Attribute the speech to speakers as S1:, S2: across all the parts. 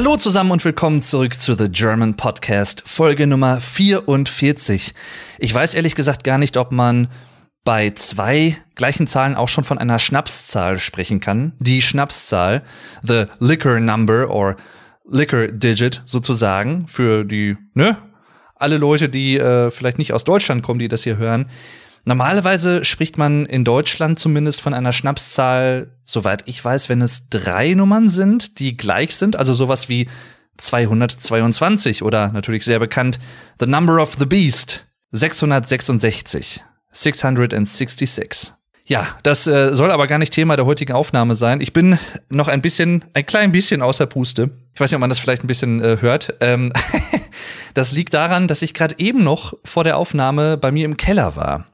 S1: Hallo zusammen und willkommen zurück zu The German Podcast, Folge Nummer 44. Ich weiß ehrlich gesagt gar nicht, ob man bei zwei gleichen Zahlen auch schon von einer Schnapszahl sprechen kann. Die Schnapszahl, the liquor number or liquor digit sozusagen für die, ne? Alle Leute, die äh, vielleicht nicht aus Deutschland kommen, die das hier hören. Normalerweise spricht man in Deutschland zumindest von einer Schnapszahl, soweit ich weiß, wenn es drei Nummern sind, die gleich sind, also sowas wie 222 oder natürlich sehr bekannt The Number of the Beast 666. 666. Ja, das äh, soll aber gar nicht Thema der heutigen Aufnahme sein. Ich bin noch ein bisschen, ein klein bisschen außer Puste. Ich weiß nicht, ob man das vielleicht ein bisschen äh, hört. Ähm das liegt daran, dass ich gerade eben noch vor der Aufnahme bei mir im Keller war.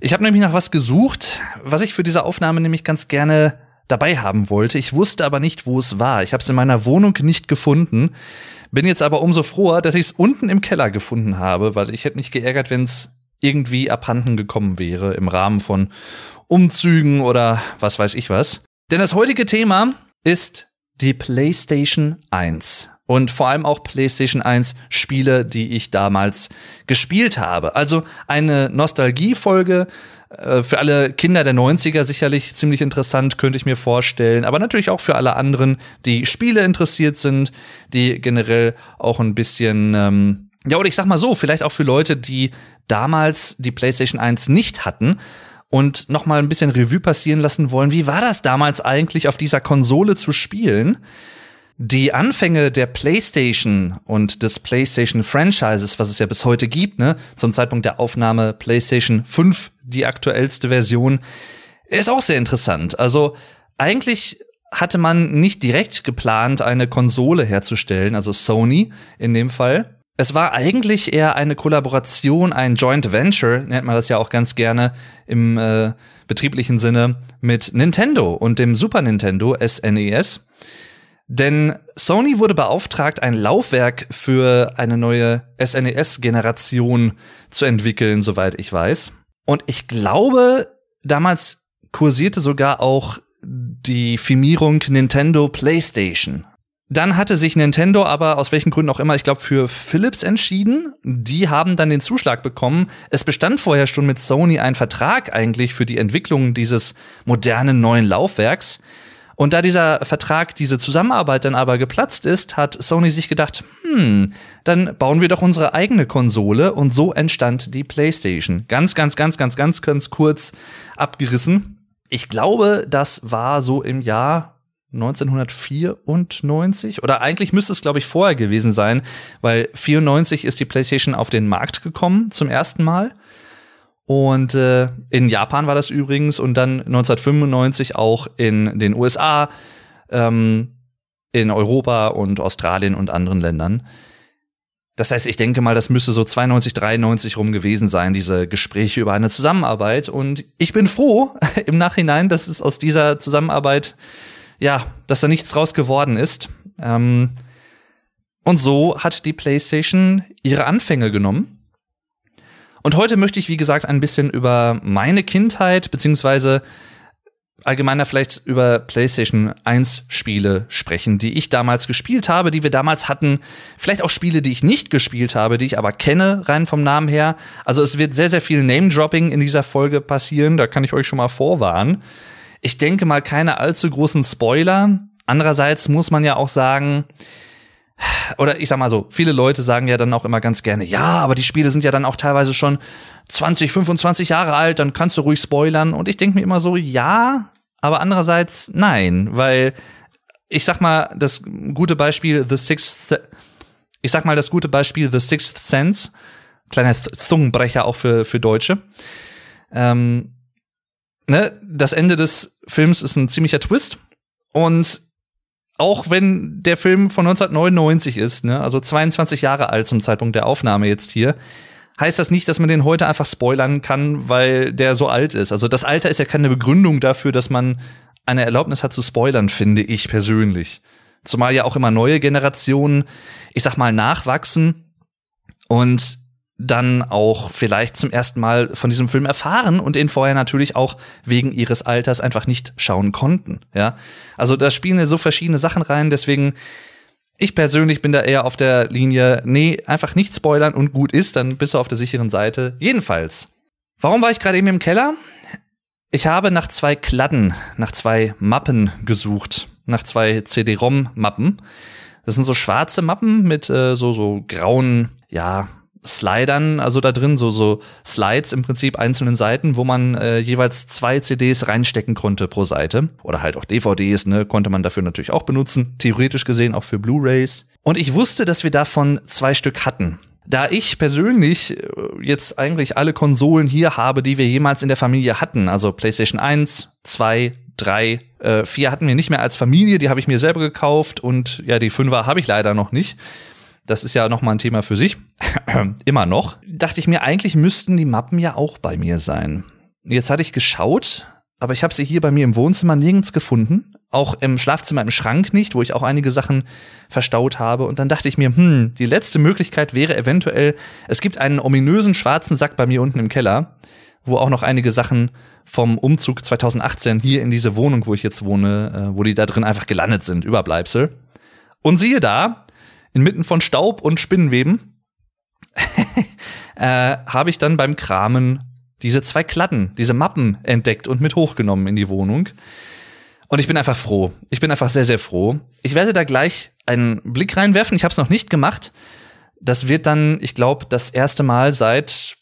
S1: Ich habe nämlich nach was gesucht, was ich für diese Aufnahme nämlich ganz gerne dabei haben wollte. Ich wusste aber nicht, wo es war. Ich habe es in meiner Wohnung nicht gefunden. Bin jetzt aber umso froher, dass ich es unten im Keller gefunden habe, weil ich hätte mich geärgert, wenn es irgendwie abhanden gekommen wäre im Rahmen von Umzügen oder was weiß ich was. Denn das heutige Thema ist die PlayStation 1 und vor allem auch PlayStation 1 Spiele, die ich damals gespielt habe. Also eine Nostalgiefolge äh, für alle Kinder der 90er sicherlich ziemlich interessant, könnte ich mir vorstellen, aber natürlich auch für alle anderen, die Spiele interessiert sind, die generell auch ein bisschen ähm, ja, oder ich sag mal so, vielleicht auch für Leute, die damals die PlayStation 1 nicht hatten und noch mal ein bisschen Revue passieren lassen wollen. Wie war das damals eigentlich auf dieser Konsole zu spielen? Die Anfänge der PlayStation und des PlayStation Franchises, was es ja bis heute gibt, ne, zum Zeitpunkt der Aufnahme PlayStation 5, die aktuellste Version, ist auch sehr interessant. Also eigentlich hatte man nicht direkt geplant, eine Konsole herzustellen, also Sony in dem Fall. Es war eigentlich eher eine Kollaboration, ein Joint Venture, nennt man das ja auch ganz gerne im äh, betrieblichen Sinne, mit Nintendo und dem Super Nintendo SNES. Denn Sony wurde beauftragt, ein Laufwerk für eine neue SNES-Generation zu entwickeln, soweit ich weiß. Und ich glaube, damals kursierte sogar auch die Firmierung Nintendo PlayStation. Dann hatte sich Nintendo aber aus welchen Gründen auch immer, ich glaube, für Philips entschieden. Die haben dann den Zuschlag bekommen. Es bestand vorher schon mit Sony ein Vertrag eigentlich für die Entwicklung dieses modernen neuen Laufwerks. Und da dieser Vertrag, diese Zusammenarbeit dann aber geplatzt ist, hat Sony sich gedacht, hm, dann bauen wir doch unsere eigene Konsole und so entstand die PlayStation. Ganz, ganz, ganz, ganz, ganz, ganz kurz abgerissen. Ich glaube, das war so im Jahr 1994 oder eigentlich müsste es glaube ich vorher gewesen sein, weil 94 ist die PlayStation auf den Markt gekommen zum ersten Mal und äh, in Japan war das übrigens und dann 1995 auch in den USA, ähm, in Europa und Australien und anderen Ländern. Das heißt, ich denke mal, das müsste so 92, 93 rum gewesen sein, diese Gespräche über eine Zusammenarbeit. Und ich bin froh im Nachhinein, dass es aus dieser Zusammenarbeit ja, dass da nichts draus geworden ist. Ähm, und so hat die PlayStation ihre Anfänge genommen. Und heute möchte ich, wie gesagt, ein bisschen über meine Kindheit, beziehungsweise allgemeiner vielleicht über PlayStation 1 Spiele sprechen, die ich damals gespielt habe, die wir damals hatten. Vielleicht auch Spiele, die ich nicht gespielt habe, die ich aber kenne, rein vom Namen her. Also es wird sehr, sehr viel Name-Dropping in dieser Folge passieren, da kann ich euch schon mal vorwarnen. Ich denke mal keine allzu großen Spoiler. Andererseits muss man ja auch sagen, oder ich sag mal so, viele Leute sagen ja dann auch immer ganz gerne, ja, aber die Spiele sind ja dann auch teilweise schon 20, 25 Jahre alt, dann kannst du ruhig spoilern. Und ich denke mir immer so, ja, aber andererseits nein, weil ich sag mal, das gute Beispiel The Sixth, ich sag mal, das gute Beispiel The Sixth Sense, kleiner Zungenbrecher auch für, für Deutsche. Ähm, ne, das Ende des Films ist ein ziemlicher Twist. Und auch wenn der Film von 1999 ist, ne, also 22 Jahre alt zum Zeitpunkt der Aufnahme jetzt hier, heißt das nicht, dass man den heute einfach spoilern kann, weil der so alt ist. Also das Alter ist ja keine Begründung dafür, dass man eine Erlaubnis hat zu spoilern, finde ich persönlich. Zumal ja auch immer neue Generationen, ich sag mal, nachwachsen und dann auch vielleicht zum ersten Mal von diesem Film erfahren und ihn vorher natürlich auch wegen ihres Alters einfach nicht schauen konnten. Ja, also da spielen ja so verschiedene Sachen rein. Deswegen Ich persönlich bin da eher auf der Linie, nee, einfach nicht spoilern und gut ist, dann bist du auf der sicheren Seite. Jedenfalls. Warum war ich gerade eben im Keller? Ich habe nach zwei Kladden, nach zwei Mappen gesucht, nach zwei CD-ROM-Mappen. Das sind so schwarze Mappen mit äh, so so grauen, ja, Slidern, also da drin so so Slides im Prinzip einzelnen Seiten, wo man äh, jeweils zwei CDs reinstecken konnte pro Seite oder halt auch DVDs, ne, konnte man dafür natürlich auch benutzen, theoretisch gesehen auch für Blu-rays. Und ich wusste, dass wir davon zwei Stück hatten. Da ich persönlich äh, jetzt eigentlich alle Konsolen hier habe, die wir jemals in der Familie hatten, also PlayStation 1, 2, 3, äh, 4 hatten wir nicht mehr als Familie, die habe ich mir selber gekauft und ja, die 5er habe ich leider noch nicht. Das ist ja noch mal ein Thema für sich. Immer noch. Dachte ich mir, eigentlich müssten die Mappen ja auch bei mir sein. Jetzt hatte ich geschaut, aber ich habe sie hier bei mir im Wohnzimmer nirgends gefunden. Auch im Schlafzimmer im Schrank nicht, wo ich auch einige Sachen verstaut habe. Und dann dachte ich mir, hm, die letzte Möglichkeit wäre eventuell, es gibt einen ominösen schwarzen Sack bei mir unten im Keller, wo auch noch einige Sachen vom Umzug 2018 hier in diese Wohnung, wo ich jetzt wohne, äh, wo die da drin einfach gelandet sind, Überbleibsel. Und siehe da, inmitten von Staub und Spinnenweben, äh, habe ich dann beim Kramen diese zwei Kladden, diese Mappen entdeckt und mit hochgenommen in die Wohnung. Und ich bin einfach froh. Ich bin einfach sehr, sehr froh. Ich werde da gleich einen Blick reinwerfen. Ich habe es noch nicht gemacht. Das wird dann, ich glaube, das erste Mal seit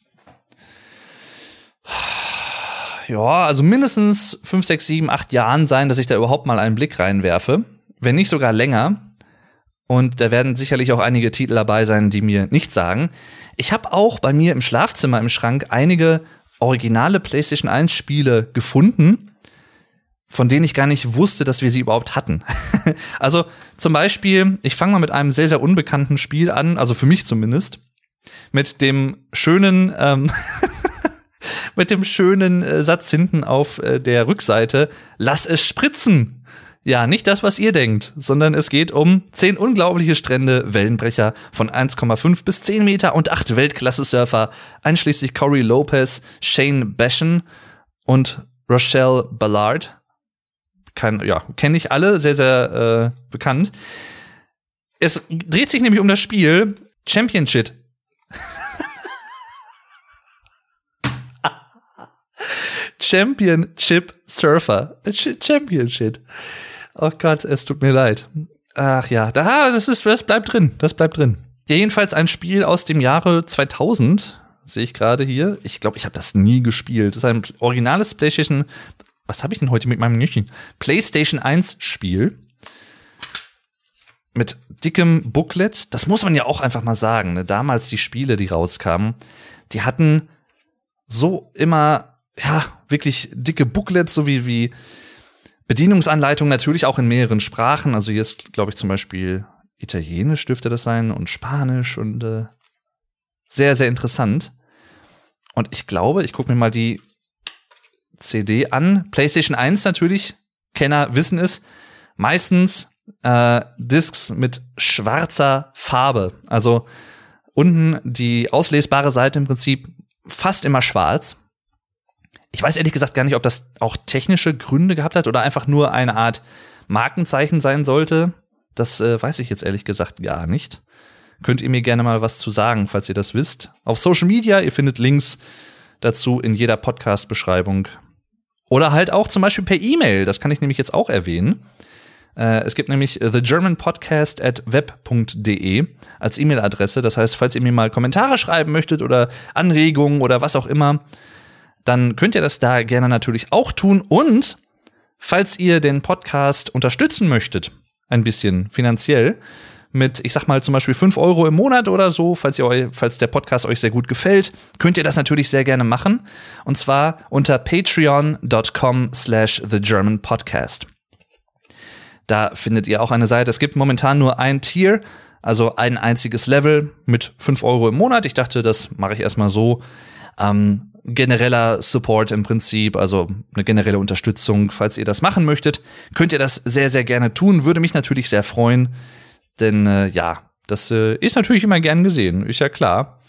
S1: ja, also mindestens fünf, sechs, sieben, acht Jahren sein, dass ich da überhaupt mal einen Blick reinwerfe. Wenn nicht sogar länger. Und da werden sicherlich auch einige Titel dabei sein, die mir nichts sagen. Ich habe auch bei mir im Schlafzimmer im Schrank einige originale PlayStation 1 Spiele gefunden, von denen ich gar nicht wusste, dass wir sie überhaupt hatten. also zum Beispiel, ich fange mal mit einem sehr, sehr unbekannten Spiel an, also für mich zumindest, mit dem schönen, ähm, mit dem schönen äh, Satz hinten auf äh, der Rückseite, lass es spritzen. Ja, nicht das, was ihr denkt, sondern es geht um zehn unglaubliche Strände, Wellenbrecher von 1,5 bis 10 Meter und acht Weltklasse-Surfer, einschließlich Corey Lopez, Shane Bashan und Rochelle Ballard. Kein, ja, kenne ich alle, sehr, sehr äh, bekannt. Es dreht sich nämlich um das Spiel Championship. Championship Surfer. Championship. Oh Gott, es tut mir leid. Ach ja, da, das ist, das bleibt drin, das bleibt drin. Jedenfalls ein Spiel aus dem Jahre 2000, sehe ich gerade hier. Ich glaube, ich habe das nie gespielt. Das ist ein originales PlayStation. Was habe ich denn heute mit meinem Nüchchen? PlayStation 1 Spiel mit dickem Booklet. Das muss man ja auch einfach mal sagen. Ne? Damals die Spiele, die rauskamen, die hatten so immer ja wirklich dicke Booklets, so wie wie Bedienungsanleitung natürlich auch in mehreren Sprachen. Also hier ist, glaube ich, zum Beispiel Italienisch dürfte das sein und Spanisch und äh, sehr, sehr interessant. Und ich glaube, ich gucke mir mal die CD an. PlayStation 1 natürlich, Kenner wissen es, meistens äh, Discs mit schwarzer Farbe. Also unten die auslesbare Seite im Prinzip fast immer schwarz. Ich weiß ehrlich gesagt gar nicht, ob das auch technische Gründe gehabt hat oder einfach nur eine Art Markenzeichen sein sollte. Das äh, weiß ich jetzt ehrlich gesagt gar nicht. Könnt ihr mir gerne mal was zu sagen, falls ihr das wisst. Auf Social Media, ihr findet Links dazu in jeder Podcast-Beschreibung. Oder halt auch zum Beispiel per E-Mail, das kann ich nämlich jetzt auch erwähnen. Äh, es gibt nämlich the German Podcast at web.de als E-Mail-Adresse. Das heißt, falls ihr mir mal Kommentare schreiben möchtet oder Anregungen oder was auch immer, dann könnt ihr das da gerne natürlich auch tun. Und falls ihr den Podcast unterstützen möchtet, ein bisschen finanziell, mit, ich sag mal, zum Beispiel fünf Euro im Monat oder so, falls, ihr, falls der Podcast euch sehr gut gefällt, könnt ihr das natürlich sehr gerne machen. Und zwar unter patreon.com slash the German Podcast. Da findet ihr auch eine Seite. Es gibt momentan nur ein Tier, also ein einziges Level mit fünf Euro im Monat. Ich dachte, das mache ich erstmal so. Ähm, genereller Support im Prinzip, also eine generelle Unterstützung. Falls ihr das machen möchtet, könnt ihr das sehr, sehr gerne tun. Würde mich natürlich sehr freuen, denn äh, ja, das äh, ist natürlich immer gern gesehen, ist ja klar.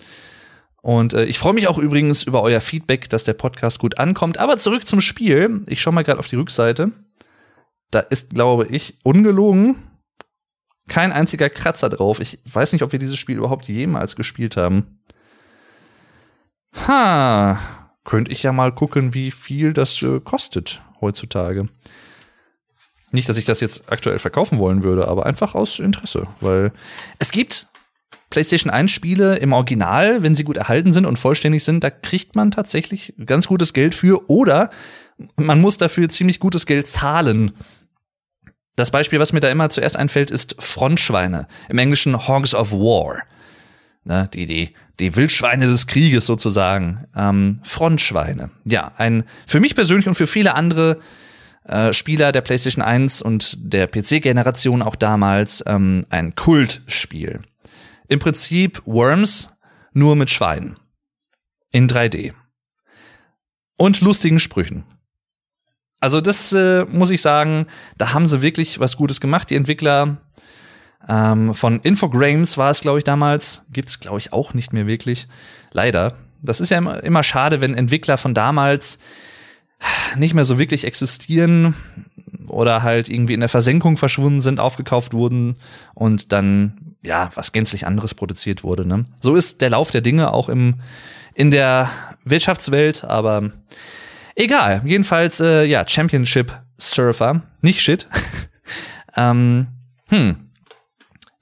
S1: Und äh, ich freue mich auch übrigens über euer Feedback, dass der Podcast gut ankommt. Aber zurück zum Spiel. Ich schaue mal gerade auf die Rückseite. Da ist, glaube ich, ungelogen Kein einziger Kratzer drauf. Ich weiß nicht, ob wir dieses Spiel überhaupt jemals gespielt haben. Ha, könnte ich ja mal gucken, wie viel das äh, kostet heutzutage. Nicht, dass ich das jetzt aktuell verkaufen wollen würde, aber einfach aus Interesse, weil es gibt PlayStation 1 Spiele im Original, wenn sie gut erhalten sind und vollständig sind, da kriegt man tatsächlich ganz gutes Geld für oder man muss dafür ziemlich gutes Geld zahlen. Das Beispiel, was mir da immer zuerst einfällt, ist Frontschweine. Im Englischen Hogs of War. Ne, die, die, die Wildschweine des Krieges sozusagen. Ähm, Frontschweine. Ja, ein für mich persönlich und für viele andere äh, Spieler der PlayStation 1 und der PC-Generation auch damals ähm, ein Kultspiel. Im Prinzip Worms, nur mit Schweinen. In 3D. Und lustigen Sprüchen. Also das äh, muss ich sagen, da haben sie wirklich was Gutes gemacht. Die Entwickler ähm, von Infogrames war es, glaube ich, damals. Gibt's, glaube ich, auch nicht mehr wirklich. Leider. Das ist ja immer, immer schade, wenn Entwickler von damals nicht mehr so wirklich existieren oder halt irgendwie in der Versenkung verschwunden sind, aufgekauft wurden und dann ja was gänzlich anderes produziert wurde. Ne? So ist der Lauf der Dinge auch im in der Wirtschaftswelt, aber egal. Jedenfalls äh, ja Championship Surfer, nicht Shit. ähm, hm,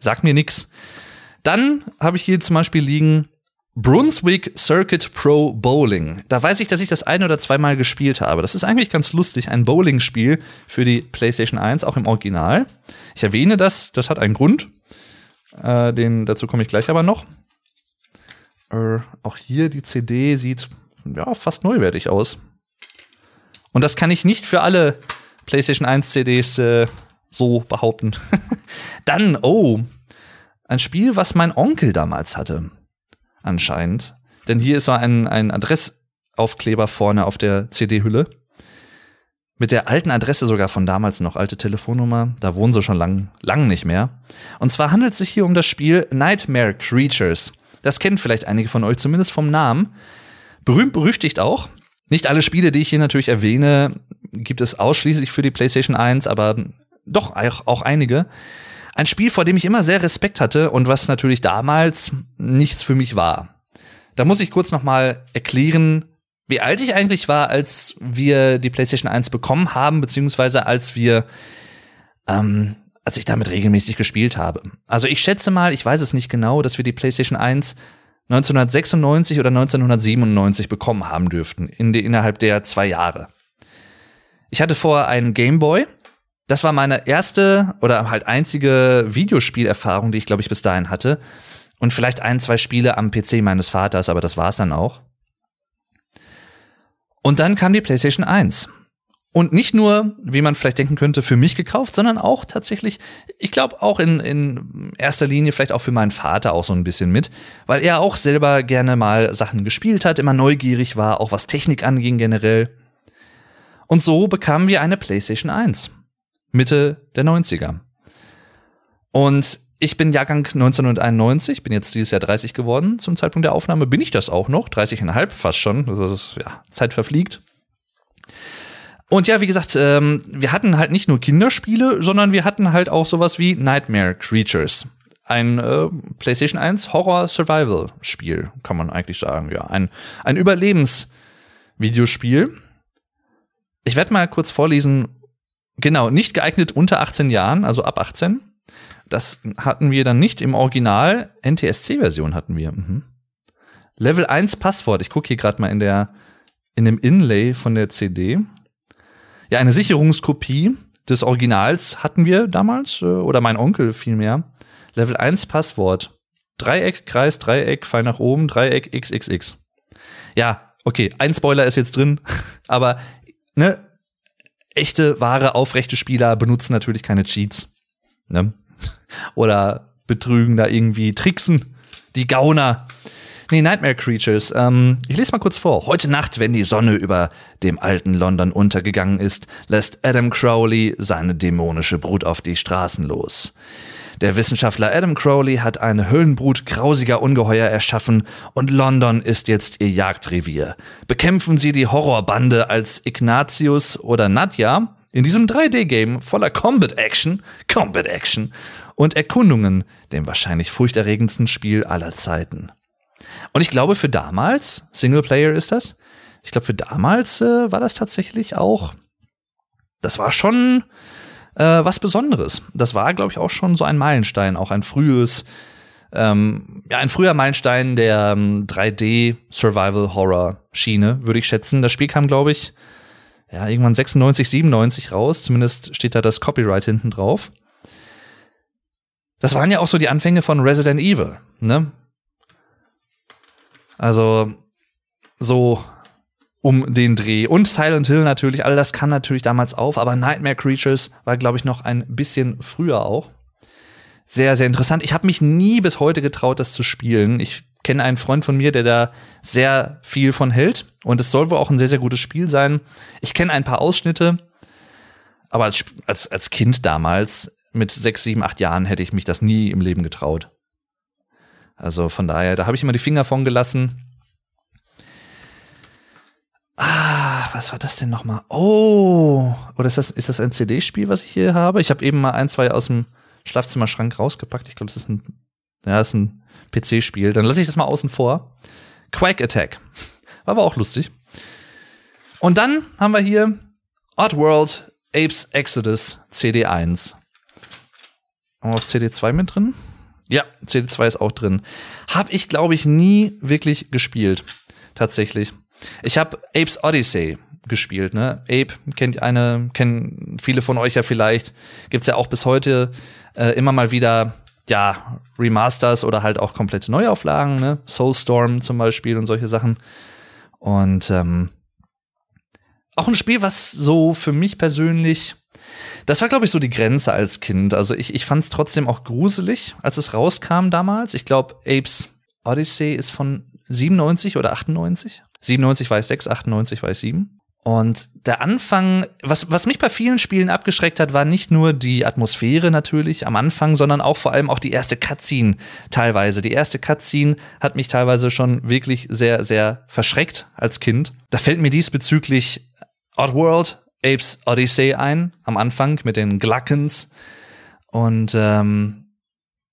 S1: sagt mir nix. Dann habe ich hier zum Beispiel liegen Brunswick Circuit Pro Bowling. Da weiß ich, dass ich das ein oder zweimal gespielt habe. Das ist eigentlich ganz lustig. Ein Bowling-Spiel für die PlayStation 1, auch im Original. Ich erwähne das, das hat einen Grund. Äh, den, dazu komme ich gleich aber noch. Äh, auch hier die CD sieht ja fast neuwertig aus. Und das kann ich nicht für alle PlayStation 1 CDs äh, so behaupten. Dann, oh, ein Spiel, was mein Onkel damals hatte anscheinend. Denn hier ist so ein, ein Adressaufkleber vorne auf der CD-Hülle. Mit der alten Adresse sogar von damals noch, alte Telefonnummer. Da wohnen sie schon lang, lang nicht mehr. Und zwar handelt es sich hier um das Spiel Nightmare Creatures. Das kennen vielleicht einige von euch, zumindest vom Namen. Berühmt berüchtigt auch. Nicht alle Spiele, die ich hier natürlich erwähne, gibt es ausschließlich für die PlayStation 1, aber doch auch, auch einige. Ein Spiel, vor dem ich immer sehr Respekt hatte und was natürlich damals nichts für mich war. Da muss ich kurz nochmal erklären, wie alt ich eigentlich war, als wir die PlayStation 1 bekommen haben, beziehungsweise als wir, ähm, als ich damit regelmäßig gespielt habe. Also ich schätze mal, ich weiß es nicht genau, dass wir die PlayStation 1 1996 oder 1997 bekommen haben dürften, in innerhalb der zwei Jahre. Ich hatte vorher einen Game Boy das war meine erste oder halt einzige Videospielerfahrung, die ich glaube ich bis dahin hatte. Und vielleicht ein, zwei Spiele am PC meines Vaters, aber das war's dann auch. Und dann kam die PlayStation 1. Und nicht nur, wie man vielleicht denken könnte, für mich gekauft, sondern auch tatsächlich, ich glaube auch in, in erster Linie vielleicht auch für meinen Vater auch so ein bisschen mit, weil er auch selber gerne mal Sachen gespielt hat, immer neugierig war, auch was Technik anging generell. Und so bekamen wir eine PlayStation 1. Mitte der 90er. Und ich bin Jahrgang 1991, bin jetzt dieses Jahr 30 geworden zum Zeitpunkt der Aufnahme. Bin ich das auch noch? 30,5 fast schon. Also das, ja, Zeit verfliegt. Und ja, wie gesagt, ähm, wir hatten halt nicht nur Kinderspiele, sondern wir hatten halt auch sowas wie Nightmare Creatures. Ein äh, PlayStation 1 Horror-Survival-Spiel, kann man eigentlich sagen. Ja, ein, ein Überlebens-Videospiel. Ich werde mal kurz vorlesen, Genau, nicht geeignet unter 18 Jahren, also ab 18. Das hatten wir dann nicht im Original. NTSC-Version hatten wir. Mhm. Level 1 Passwort. Ich gucke hier gerade mal in der in dem Inlay von der CD. Ja, eine Sicherungskopie des Originals hatten wir damals äh, oder mein Onkel vielmehr. Level 1 Passwort. Dreieck, Kreis, Dreieck, Pfeil nach oben, Dreieck, XXX. Ja, okay, ein Spoiler ist jetzt drin, aber ne, echte, wahre, aufrechte Spieler benutzen natürlich keine Cheats. Ne? Oder betrügen da irgendwie, tricksen. Die Gauner. Nee, Nightmare Creatures. Ähm, ich lese mal kurz vor. Heute Nacht, wenn die Sonne über dem alten London untergegangen ist, lässt Adam Crowley seine dämonische Brut auf die Straßen los. Der Wissenschaftler Adam Crowley hat eine Höllenbrut grausiger Ungeheuer erschaffen und London ist jetzt ihr Jagdrevier. Bekämpfen Sie die Horrorbande als Ignatius oder Nadja in diesem 3D-Game voller Combat Action, Combat Action und Erkundungen, dem wahrscheinlich furchterregendsten Spiel aller Zeiten. Und ich glaube, für damals, Singleplayer ist das, ich glaube, für damals äh, war das tatsächlich auch, das war schon äh, was Besonderes. Das war, glaube ich, auch schon so ein Meilenstein, auch ein frühes, ähm, ja, ein früher Meilenstein der ähm, 3D-Survival-Horror-Schiene, würde ich schätzen. Das Spiel kam, glaube ich, ja, irgendwann 96, 97 raus. Zumindest steht da das Copyright hinten drauf. Das waren ja auch so die Anfänge von Resident Evil, ne? Also, so um den Dreh. Und Silent Hill natürlich, all das kam natürlich damals auf, aber Nightmare Creatures war, glaube ich, noch ein bisschen früher auch. Sehr, sehr interessant. Ich habe mich nie bis heute getraut, das zu spielen. Ich kenne einen Freund von mir, der da sehr viel von hält. Und es soll wohl auch ein sehr, sehr gutes Spiel sein. Ich kenne ein paar Ausschnitte. Aber als, als, als Kind damals, mit sechs, sieben, acht Jahren, hätte ich mich das nie im Leben getraut. Also von daher, da habe ich immer die Finger von gelassen. Ah, was war das denn nochmal? Oh, oder ist das, ist das ein CD-Spiel, was ich hier habe? Ich habe eben mal ein, zwei aus dem Schlafzimmerschrank rausgepackt. Ich glaube, das ist ein, ja, das ist ein PC-Spiel. Dann lasse ich das mal außen vor. Quake Attack. War aber auch lustig. Und dann haben wir hier Oddworld Apes Exodus CD1. Haben wir auch CD2 mit drin? Ja, CD2 ist auch drin. Hab ich, glaube ich, nie wirklich gespielt. Tatsächlich. Ich habe Apes Odyssey gespielt, ne? Ape kennt eine, kennen viele von euch ja vielleicht. Gibt's ja auch bis heute äh, immer mal wieder ja, Remasters oder halt auch komplette Neuauflagen, ne? Soulstorm zum Beispiel und solche Sachen. Und ähm, auch ein Spiel, was so für mich persönlich, das war, glaube ich, so die Grenze als Kind. Also ich, ich fand es trotzdem auch gruselig, als es rauskam damals. Ich glaube, Apes Odyssey ist von 97 oder 98. 97 war ich 6, 98 war ich 7. Und der Anfang, was, was mich bei vielen Spielen abgeschreckt hat, war nicht nur die Atmosphäre natürlich am Anfang, sondern auch vor allem auch die erste Cutscene teilweise. Die erste Cutscene hat mich teilweise schon wirklich sehr, sehr verschreckt als Kind. Da fällt mir diesbezüglich Oddworld, Apes Odyssey ein, am Anfang mit den Gluckens. Und ähm,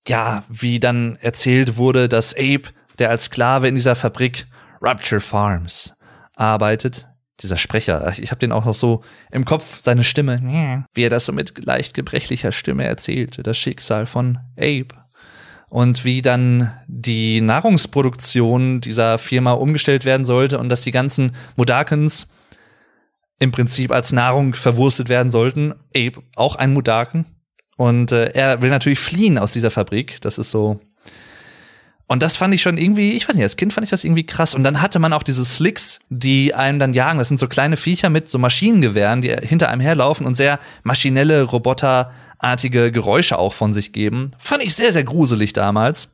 S1: ja, wie dann erzählt wurde, dass Ape, der als Sklave in dieser Fabrik Rapture Farms arbeitet, dieser Sprecher, ich habe den auch noch so im Kopf, seine Stimme, wie er das so mit leicht gebrechlicher Stimme erzählte, das Schicksal von Abe. Und wie dann die Nahrungsproduktion dieser Firma umgestellt werden sollte und dass die ganzen Mudakens im Prinzip als Nahrung verwurstet werden sollten. Abe, auch ein Mudaken. Und äh, er will natürlich fliehen aus dieser Fabrik. Das ist so und das fand ich schon irgendwie, ich weiß nicht, als Kind fand ich das irgendwie krass. Und dann hatte man auch diese Slicks, die einem dann jagen. Das sind so kleine Viecher mit so Maschinengewehren, die hinter einem herlaufen und sehr maschinelle, roboterartige Geräusche auch von sich geben. Fand ich sehr, sehr gruselig damals.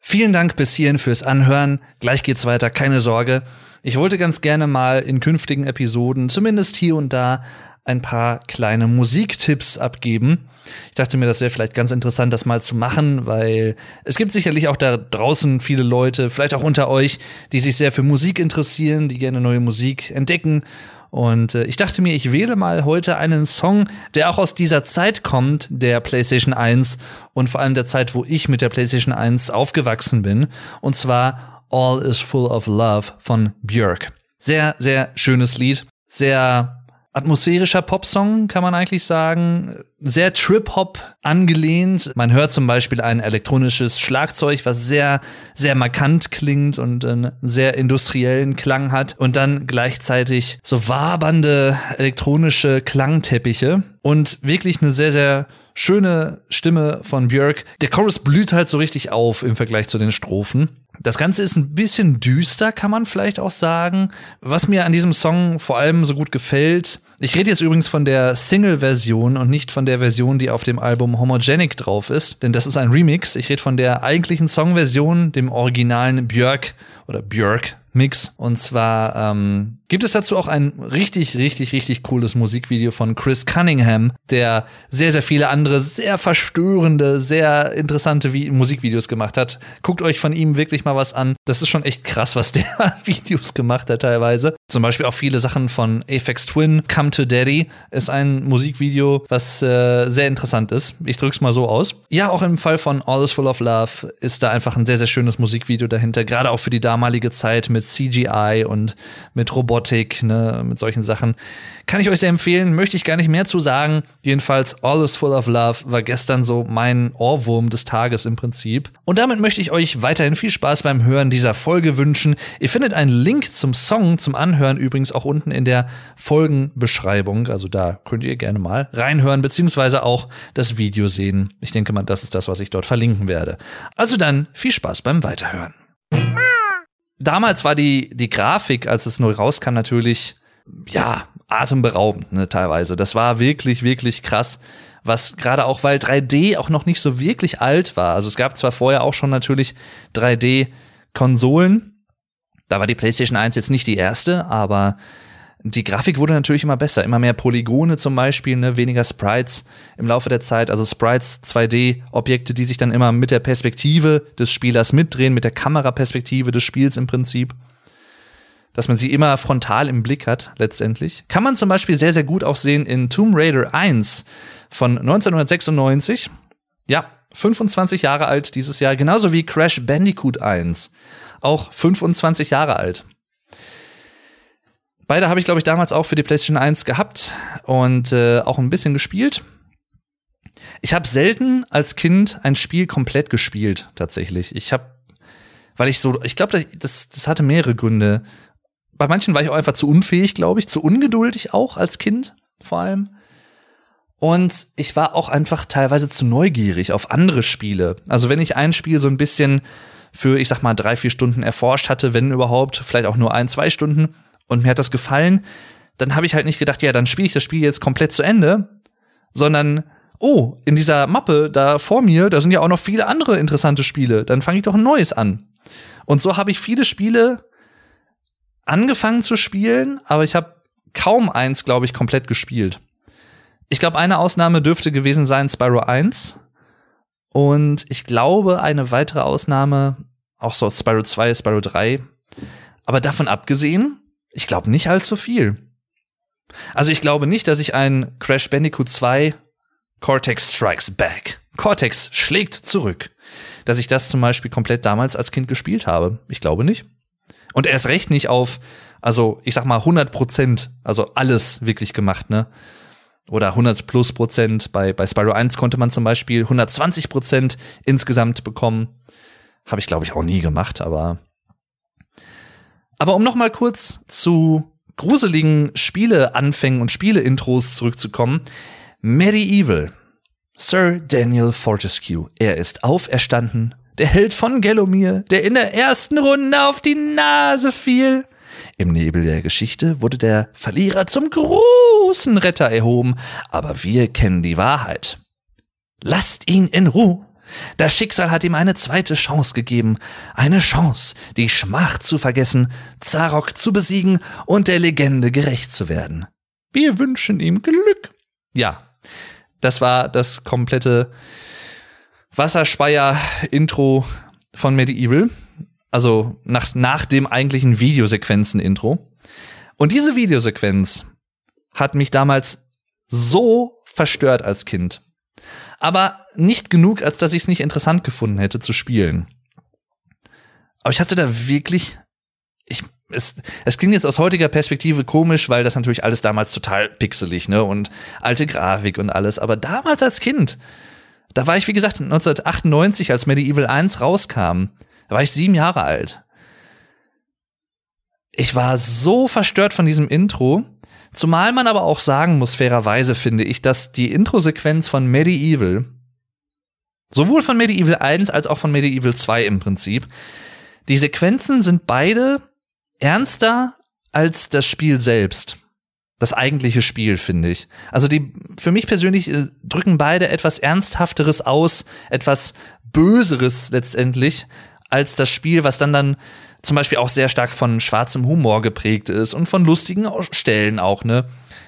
S1: Vielen Dank bis hierhin fürs Anhören. Gleich geht's weiter, keine Sorge. Ich wollte ganz gerne mal in künftigen Episoden, zumindest hier und da, ein paar kleine Musiktipps abgeben. Ich dachte mir, das wäre vielleicht ganz interessant, das mal zu machen, weil es gibt sicherlich auch da draußen viele Leute, vielleicht auch unter euch, die sich sehr für Musik interessieren, die gerne neue Musik entdecken. Und äh, ich dachte mir, ich wähle mal heute einen Song, der auch aus dieser Zeit kommt, der PlayStation 1 und vor allem der Zeit, wo ich mit der PlayStation 1 aufgewachsen bin. Und zwar All is Full of Love von Björk. Sehr, sehr schönes Lied. Sehr atmosphärischer Popsong, kann man eigentlich sagen. Sehr Trip-Hop angelehnt. Man hört zum Beispiel ein elektronisches Schlagzeug, was sehr, sehr markant klingt und einen sehr industriellen Klang hat. Und dann gleichzeitig so wabernde elektronische Klangteppiche. Und wirklich eine sehr, sehr schöne Stimme von Björk. Der Chorus blüht halt so richtig auf im Vergleich zu den Strophen. Das Ganze ist ein bisschen düster, kann man vielleicht auch sagen. Was mir an diesem Song vor allem so gut gefällt, ich rede jetzt übrigens von der Single-Version und nicht von der Version, die auf dem Album Homogenic drauf ist, denn das ist ein Remix. Ich rede von der eigentlichen Songversion, dem originalen Björk oder Björk Mix. Und zwar ähm, gibt es dazu auch ein richtig, richtig, richtig cooles Musikvideo von Chris Cunningham, der sehr, sehr viele andere sehr verstörende, sehr interessante Vi Musikvideos gemacht hat. Guckt euch von ihm wirklich mal was an. Das ist schon echt krass, was der Videos gemacht hat teilweise. Zum Beispiel auch viele Sachen von Aphex Twin. Come to Daddy ist ein Musikvideo, was äh, sehr interessant ist. Ich drück's mal so aus. Ja, auch im Fall von All is Full of Love ist da einfach ein sehr, sehr schönes Musikvideo dahinter. Gerade auch für die damalige Zeit mit CGI und mit Robotik, ne, mit solchen Sachen. Kann ich euch sehr empfehlen, möchte ich gar nicht mehr zu sagen. Jedenfalls All is Full of Love war gestern so mein Ohrwurm des Tages im Prinzip. Und damit möchte ich euch weiterhin viel Spaß beim Hören dieser Folge wünschen. Ihr findet einen Link zum Song zum Anhören übrigens auch unten in der Folgenbeschreibung. Also da könnt ihr gerne mal reinhören, beziehungsweise auch das Video sehen. Ich denke mal, das ist das, was ich dort verlinken werde. Also dann viel Spaß beim Weiterhören damals war die, die Grafik, als es neu rauskam, natürlich, ja, atemberaubend, ne, teilweise. Das war wirklich, wirklich krass. Was gerade auch, weil 3D auch noch nicht so wirklich alt war. Also es gab zwar vorher auch schon natürlich 3D-Konsolen. Da war die PlayStation 1 jetzt nicht die erste, aber die Grafik wurde natürlich immer besser, immer mehr Polygone zum Beispiel, ne, weniger Sprites im Laufe der Zeit, also Sprites 2D-Objekte, die sich dann immer mit der Perspektive des Spielers mitdrehen, mit der Kameraperspektive des Spiels im Prinzip. Dass man sie immer frontal im Blick hat, letztendlich. Kann man zum Beispiel sehr, sehr gut auch sehen in Tomb Raider 1 von 1996. Ja, 25 Jahre alt dieses Jahr, genauso wie Crash Bandicoot 1. Auch 25 Jahre alt. Beide habe ich, glaube ich, damals auch für die PlayStation 1 gehabt und äh, auch ein bisschen gespielt. Ich habe selten als Kind ein Spiel komplett gespielt, tatsächlich. Ich habe, weil ich so, ich glaube, das, das hatte mehrere Gründe. Bei manchen war ich auch einfach zu unfähig, glaube ich, zu ungeduldig auch als Kind vor allem. Und ich war auch einfach teilweise zu neugierig auf andere Spiele. Also wenn ich ein Spiel so ein bisschen für, ich sag mal, drei, vier Stunden erforscht hatte, wenn überhaupt, vielleicht auch nur ein, zwei Stunden, und mir hat das gefallen, dann habe ich halt nicht gedacht, ja, dann spiele ich das Spiel jetzt komplett zu Ende, sondern oh, in dieser Mappe da vor mir, da sind ja auch noch viele andere interessante Spiele, dann fange ich doch ein neues an. Und so habe ich viele Spiele angefangen zu spielen, aber ich habe kaum eins, glaube ich, komplett gespielt. Ich glaube, eine Ausnahme dürfte gewesen sein Spyro 1. Und ich glaube, eine weitere Ausnahme, auch so Spyro 2, Spyro 3. Aber davon abgesehen, ich glaube nicht allzu viel. Also ich glaube nicht, dass ich ein Crash Bandicoot 2 Cortex Strikes Back. Cortex schlägt zurück. Dass ich das zum Beispiel komplett damals als Kind gespielt habe. Ich glaube nicht. Und erst recht nicht auf, also ich sag mal 100 Prozent, also alles wirklich gemacht, ne? Oder 100 plus Prozent. Bei, bei Spyro 1 konnte man zum Beispiel 120 Prozent insgesamt bekommen. Habe ich glaube ich auch nie gemacht, aber aber um noch mal kurz zu gruseligen Spieleanfängen und Spieleintros zurückzukommen. Medieval. Sir Daniel Fortescue. Er ist auferstanden. Der Held von Gallomir, der in der ersten Runde auf die Nase fiel. Im Nebel der Geschichte wurde der Verlierer zum großen Retter erhoben, aber wir kennen die Wahrheit. Lasst ihn in Ruhe. Das Schicksal hat ihm eine zweite Chance gegeben. Eine Chance, die Schmach zu vergessen, Zarok zu besiegen und der Legende gerecht zu werden. Wir wünschen ihm Glück. Ja, das war das komplette Wasserspeier-Intro von Medieval. Also nach, nach dem eigentlichen Videosequenzen-Intro. Und diese Videosequenz hat mich damals so verstört als Kind aber nicht genug, als dass ich es nicht interessant gefunden hätte zu spielen. Aber ich hatte da wirklich, ich, es, es klingt jetzt aus heutiger Perspektive komisch, weil das natürlich alles damals total pixelig, ne, und alte Grafik und alles. Aber damals als Kind, da war ich, wie gesagt, 1998, als Medieval 1 rauskam, da war ich sieben Jahre alt. Ich war so verstört von diesem Intro, Zumal man aber auch sagen muss, fairerweise finde ich, dass die Intro-Sequenz von Medieval, sowohl von Medieval 1 als auch von Medieval 2 im Prinzip, die Sequenzen sind beide ernster als das Spiel selbst. Das eigentliche Spiel, finde ich. Also die, für mich persönlich äh, drücken beide etwas Ernsthafteres aus, etwas Böseres letztendlich, als das Spiel, was dann dann zum Beispiel auch sehr stark von schwarzem Humor geprägt ist und von lustigen Stellen auch, ne?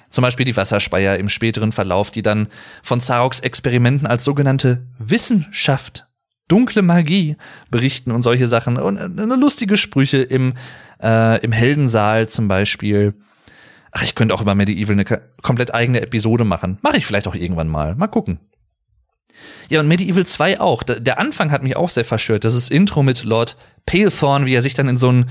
S1: Zum Beispiel die Wasserspeier im späteren Verlauf, die dann von Zaroks Experimenten als sogenannte Wissenschaft, dunkle Magie berichten und solche Sachen. Und eine lustige Sprüche im, äh, im Heldensaal zum Beispiel. Ach, ich könnte auch über Medieval eine komplett eigene Episode machen. Mache ich vielleicht auch irgendwann mal. Mal gucken. Ja, und Medieval 2 auch. Der Anfang hat mich auch sehr verstört. Das ist Intro mit Lord Palethorn, wie er sich dann in so ein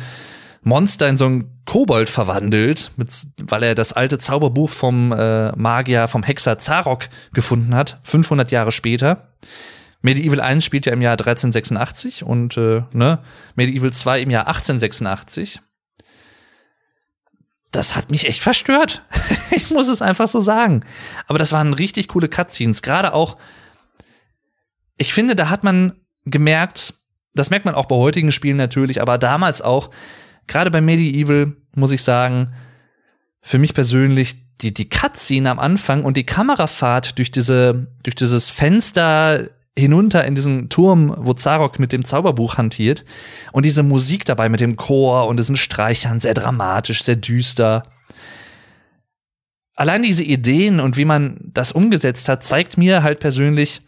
S1: Monster, in so ein Kobold verwandelt, mit, weil er das alte Zauberbuch vom äh, Magier, vom Hexer Zarok gefunden hat, 500 Jahre später. Medieval 1 spielt ja im Jahr 1386 und äh, ne, Medieval 2 im Jahr 1886. Das hat mich echt verstört. ich muss es einfach so sagen. Aber das waren richtig coole Cutscenes. Gerade auch, ich finde, da hat man gemerkt, das merkt man auch bei heutigen Spielen natürlich, aber damals auch, gerade bei Medieval muss ich sagen, für mich persönlich die, die Cutscene am Anfang und die Kamerafahrt durch diese, durch dieses Fenster hinunter in diesen Turm, wo Zarok mit dem Zauberbuch hantiert und diese Musik dabei mit dem Chor und diesen Streichern, sehr dramatisch, sehr düster. Allein diese Ideen und wie man das umgesetzt hat, zeigt mir halt persönlich,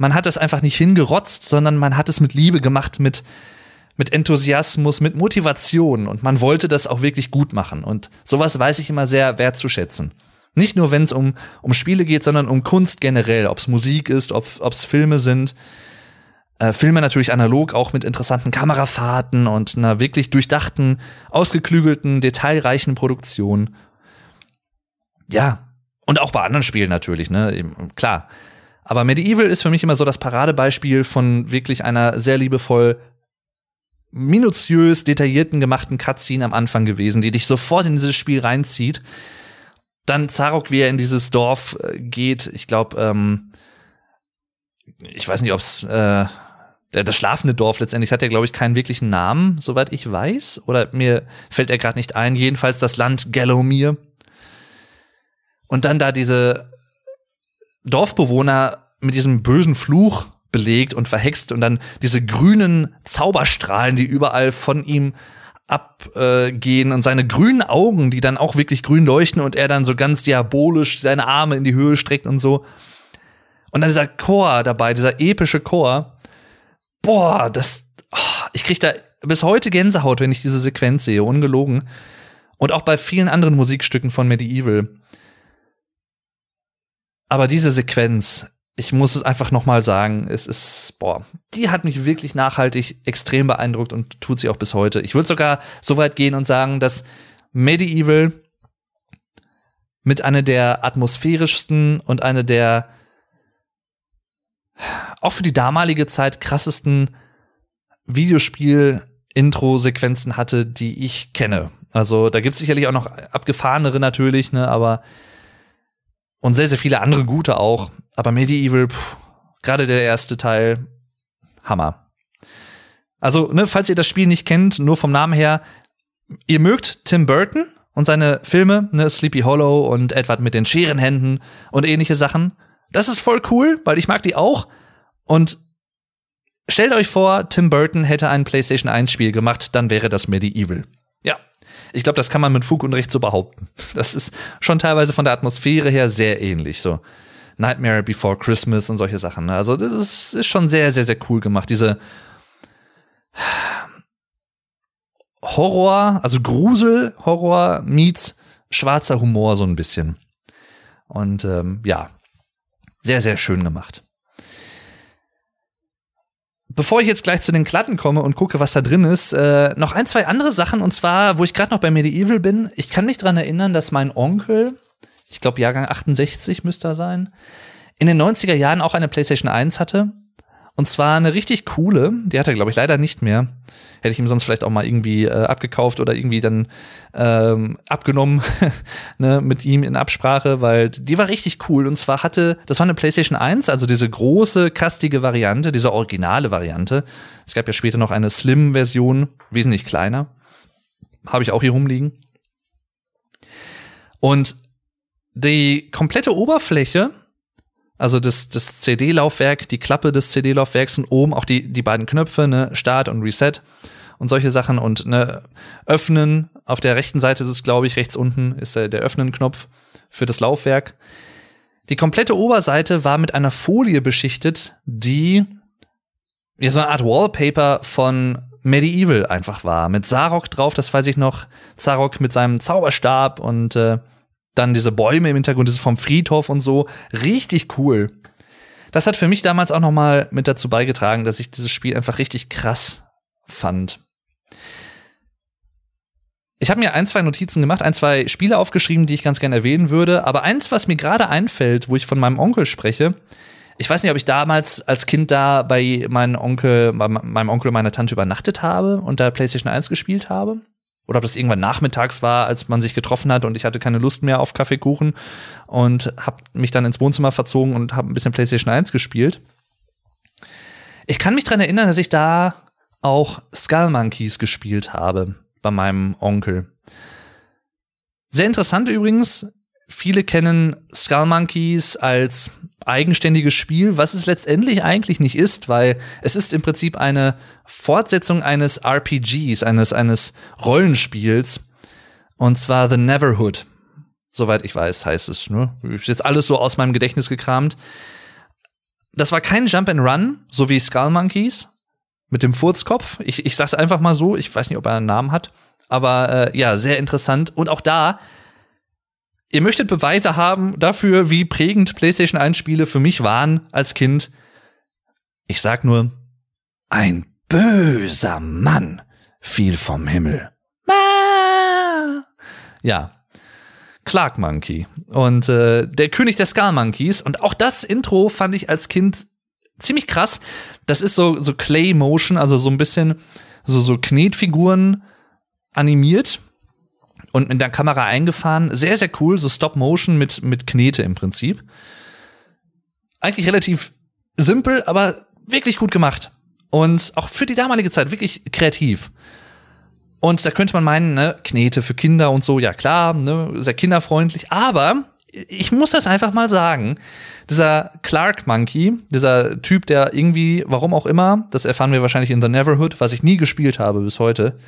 S1: man hat es einfach nicht hingerotzt, sondern man hat es mit Liebe gemacht, mit, mit Enthusiasmus, mit Motivation und man wollte das auch wirklich gut machen. Und sowas weiß ich immer sehr wertzuschätzen. Nicht nur, wenn es um, um Spiele geht, sondern um Kunst generell, ob es Musik ist, ob es Filme sind. Äh, Filme natürlich analog, auch mit interessanten Kamerafahrten und einer wirklich durchdachten, ausgeklügelten, detailreichen Produktion. Ja, und auch bei anderen Spielen natürlich, ne? Eben, klar. Aber Medieval ist für mich immer so das Paradebeispiel von wirklich einer sehr liebevoll minutiös detaillierten gemachten Cutscene am Anfang gewesen, die dich sofort in dieses Spiel reinzieht. Dann Zarok, wie er in dieses Dorf äh, geht, ich glaube, ähm, ich weiß nicht, ob's äh, das schlafende Dorf letztendlich hat ja, glaube ich, keinen wirklichen Namen, soweit ich weiß. Oder mir fällt er gerade nicht ein. Jedenfalls das Land Gallowmere. Und dann da diese Dorfbewohner mit diesem bösen Fluch belegt und verhext und dann diese grünen Zauberstrahlen, die überall von ihm abgehen und seine grünen Augen, die dann auch wirklich grün leuchten und er dann so ganz diabolisch seine Arme in die Höhe streckt und so. Und dann dieser Chor dabei, dieser epische Chor. Boah, das, oh, ich krieg da bis heute Gänsehaut, wenn ich diese Sequenz sehe, ungelogen. Und auch bei vielen anderen Musikstücken von Medieval. Aber diese Sequenz, ich muss es einfach noch mal sagen, es ist, boah, die hat mich wirklich nachhaltig extrem beeindruckt und tut sie auch bis heute. Ich würde sogar so weit gehen und sagen, dass Medieval mit einer der atmosphärischsten und eine der auch für die damalige Zeit krassesten Videospiel-Intro-Sequenzen hatte, die ich kenne. Also da gibt es sicherlich auch noch abgefahrenere natürlich, ne, aber und sehr, sehr viele andere gute auch. Aber Medieval, gerade der erste Teil, Hammer. Also, ne, falls ihr das Spiel nicht kennt, nur vom Namen her, ihr mögt Tim Burton und seine Filme, ne, Sleepy Hollow und Edward mit den Scherenhänden und ähnliche Sachen. Das ist voll cool, weil ich mag die auch. Und stellt euch vor, Tim Burton hätte ein PlayStation 1 Spiel gemacht, dann wäre das Medieval. Ich glaube, das kann man mit Fug und Recht so behaupten. Das ist schon teilweise von der Atmosphäre her sehr ähnlich. So Nightmare Before Christmas und solche Sachen. Ne? Also das ist, ist schon sehr, sehr, sehr cool gemacht. Diese Horror, also Grusel, Horror meets schwarzer Humor so ein bisschen. Und ähm, ja, sehr, sehr schön gemacht. Bevor ich jetzt gleich zu den Klatten komme und gucke, was da drin ist, äh, noch ein, zwei andere Sachen. Und zwar, wo ich gerade noch bei Medieval bin. Ich kann mich dran erinnern, dass mein Onkel, ich glaube Jahrgang 68 müsste er sein, in den 90er Jahren auch eine PlayStation 1 hatte. Und zwar eine richtig coole, die hat er, glaube ich, leider nicht mehr. Hätte ich ihm sonst vielleicht auch mal irgendwie äh, abgekauft oder irgendwie dann ähm, abgenommen ne, mit ihm in Absprache, weil die war richtig cool. Und zwar hatte, das war eine PlayStation 1, also diese große, kastige Variante, diese originale Variante. Es gab ja später noch eine Slim-Version, wesentlich kleiner. Habe ich auch hier rumliegen. Und die komplette Oberfläche also das, das CD-Laufwerk, die Klappe des CD-Laufwerks und oben auch die, die beiden Knöpfe, ne, Start und Reset. und solche Sachen und ne, öffnen. Auf der rechten Seite ist es, glaube ich, rechts unten ist der, der Öffnen-Knopf für das Laufwerk. Die komplette Oberseite war mit einer Folie beschichtet, die ja so eine Art Wallpaper von Medieval einfach war. Mit Sarok drauf, das weiß ich noch. Sarok mit seinem Zauberstab und äh, dann diese Bäume im Hintergrund, ist vom Friedhof und so. Richtig cool. Das hat für mich damals auch noch mal mit dazu beigetragen, dass ich dieses Spiel einfach richtig krass fand. Ich habe mir ein, zwei Notizen gemacht, ein, zwei Spiele aufgeschrieben, die ich ganz gerne erwähnen würde. Aber eins, was mir gerade einfällt, wo ich von meinem Onkel spreche, ich weiß nicht, ob ich damals als Kind da bei meinem Onkel, bei meinem Onkel und meiner Tante übernachtet habe und da PlayStation 1 gespielt habe. Oder ob das irgendwann nachmittags war, als man sich getroffen hat und ich hatte keine Lust mehr auf Kaffeekuchen und habe mich dann ins Wohnzimmer verzogen und habe ein bisschen PlayStation 1 gespielt. Ich kann mich dran erinnern, dass ich da auch Skull Monkeys gespielt habe bei meinem Onkel. Sehr interessant übrigens, viele kennen Skull Monkeys als eigenständiges Spiel, was es letztendlich eigentlich nicht ist, weil es ist im Prinzip eine Fortsetzung eines RPGs, eines, eines Rollenspiels, und zwar The Neverhood. Soweit ich weiß, heißt es. Ne? Ist jetzt alles so aus meinem Gedächtnis gekramt. Das war kein Jump and Run, so wie Skull Monkeys, mit dem Furzkopf. Ich, ich sag's einfach mal so, ich weiß nicht, ob er einen Namen hat. Aber äh, ja, sehr interessant. Und auch da, ihr möchtet Beweise haben dafür, wie prägend PlayStation 1 Spiele für mich waren als Kind. Ich sag nur, ein böser Mann fiel vom Himmel. Ja. Clark Monkey. Und äh, der König der Skull Monkeys. Und auch das Intro fand ich als Kind ziemlich krass. Das ist so, so Clay Motion, also so ein bisschen so, so Knetfiguren animiert und mit der Kamera eingefahren. Sehr, sehr cool, so Stop Motion mit, mit Knete im Prinzip. Eigentlich relativ simpel, aber wirklich gut gemacht. Und auch für die damalige Zeit wirklich kreativ. Und da könnte man meinen, ne, Knete für Kinder und so, ja klar, ne, sehr kinderfreundlich. Aber ich muss das einfach mal sagen. Dieser Clark Monkey, dieser Typ, der irgendwie, warum auch immer, das erfahren wir wahrscheinlich in The Neverhood, was ich nie gespielt habe bis heute,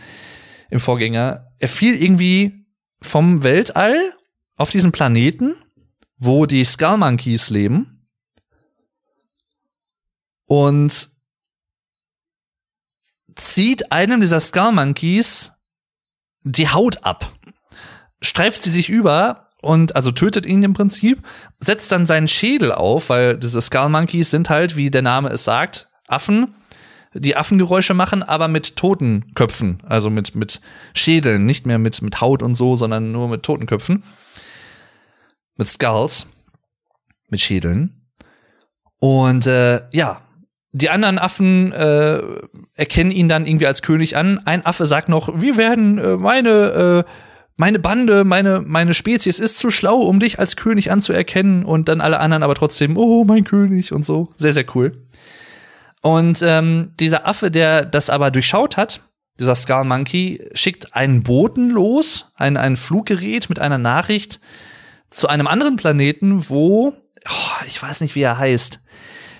S1: im Vorgänger, er fiel irgendwie vom Weltall auf diesen Planeten, wo die Skull Monkeys leben. Und zieht einem dieser Skull Monkeys die Haut ab, streift sie sich über und also tötet ihn im Prinzip, setzt dann seinen Schädel auf, weil diese Skull Monkeys sind halt, wie der Name es sagt, Affen, die Affengeräusche machen, aber mit toten Köpfen, also mit, mit Schädeln, nicht mehr mit, mit Haut und so, sondern nur mit toten Köpfen. Mit Skulls, mit Schädeln. Und äh, ja, die anderen Affen äh, erkennen ihn dann irgendwie als König an. Ein Affe sagt noch, wir werden äh, meine äh, meine Bande, meine meine Spezies ist zu schlau, um dich als König anzuerkennen und dann alle anderen aber trotzdem, oh mein König und so. Sehr sehr cool. Und ähm, dieser Affe, der das aber durchschaut hat, dieser Skull Monkey, schickt einen Boten los, ein, ein Fluggerät mit einer Nachricht zu einem anderen Planeten, wo, oh, ich weiß nicht, wie er heißt,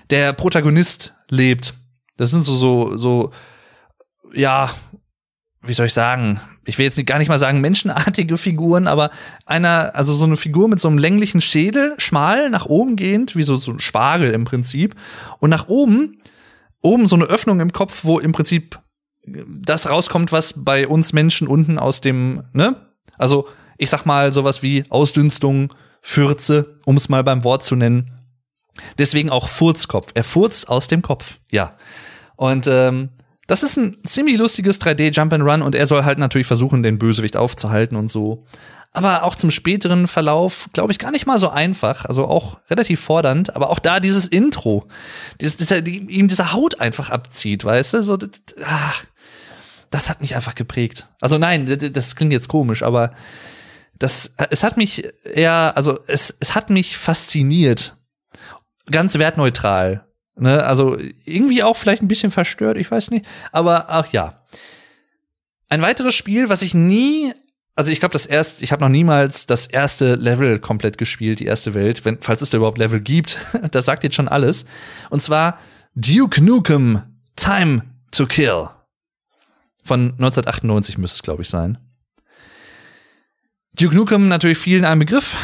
S1: der Protagonist lebt. Das sind so, so, so, ja, wie soll ich sagen? Ich will jetzt gar nicht mal sagen menschenartige Figuren, aber einer, also so eine Figur mit so einem länglichen Schädel, schmal nach oben gehend, wie so, so ein Spargel im Prinzip. Und nach oben oben so eine Öffnung im Kopf, wo im Prinzip das rauskommt, was bei uns Menschen unten aus dem, ne? Also, ich sag mal sowas wie Ausdünstung, Fürze, um es mal beim Wort zu nennen. Deswegen auch Furzkopf. Er furzt aus dem Kopf, ja. Und ähm, das ist ein ziemlich lustiges 3D Jump and Run und er soll halt natürlich versuchen, den Bösewicht aufzuhalten und so aber auch zum späteren Verlauf, glaube ich, gar nicht mal so einfach. Also auch relativ fordernd, aber auch da dieses Intro, dieses, dieser, die, ihm diese Haut einfach abzieht, weißt du? So, das, ach, das hat mich einfach geprägt. Also nein, das, das klingt jetzt komisch, aber das, es hat mich eher, also es, es hat mich fasziniert. Ganz wertneutral. Ne? Also irgendwie auch vielleicht ein bisschen verstört, ich weiß nicht. Aber ach ja. Ein weiteres Spiel, was ich nie also ich glaube, das erste, ich habe noch niemals das erste Level komplett gespielt, die erste Welt, wenn, falls es da überhaupt Level gibt. Das sagt jetzt schon alles. Und zwar Duke Nukem Time to Kill. Von 1998 müsste es, glaube ich, sein. Duke Nukem natürlich vielen ein Begriff.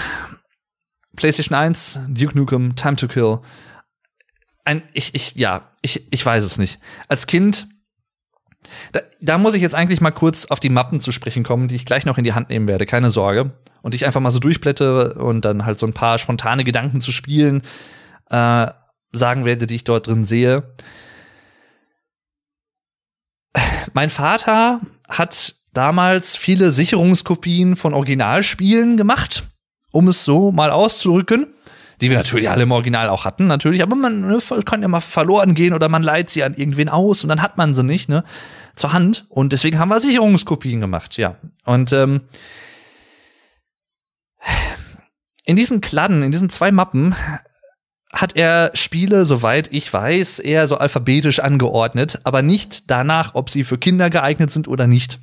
S1: PlayStation 1, Duke Nukem, Time to Kill. Ein, ich, ich, ja, ich, ich weiß es nicht. Als Kind, da, da muss ich jetzt eigentlich mal kurz auf die Mappen zu sprechen kommen, die ich gleich noch in die Hand nehmen werde, keine Sorge. Und ich einfach mal so durchblättere und dann halt so ein paar spontane Gedanken zu spielen, äh, sagen werde, die ich dort drin sehe. Mein Vater hat damals viele Sicherungskopien von Originalspielen gemacht, um es so mal auszurücken. Die wir natürlich alle im Original auch hatten, natürlich, aber man ne, kann ja mal verloren gehen oder man leiht sie an irgendwen aus und dann hat man sie nicht, ne, zur Hand. Und deswegen haben wir Sicherungskopien gemacht, ja. Und ähm, in diesen Kladden, in diesen zwei Mappen hat er Spiele, soweit ich weiß, eher so alphabetisch angeordnet, aber nicht danach, ob sie für Kinder geeignet sind oder nicht.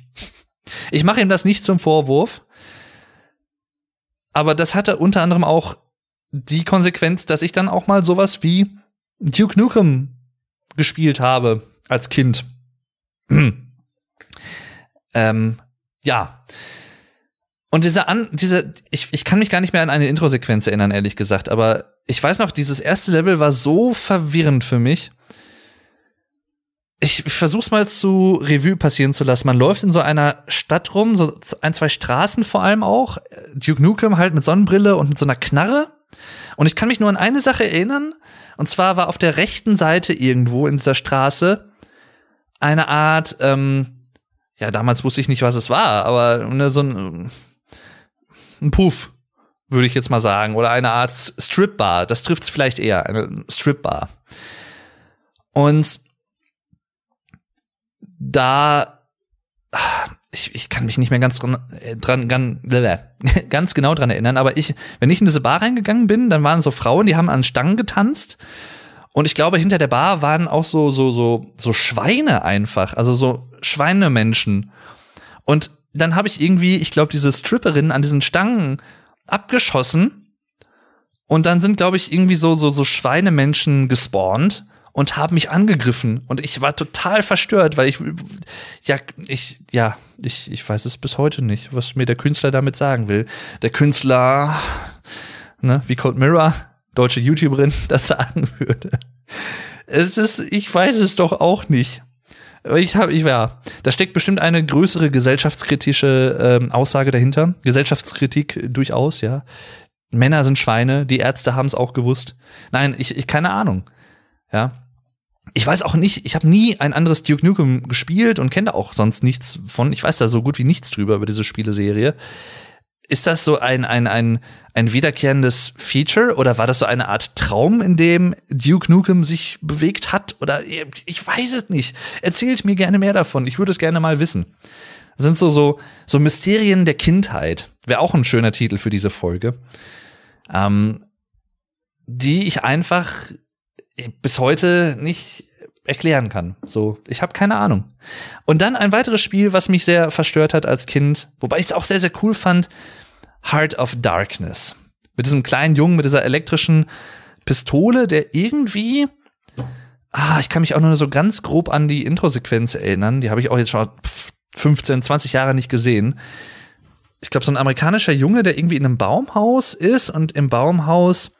S1: Ich mache ihm das nicht zum Vorwurf, aber das hatte unter anderem auch die Konsequenz, dass ich dann auch mal sowas wie Duke Nukem gespielt habe als Kind. ähm, ja. Und diese an, diese, ich, ich kann mich gar nicht mehr an eine Intro-Sequenz erinnern, ehrlich gesagt, aber ich weiß noch, dieses erste Level war so verwirrend für mich. Ich versuch's mal zu Revue passieren zu lassen. Man läuft in so einer Stadt rum, so ein, zwei Straßen vor allem auch. Duke Nukem halt mit Sonnenbrille und mit so einer Knarre. Und ich kann mich nur an eine Sache erinnern. Und zwar war auf der rechten Seite irgendwo in dieser Straße eine Art, ähm, ja, damals wusste ich nicht, was es war, aber ne, so ein, ein Puff, würde ich jetzt mal sagen, oder eine Art Stripbar. Das trifft es vielleicht eher, eine Stripbar. Und da, ich, ich kann mich nicht mehr ganz dran, äh, dran ganz, ganz genau dran erinnern, aber ich, wenn ich in diese Bar reingegangen bin, dann waren so Frauen, die haben an Stangen getanzt. Und ich glaube, hinter der Bar waren auch so, so, so, so Schweine einfach, also so Schweinemenschen. Und dann habe ich irgendwie, ich glaube, diese Stripperin an diesen Stangen abgeschossen und dann sind, glaube ich, irgendwie so, so, so Schweinemenschen gespawnt und haben mich angegriffen. Und ich war total verstört, weil ich, ja, ich, ja, ich, ich weiß es bis heute nicht, was mir der Künstler damit sagen will. Der Künstler, ne, wie Cold Mirror, deutsche YouTuberin, das sagen würde. Es ist, ich weiß es doch auch nicht. Ich habe, ich ja, da steckt bestimmt eine größere gesellschaftskritische ähm, Aussage dahinter. Gesellschaftskritik durchaus, ja. Männer sind Schweine, die Ärzte haben es auch gewusst. Nein, ich, ich keine Ahnung. Ja. Ich weiß auch nicht, ich habe nie ein anderes Duke Nukem gespielt und kenne da auch sonst nichts von. Ich weiß da so gut wie nichts drüber über diese Spieleserie. Ist das so ein, ein, ein, ein wiederkehrendes Feature oder war das so eine Art Traum, in dem Duke Nukem sich bewegt hat? Oder ich weiß es nicht. Erzählt mir gerne mehr davon. Ich würde es gerne mal wissen. Das sind so, so, so Mysterien der Kindheit. Wäre auch ein schöner Titel für diese Folge. Ähm, die ich einfach bis heute nicht erklären kann. So, ich habe keine Ahnung. Und dann ein weiteres Spiel, was mich sehr verstört hat als Kind, wobei ich es auch sehr, sehr cool fand, Heart of Darkness. Mit diesem kleinen Jungen, mit dieser elektrischen Pistole, der irgendwie, ah, ich kann mich auch nur so ganz grob an die Intro-Sequenz erinnern. Die habe ich auch jetzt schon 15, 20 Jahre nicht gesehen. Ich glaube, so ein amerikanischer Junge, der irgendwie in einem Baumhaus ist und im Baumhaus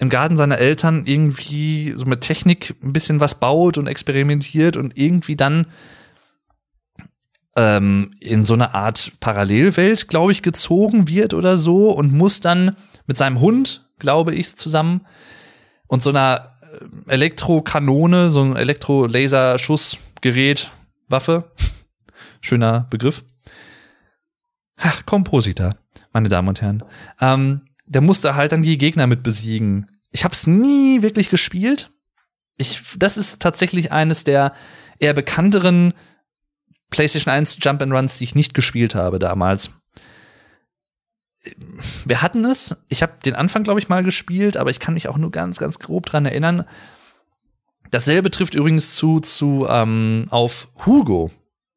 S1: im Garten seiner Eltern irgendwie so mit Technik ein bisschen was baut und experimentiert und irgendwie dann ähm, in so eine Art Parallelwelt, glaube ich, gezogen wird oder so und muss dann mit seinem Hund, glaube ich, zusammen und so einer äh, Elektrokanone, so ein Elektro-Laser-Schussgerät, Waffe, schöner Begriff. Ach, Kompositor, meine Damen und Herren. Ähm, der musste halt dann die Gegner mit besiegen. Ich habe es nie wirklich gespielt. Ich, das ist tatsächlich eines der eher bekannteren PlayStation 1 Jump and Runs, die ich nicht gespielt habe damals. Wir hatten es. Ich habe den Anfang, glaube ich, mal gespielt, aber ich kann mich auch nur ganz, ganz grob dran erinnern. Dasselbe trifft übrigens zu, zu ähm, auf Hugo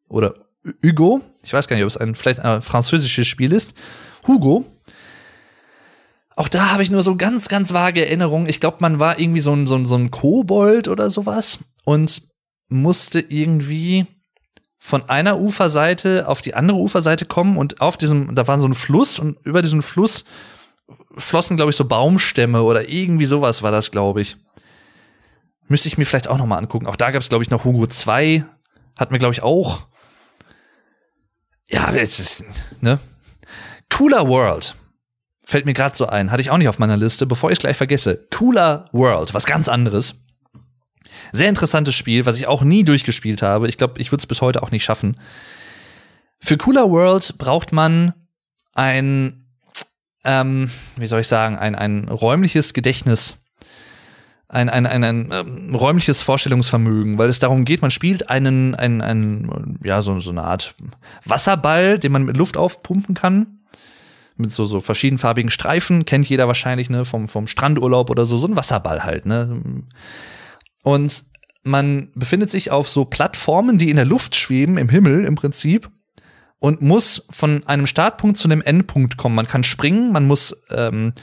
S1: oder Hugo. Ich weiß gar nicht, ob es ein vielleicht ein französisches Spiel ist. Hugo. Auch da habe ich nur so ganz, ganz vage Erinnerungen. Ich glaube, man war irgendwie so ein, so ein, so ein Kobold oder sowas und musste irgendwie von einer Uferseite auf die andere Uferseite kommen und auf diesem, da war so ein Fluss und über diesen Fluss flossen, glaube ich, so Baumstämme oder irgendwie sowas war das, glaube ich. Müsste ich mir vielleicht auch noch mal angucken. Auch da gab es, glaube ich, noch Hugo 2. Hatten wir, glaube ich, auch. Ja, es ist, ne? Cooler World. Fällt mir gerade so ein. Hatte ich auch nicht auf meiner Liste, bevor ich es gleich vergesse. Cooler World. Was ganz anderes. Sehr interessantes Spiel, was ich auch nie durchgespielt habe. Ich glaube, ich würde es bis heute auch nicht schaffen. Für Cooler World braucht man ein, ähm, wie soll ich sagen, ein, ein räumliches Gedächtnis. Ein, ein, ein, ein ähm, räumliches Vorstellungsvermögen, weil es darum geht, man spielt einen, einen, einen ja, so, so eine Art Wasserball, den man mit Luft aufpumpen kann mit so, so verschiedenfarbigen Streifen, kennt jeder wahrscheinlich, ne, vom, vom Strandurlaub oder so, so ein Wasserball halt, ne. Und man befindet sich auf so Plattformen, die in der Luft schweben, im Himmel im Prinzip, und muss von einem Startpunkt zu einem Endpunkt kommen. Man kann springen, man muss ähm,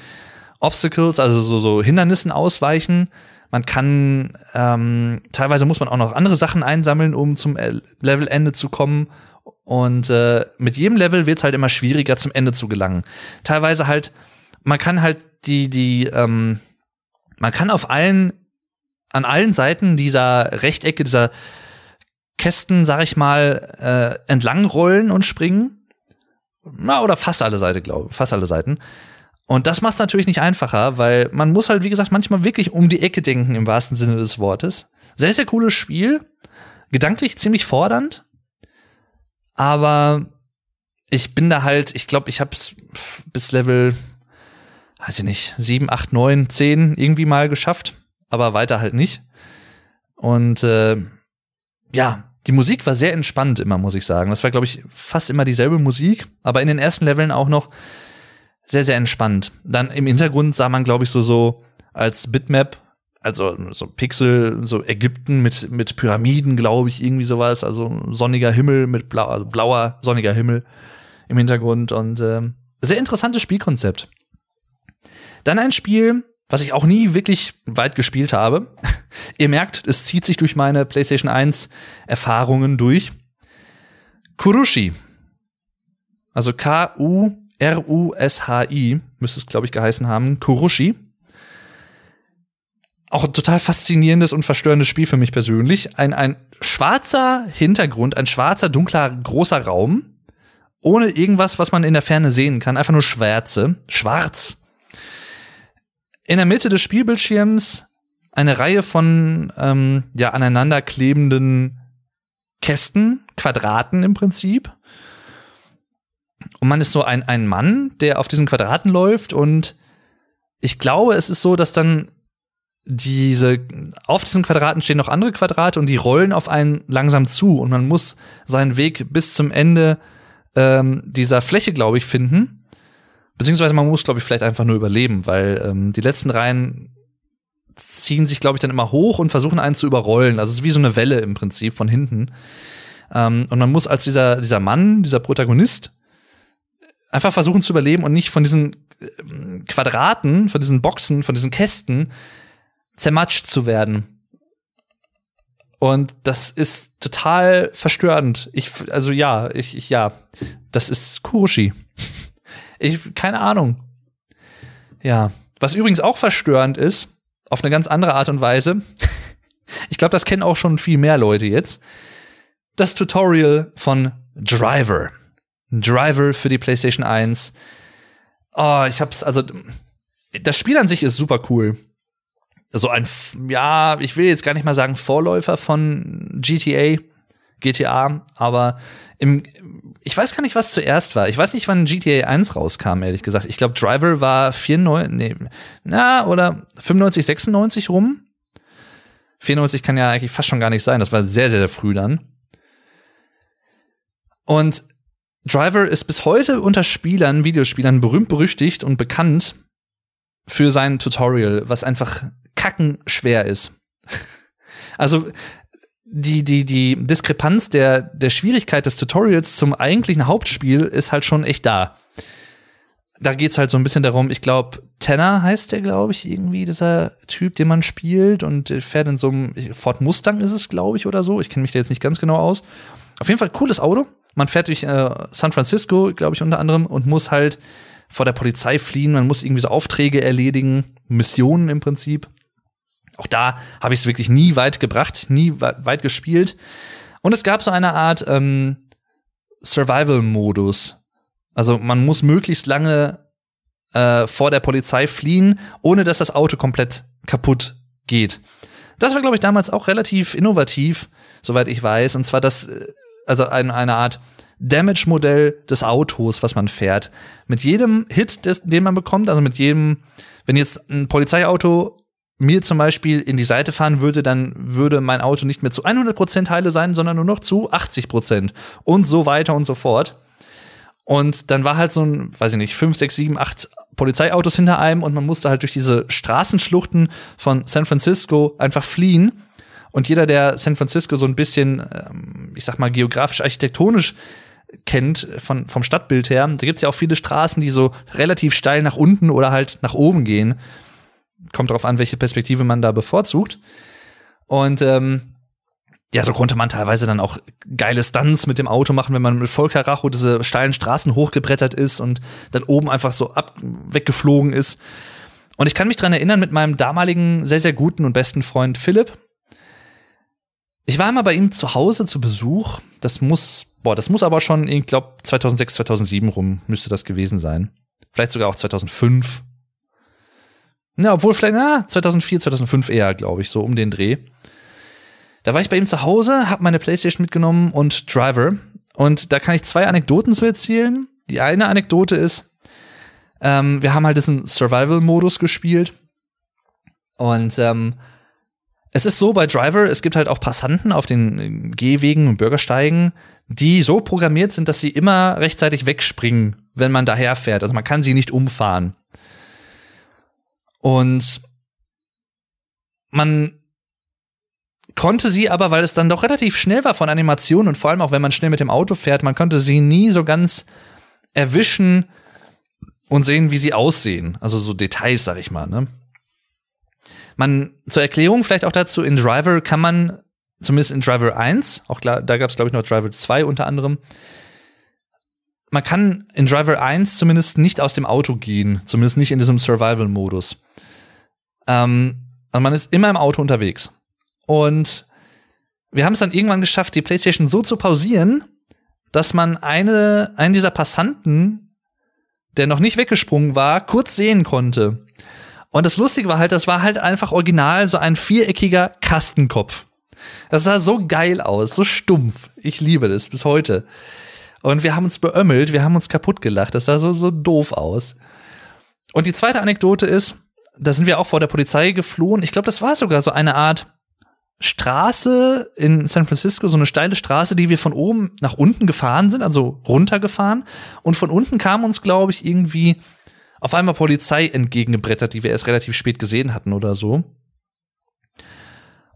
S1: Obstacles, also so, so Hindernissen ausweichen. Man kann ähm, teilweise muss man auch noch andere Sachen einsammeln, um zum Levelende zu kommen. Und äh, mit jedem Level wird es halt immer schwieriger, zum Ende zu gelangen. Teilweise halt, man kann halt die, die, ähm, man kann auf allen an allen Seiten dieser Rechtecke, dieser Kästen, sag ich mal, äh, entlang rollen und springen. Na, oder fast alle Seiten, glaube fast alle Seiten. Und das macht es natürlich nicht einfacher, weil man muss halt, wie gesagt, manchmal wirklich um die Ecke denken, im wahrsten Sinne des Wortes. Sehr, sehr cooles Spiel. Gedanklich ziemlich fordernd. Aber ich bin da halt, ich glaube, ich hab's bis Level, weiß ich nicht, 7, 8, 9, 10 irgendwie mal geschafft aber weiter halt nicht. Und äh, ja, die Musik war sehr entspannt immer, muss ich sagen. Das war, glaube ich, fast immer dieselbe Musik, aber in den ersten Leveln auch noch sehr, sehr entspannt. Dann im Hintergrund sah man, glaube ich, so, so als Bitmap, also so Pixel, so Ägypten mit, mit Pyramiden, glaube ich, irgendwie sowas. Also sonniger Himmel mit blau, also blauer, sonniger Himmel im Hintergrund und äh, sehr interessantes Spielkonzept. Dann ein Spiel, was ich auch nie wirklich weit gespielt habe. Ihr merkt, es zieht sich durch meine PlayStation 1 Erfahrungen durch. Kurushi. Also K-U-R-U-S-H-I müsste es, glaube ich, geheißen haben. Kurushi. Auch ein total faszinierendes und verstörendes Spiel für mich persönlich. Ein, ein schwarzer Hintergrund, ein schwarzer, dunkler, großer Raum. Ohne irgendwas, was man in der Ferne sehen kann. Einfach nur Schwärze. Schwarz in der Mitte des Spielbildschirms eine Reihe von ähm, ja aneinander klebenden Kästen, Quadraten im Prinzip. Und man ist so ein, ein Mann, der auf diesen Quadraten läuft und ich glaube, es ist so, dass dann diese, auf diesen Quadraten stehen noch andere Quadrate und die rollen auf einen langsam zu und man muss seinen Weg bis zum Ende ähm, dieser Fläche, glaube ich, finden. Beziehungsweise man muss, glaube ich, vielleicht einfach nur überleben, weil ähm, die letzten Reihen ziehen sich, glaube ich, dann immer hoch und versuchen einen zu überrollen. Also es ist wie so eine Welle im Prinzip von hinten. Ähm, und man muss als dieser, dieser Mann, dieser Protagonist, einfach versuchen zu überleben und nicht von diesen äh, Quadraten, von diesen Boxen, von diesen Kästen zermatscht zu werden. Und das ist total verstörend. Ich, also ja, ich, ich ja, das ist Kuroshi. Ich, keine Ahnung. Ja. Was übrigens auch verstörend ist, auf eine ganz andere Art und Weise, ich glaube, das kennen auch schon viel mehr Leute jetzt, das Tutorial von Driver. Driver für die PlayStation 1. Oh, ich hab's, also, das Spiel an sich ist super cool. So ein, ja, ich will jetzt gar nicht mal sagen Vorläufer von GTA, GTA, aber im, ich weiß gar nicht, was zuerst war. Ich weiß nicht, wann GTA 1 rauskam, ehrlich gesagt. Ich glaube, Driver war 94, nee, na, oder 95, 96 rum. 94 kann ja eigentlich fast schon gar nicht sein. Das war sehr, sehr früh dann. Und Driver ist bis heute unter Spielern, Videospielern berühmt, berüchtigt und bekannt für sein Tutorial, was einfach kackenschwer ist. also die, die, die Diskrepanz der, der Schwierigkeit des Tutorials zum eigentlichen Hauptspiel ist halt schon echt da. Da geht's halt so ein bisschen darum, ich glaube, Tanner heißt der, glaube ich, irgendwie, dieser Typ, den man spielt und fährt in so einem Ford Mustang ist es, glaube ich, oder so. Ich kenne mich da jetzt nicht ganz genau aus. auf jeden Fall cooles Auto. Man fährt durch äh, San Francisco, glaube ich, unter anderem, und muss halt vor der Polizei fliehen. Man muss irgendwie so Aufträge erledigen, Missionen im Prinzip. Auch da habe ich es wirklich nie weit gebracht, nie weit gespielt. Und es gab so eine Art ähm, Survival-Modus. Also man muss möglichst lange äh, vor der Polizei fliehen, ohne dass das Auto komplett kaputt geht. Das war, glaube ich, damals auch relativ innovativ, soweit ich weiß. Und zwar das, äh, also ein, eine Art Damage-Modell des Autos, was man fährt. Mit jedem Hit, des, den man bekommt, also mit jedem, wenn jetzt ein Polizeiauto mir zum Beispiel in die Seite fahren würde, dann würde mein Auto nicht mehr zu 100% heile sein, sondern nur noch zu 80% und so weiter und so fort. Und dann war halt so ein, weiß ich nicht, fünf, sechs, sieben, acht Polizeiautos hinter einem und man musste halt durch diese Straßenschluchten von San Francisco einfach fliehen. Und jeder, der San Francisco so ein bisschen, ähm, ich sag mal, geografisch, architektonisch kennt von, vom Stadtbild her, da gibt's ja auch viele Straßen, die so relativ steil nach unten oder halt nach oben gehen. Kommt darauf an, welche Perspektive man da bevorzugt. Und ähm, ja, so konnte man teilweise dann auch geile Stunts mit dem Auto machen, wenn man mit Vollkaracho diese steilen Straßen hochgebrettert ist und dann oben einfach so ab weggeflogen ist. Und ich kann mich dran erinnern mit meinem damaligen sehr, sehr guten und besten Freund Philipp. Ich war einmal bei ihm zu Hause zu Besuch. Das muss, boah, das muss aber schon, ich glaube, 2006, 2007 rum müsste das gewesen sein. Vielleicht sogar auch 2005. Ja, obwohl vielleicht, na, 2004, 2005 eher, glaube ich, so um den Dreh. Da war ich bei ihm zu Hause, habe meine Playstation mitgenommen und Driver. Und da kann ich zwei Anekdoten zu erzählen. Die eine Anekdote ist, ähm, wir haben halt diesen Survival-Modus gespielt. Und ähm, es ist so bei Driver, es gibt halt auch Passanten auf den Gehwegen und Bürgersteigen, die so programmiert sind, dass sie immer rechtzeitig wegspringen, wenn man daherfährt. Also man kann sie nicht umfahren. Und man konnte sie aber, weil es dann doch relativ schnell war von Animationen und vor allem auch wenn man schnell mit dem Auto fährt, man konnte sie nie so ganz erwischen und sehen, wie sie aussehen. Also so Details, sag ich mal. Ne? Man, zur Erklärung vielleicht auch dazu, in Driver kann man, zumindest in Driver 1, auch klar, da gab es glaube ich noch Driver 2 unter anderem, man kann in Driver 1 zumindest nicht aus dem Auto gehen, zumindest nicht in diesem Survival-Modus. Ähm, also man ist immer im Auto unterwegs. Und wir haben es dann irgendwann geschafft, die PlayStation so zu pausieren, dass man eine, einen dieser Passanten, der noch nicht weggesprungen war, kurz sehen konnte. Und das Lustige war halt, das war halt einfach original so ein viereckiger Kastenkopf. Das sah so geil aus, so stumpf. Ich liebe das bis heute. Und wir haben uns beömmelt, wir haben uns kaputt gelacht. Das sah so, so doof aus. Und die zweite Anekdote ist, da sind wir auch vor der Polizei geflohen. Ich glaube, das war sogar so eine Art Straße in San Francisco, so eine steile Straße, die wir von oben nach unten gefahren sind, also runtergefahren. Und von unten kam uns, glaube ich, irgendwie auf einmal Polizei entgegengebrettert, die wir erst relativ spät gesehen hatten oder so.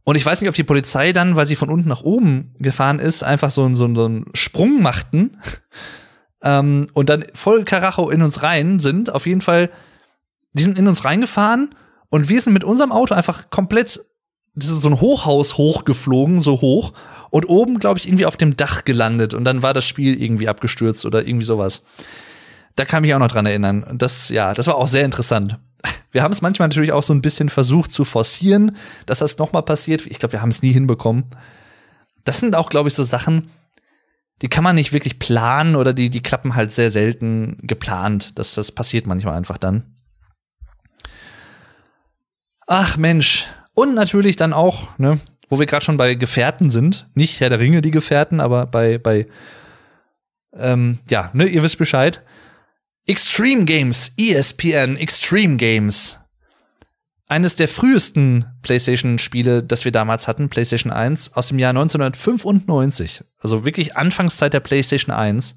S1: Und ich weiß nicht, ob die Polizei dann, weil sie von unten nach oben gefahren ist, einfach so, so, so einen Sprung machten ähm, und dann voll Karacho in uns rein sind. Auf jeden Fall, die sind in uns reingefahren und wir sind mit unserem Auto einfach komplett das ist so ein Hochhaus hochgeflogen, so hoch, und oben, glaube ich, irgendwie auf dem Dach gelandet und dann war das Spiel irgendwie abgestürzt oder irgendwie sowas. Da kann ich mich auch noch dran erinnern. Das, ja, das war auch sehr interessant. Wir haben es manchmal natürlich auch so ein bisschen versucht zu forcieren, dass das nochmal passiert. Ich glaube, wir haben es nie hinbekommen. Das sind auch, glaube ich, so Sachen, die kann man nicht wirklich planen oder die, die klappen halt sehr selten geplant. Das, das passiert manchmal einfach dann. Ach Mensch, und natürlich dann auch, ne, wo wir gerade schon bei Gefährten sind, nicht Herr der Ringe die Gefährten, aber bei, bei ähm, ja, ne, ihr wisst Bescheid. Extreme Games, ESPN Extreme Games. Eines der frühesten PlayStation-Spiele, das wir damals hatten, PlayStation 1, aus dem Jahr 1995. Also wirklich Anfangszeit der PlayStation 1.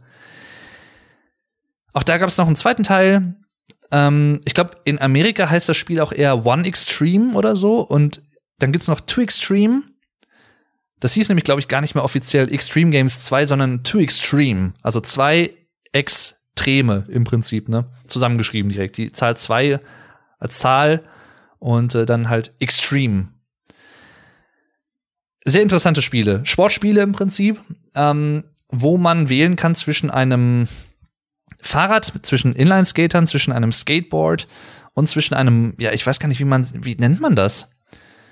S1: Auch da gab es noch einen zweiten Teil, ähm, ich glaube, in Amerika heißt das Spiel auch eher One Extreme oder so. Und dann gibt's noch Two Extreme. Das hieß nämlich, glaube ich, gar nicht mehr offiziell Extreme Games 2, sondern Two Extreme. Also zwei Extreme im Prinzip, ne? Zusammengeschrieben direkt. Die Zahl 2 als Zahl und äh, dann halt Extreme. Sehr interessante Spiele. Sportspiele im Prinzip. ähm, wo man wählen kann zwischen einem Fahrrad, zwischen Inline-Skatern, zwischen einem Skateboard und zwischen einem, ja, ich weiß gar nicht, wie man, wie nennt man das?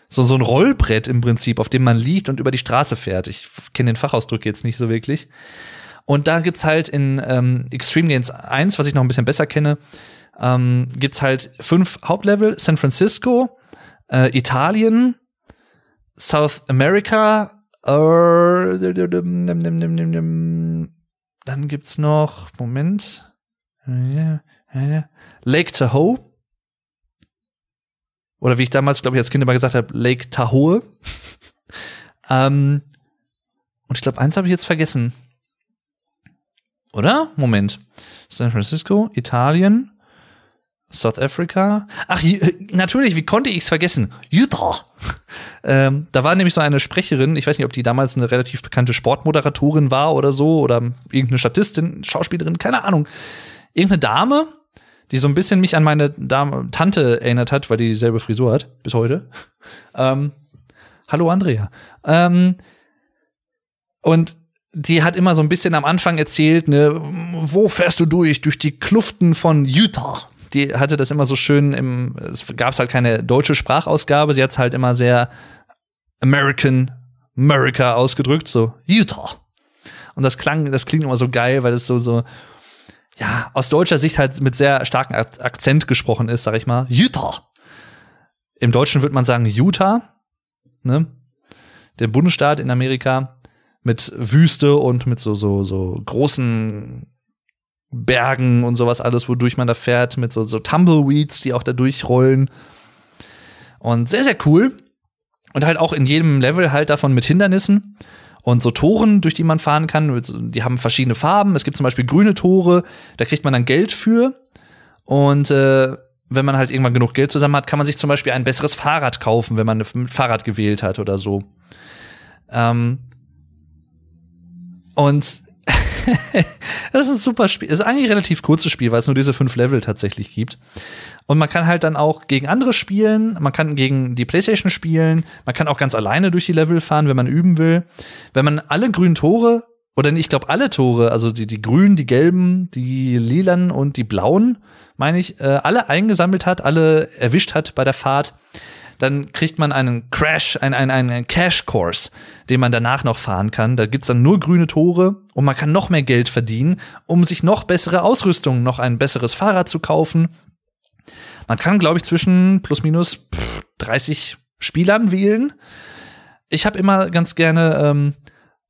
S1: So, so ein Rollbrett im Prinzip, auf dem man liegt und über die Straße fährt. Ich kenne den Fachausdruck jetzt nicht so wirklich. Und da gibt's halt in ähm, Extreme Games 1, was ich noch ein bisschen besser kenne, ähm, gibt's halt fünf Hauptlevel. San Francisco, äh, Italien, South America, äh, dann gibt's noch, Moment, Lake Tahoe. Oder wie ich damals, glaube ich, als Kind immer gesagt habe, Lake Tahoe. ähm, und ich glaube, eins habe ich jetzt vergessen. Oder? Moment. San Francisco, Italien, South Africa. Ach, natürlich, wie konnte ich es vergessen? Utah. Ähm, da war nämlich so eine Sprecherin, ich weiß nicht, ob die damals eine relativ bekannte Sportmoderatorin war oder so, oder irgendeine Statistin, Schauspielerin, keine Ahnung. Irgendeine Dame, die so ein bisschen mich an meine Dame, Tante erinnert hat, weil die dieselbe Frisur hat, bis heute. Ähm, hallo Andrea. Ähm, und die hat immer so ein bisschen am Anfang erzählt, ne, wo fährst du durch? Durch die Kluften von Utah. Die hatte das immer so schön im, es gab halt keine deutsche Sprachausgabe, sie hat es halt immer sehr American, America ausgedrückt, so Utah. Und das klang, das klingt immer so geil, weil es so, so, ja, aus deutscher Sicht halt mit sehr starkem Akzent gesprochen ist, sag ich mal. Utah. Im Deutschen würde man sagen Utah, ne? Der Bundesstaat in Amerika mit Wüste und mit so, so, so großen Bergen und sowas alles, wodurch man da fährt, mit so, so Tumbleweeds, die auch da durchrollen. Und sehr, sehr cool. Und halt auch in jedem Level halt davon mit Hindernissen und so Toren, durch die man fahren kann. Die haben verschiedene Farben. Es gibt zum Beispiel grüne Tore, da kriegt man dann Geld für. Und äh, wenn man halt irgendwann genug Geld zusammen hat, kann man sich zum Beispiel ein besseres Fahrrad kaufen, wenn man ein Fahrrad gewählt hat oder so. Ähm, und das ist ein super Spiel. Es ist eigentlich ein relativ kurzes Spiel, weil es nur diese fünf Level tatsächlich gibt. Und man kann halt dann auch gegen andere spielen, man kann gegen die Playstation spielen, man kann auch ganz alleine durch die Level fahren, wenn man üben will. Wenn man alle grünen Tore, oder ich glaube alle Tore, also die, die grünen, die gelben, die lilanen und die blauen, meine ich, äh, alle eingesammelt hat, alle erwischt hat bei der Fahrt, dann kriegt man einen Crash, einen, einen, einen Cash-Course, den man danach noch fahren kann. Da gibt's dann nur grüne Tore und man kann noch mehr Geld verdienen, um sich noch bessere Ausrüstung, noch ein besseres Fahrrad zu kaufen. Man kann, glaube ich, zwischen plus minus pff, 30 Spielern wählen. Ich habe immer ganz gerne ähm,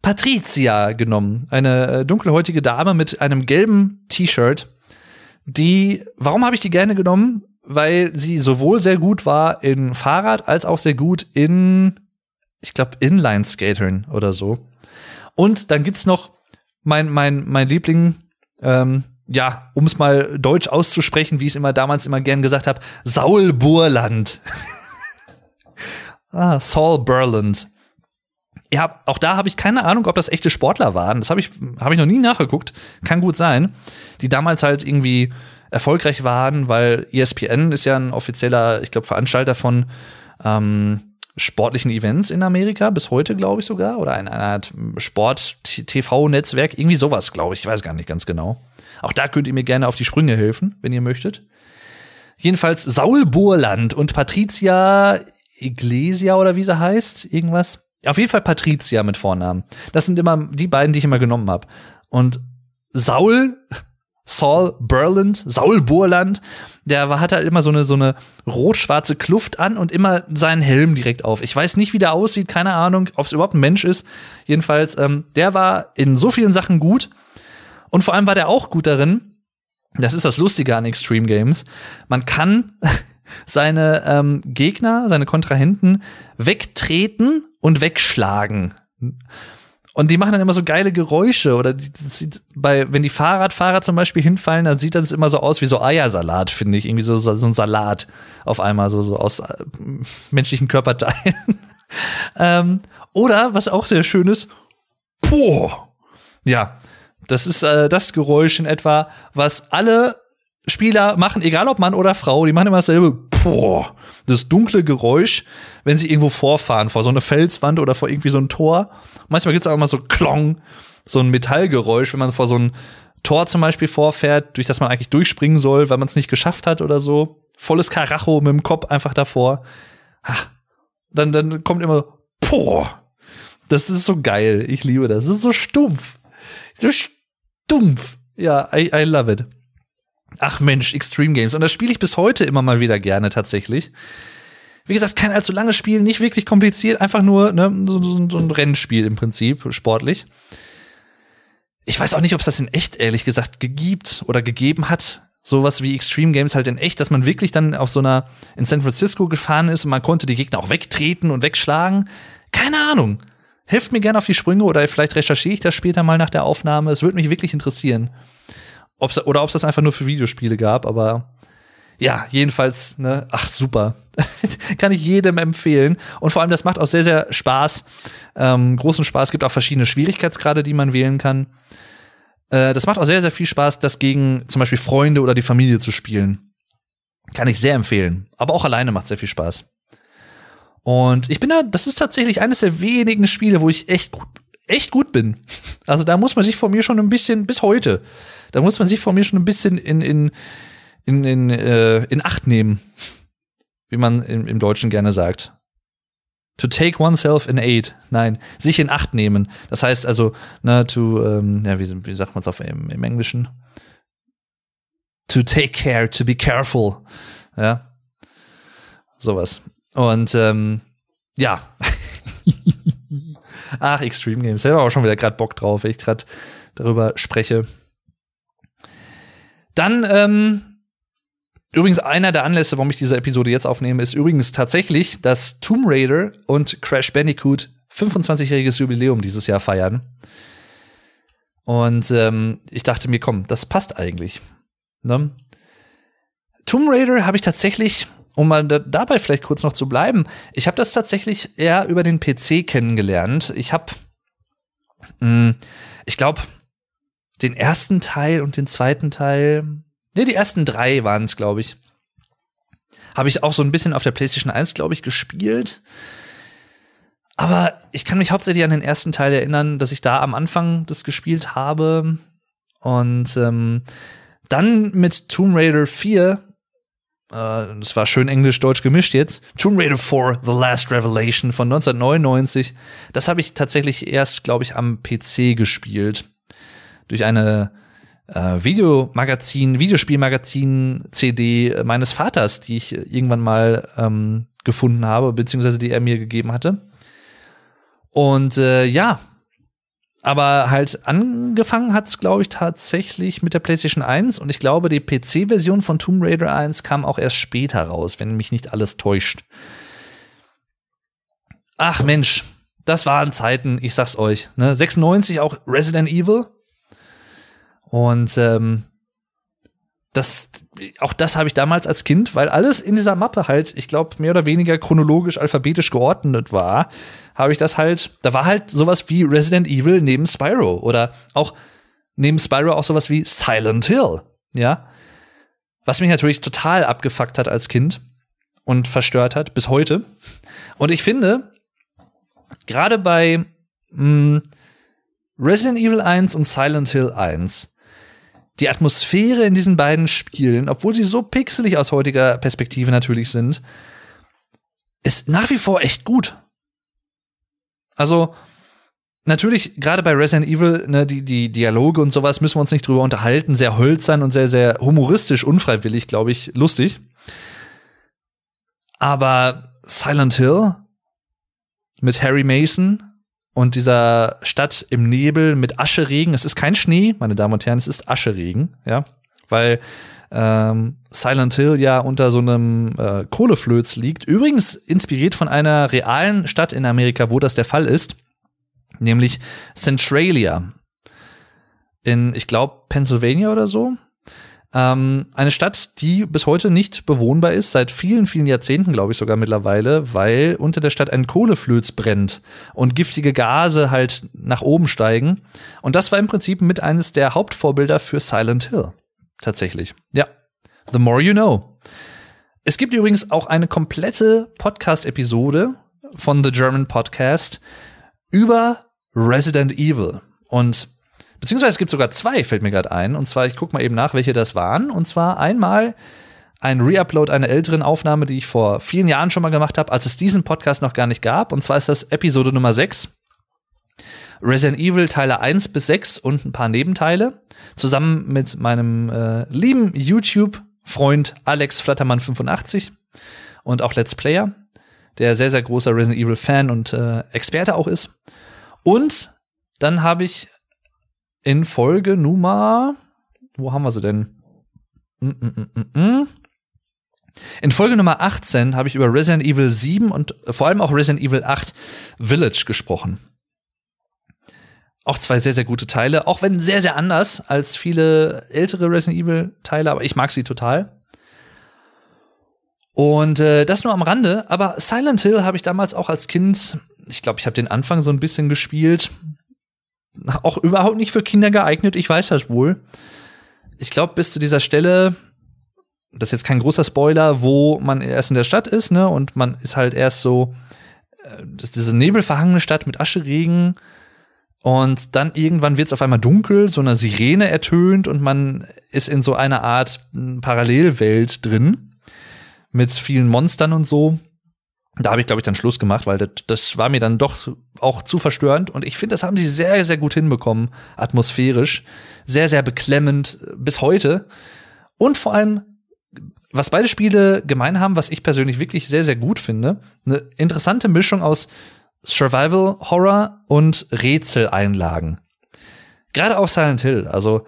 S1: Patricia genommen, eine äh, dunkelhäutige Dame mit einem gelben T-Shirt. Die, warum habe ich die gerne genommen? Weil sie sowohl sehr gut war in Fahrrad als auch sehr gut in, ich glaube, Inline-Skatern oder so. Und dann gibt's noch mein, mein, mein Liebling, ähm, ja, um es mal deutsch auszusprechen, wie ich es immer damals immer gern gesagt habe, Saul Burland. ah, Saul Burland. Ja, auch da habe ich keine Ahnung, ob das echte Sportler waren. Das habe ich, hab ich noch nie nachgeguckt. Kann gut sein. Die damals halt irgendwie erfolgreich waren, weil ESPN ist ja ein offizieller, ich glaube, Veranstalter von ähm, sportlichen Events in Amerika, bis heute, glaube ich sogar, oder eine, eine Art Sport-TV-Netzwerk, irgendwie sowas, glaube ich, ich weiß gar nicht ganz genau. Auch da könnt ihr mir gerne auf die Sprünge helfen, wenn ihr möchtet. Jedenfalls Saul Burland und Patricia Iglesia oder wie sie heißt, irgendwas. Auf jeden Fall Patricia mit Vornamen. Das sind immer die beiden, die ich immer genommen habe. Und Saul Saul Burland, Saul Burland, der war, hat halt immer so eine, so eine rot-schwarze Kluft an und immer seinen Helm direkt auf. Ich weiß nicht, wie der aussieht, keine Ahnung, ob es überhaupt ein Mensch ist. Jedenfalls, ähm, der war in so vielen Sachen gut. Und vor allem war der auch gut darin, das ist das Lustige an Extreme Games, man kann seine ähm, Gegner, seine Kontrahenten wegtreten und wegschlagen. Und die machen dann immer so geile Geräusche oder die, sieht bei, wenn die Fahrradfahrer zum Beispiel hinfallen, dann sieht das immer so aus wie so Eiersalat, finde ich. Irgendwie so, so, so ein Salat auf einmal, so, so aus äh, menschlichen Körperteilen. ähm, oder, was auch sehr schön ist, Puh. Ja, das ist äh, das Geräusch in etwa, was alle Spieler machen, egal ob Mann oder Frau, die machen immer dasselbe, boah, das dunkle Geräusch, wenn sie irgendwo vorfahren, vor so eine Felswand oder vor irgendwie so ein Tor. Manchmal gibt's auch immer so Klong, so ein Metallgeräusch, wenn man vor so ein Tor zum Beispiel vorfährt, durch das man eigentlich durchspringen soll, weil man es nicht geschafft hat oder so. Volles Karacho mit dem Kopf einfach davor. Ach, dann, dann kommt immer, boah, das ist so geil. Ich liebe das. Das ist so stumpf. So stumpf. Ja, I, I love it. Ach Mensch, Extreme Games. Und das spiele ich bis heute immer mal wieder gerne tatsächlich. Wie gesagt, kein allzu langes Spiel, nicht wirklich kompliziert, einfach nur ne, so, so, ein Rennspiel im Prinzip, sportlich. Ich weiß auch nicht, ob es das in echt, ehrlich gesagt, gibt oder gegeben hat. Sowas wie Extreme Games halt in echt, dass man wirklich dann auf so einer in San Francisco gefahren ist und man konnte die Gegner auch wegtreten und wegschlagen. Keine Ahnung. Helft mir gerne auf die Sprünge oder vielleicht recherchiere ich das später mal nach der Aufnahme. Es würde mich wirklich interessieren. Ob's, oder ob es das einfach nur für Videospiele gab, aber ja, jedenfalls, ne, ach super. Kann ich jedem empfehlen. Und vor allem, das macht auch sehr, sehr Spaß. Ähm, großen Spaß. Gibt auch verschiedene Schwierigkeitsgrade, die man wählen kann. Äh, das macht auch sehr, sehr viel Spaß, das gegen zum Beispiel Freunde oder die Familie zu spielen. Kann ich sehr empfehlen. Aber auch alleine macht sehr viel Spaß. Und ich bin da, das ist tatsächlich eines der wenigen Spiele, wo ich echt gut, echt gut bin. Also da muss man sich von mir schon ein bisschen, bis heute, da muss man sich von mir schon ein bisschen in, in, in, in, äh, in Acht nehmen. Wie man im, im Deutschen gerne sagt. To take oneself in aid. Nein, sich in Acht nehmen. Das heißt also, ne, to, ähm, ja, wie, wie sagt man es auf im, im Englischen? To take care, to be careful. Ja. Sowas. Und ähm, ja. Ach, Extreme Games. Selber auch schon wieder gerade Bock drauf, wenn ich gerade darüber spreche. Dann, ähm, übrigens einer der Anlässe, warum ich diese Episode jetzt aufnehme, ist übrigens tatsächlich, dass Tomb Raider und Crash Bandicoot 25-jähriges Jubiläum dieses Jahr feiern. Und ähm, ich dachte mir, komm, das passt eigentlich. Ne? Tomb Raider habe ich tatsächlich um mal da, dabei vielleicht kurz noch zu bleiben, ich habe das tatsächlich eher über den PC kennengelernt. Ich habe, hm, ich glaube, den ersten Teil und den zweiten Teil, ne, die ersten drei waren es, glaube ich, habe ich auch so ein bisschen auf der PlayStation 1, glaube ich, gespielt. Aber ich kann mich hauptsächlich an den ersten Teil erinnern, dass ich da am Anfang das gespielt habe. Und ähm, dann mit Tomb Raider 4 äh, das war schön englisch-deutsch gemischt jetzt, Tomb Raider 4 The Last Revelation von 1999. Das habe ich tatsächlich erst, glaube ich, am PC gespielt. Durch eine äh, Videomagazin, Videospielmagazin-CD meines Vaters, die ich irgendwann mal ähm, gefunden habe, beziehungsweise die er mir gegeben hatte. Und äh, ja, aber halt angefangen hat's, glaube ich, tatsächlich mit der PlayStation 1 und ich glaube, die PC-Version von Tomb Raider 1 kam auch erst später raus, wenn mich nicht alles täuscht. Ach Mensch, das waren Zeiten, ich sag's euch. Ne? 96 auch Resident Evil. Und ähm, das, auch das habe ich damals als Kind, weil alles in dieser Mappe halt, ich glaube, mehr oder weniger chronologisch, alphabetisch geordnet war, habe ich das halt, da war halt sowas wie Resident Evil neben Spyro oder auch neben Spyro auch sowas wie Silent Hill, ja. Was mich natürlich total abgefuckt hat als Kind und verstört hat bis heute. Und ich finde, gerade bei mh, hm, Resident Evil 1 und Silent Hill 1 die Atmosphäre in diesen beiden Spielen, obwohl sie so pixelig aus heutiger Perspektive natürlich sind, ist nach wie vor echt gut. Also, natürlich, gerade bei Resident Evil, ne, die, die Dialoge und sowas müssen wir uns nicht drüber unterhalten, sehr hölzern und sehr, sehr humoristisch, unfreiwillig, glaube ich, lustig. Aber Silent Hill mit Harry Mason und dieser Stadt im Nebel mit Ascheregen. Es ist kein Schnee, meine Damen und Herren, es ist Ascheregen, ja, weil ähm, Silent Hill ja unter so einem äh, Kohleflöz liegt. Übrigens inspiriert von einer realen Stadt in Amerika, wo das der Fall ist, nämlich Centralia in, ich glaube, Pennsylvania oder so. Ähm, eine Stadt, die bis heute nicht bewohnbar ist, seit vielen, vielen Jahrzehnten, glaube ich sogar mittlerweile, weil unter der Stadt ein Kohleflöz brennt und giftige Gase halt nach oben steigen. Und das war im Prinzip mit eines der Hauptvorbilder für Silent Hill. Tatsächlich. Ja. The more you know. Es gibt übrigens auch eine komplette Podcast-Episode von The German Podcast über Resident Evil. Und beziehungsweise es gibt sogar zwei, fällt mir gerade ein. Und zwar, ich gucke mal eben nach, welche das waren. Und zwar einmal ein Reupload einer älteren Aufnahme, die ich vor vielen Jahren schon mal gemacht habe, als es diesen Podcast noch gar nicht gab. Und zwar ist das Episode Nummer 6. Resident Evil Teile 1 bis 6 und ein paar Nebenteile. Zusammen mit meinem äh, lieben YouTube-Freund Alex Flattermann85 und auch Let's Player, der sehr, sehr großer Resident Evil Fan und äh, Experte auch ist. Und dann habe ich in Folge Nummer, wo haben wir sie denn? Mm -mm -mm in Folge Nummer 18 habe ich über Resident Evil 7 und vor allem auch Resident Evil 8 Village gesprochen. Auch zwei sehr, sehr gute Teile, auch wenn sehr, sehr anders als viele ältere Resident Evil Teile, aber ich mag sie total. Und äh, das nur am Rande, aber Silent Hill habe ich damals auch als Kind, ich glaube, ich habe den Anfang so ein bisschen gespielt. Auch überhaupt nicht für Kinder geeignet, ich weiß das wohl. Ich glaube, bis zu dieser Stelle, das ist jetzt kein großer Spoiler, wo man erst in der Stadt ist, ne, und man ist halt erst so, äh, das ist diese nebelverhangene Stadt mit Ascheregen. Und dann irgendwann wird es auf einmal dunkel, so eine Sirene ertönt und man ist in so einer Art Parallelwelt drin mit vielen Monstern und so. Da habe ich, glaube ich, dann Schluss gemacht, weil das, das war mir dann doch auch zu verstörend. Und ich finde, das haben sie sehr, sehr gut hinbekommen, atmosphärisch. Sehr, sehr beklemmend bis heute. Und vor allem was beide Spiele gemein haben, was ich persönlich wirklich sehr, sehr gut finde, eine interessante Mischung aus Survival Horror und Rätseleinlagen. Gerade auch Silent Hill, also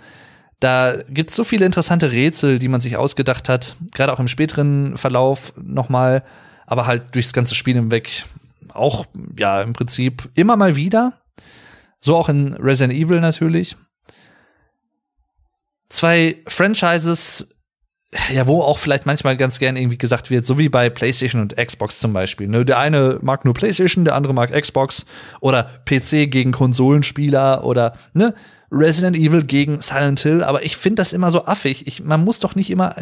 S1: da gibt's so viele interessante Rätsel, die man sich ausgedacht hat, gerade auch im späteren Verlauf nochmal, aber halt durchs ganze Spiel hinweg auch, ja, im Prinzip immer mal wieder. So auch in Resident Evil natürlich. Zwei Franchises, ja, wo auch vielleicht manchmal ganz gern irgendwie gesagt wird, so wie bei PlayStation und Xbox zum Beispiel. Ne? Der eine mag nur PlayStation, der andere mag Xbox oder PC gegen Konsolenspieler oder ne? Resident Evil gegen Silent Hill, aber ich finde das immer so affig. Ich, man muss doch nicht immer.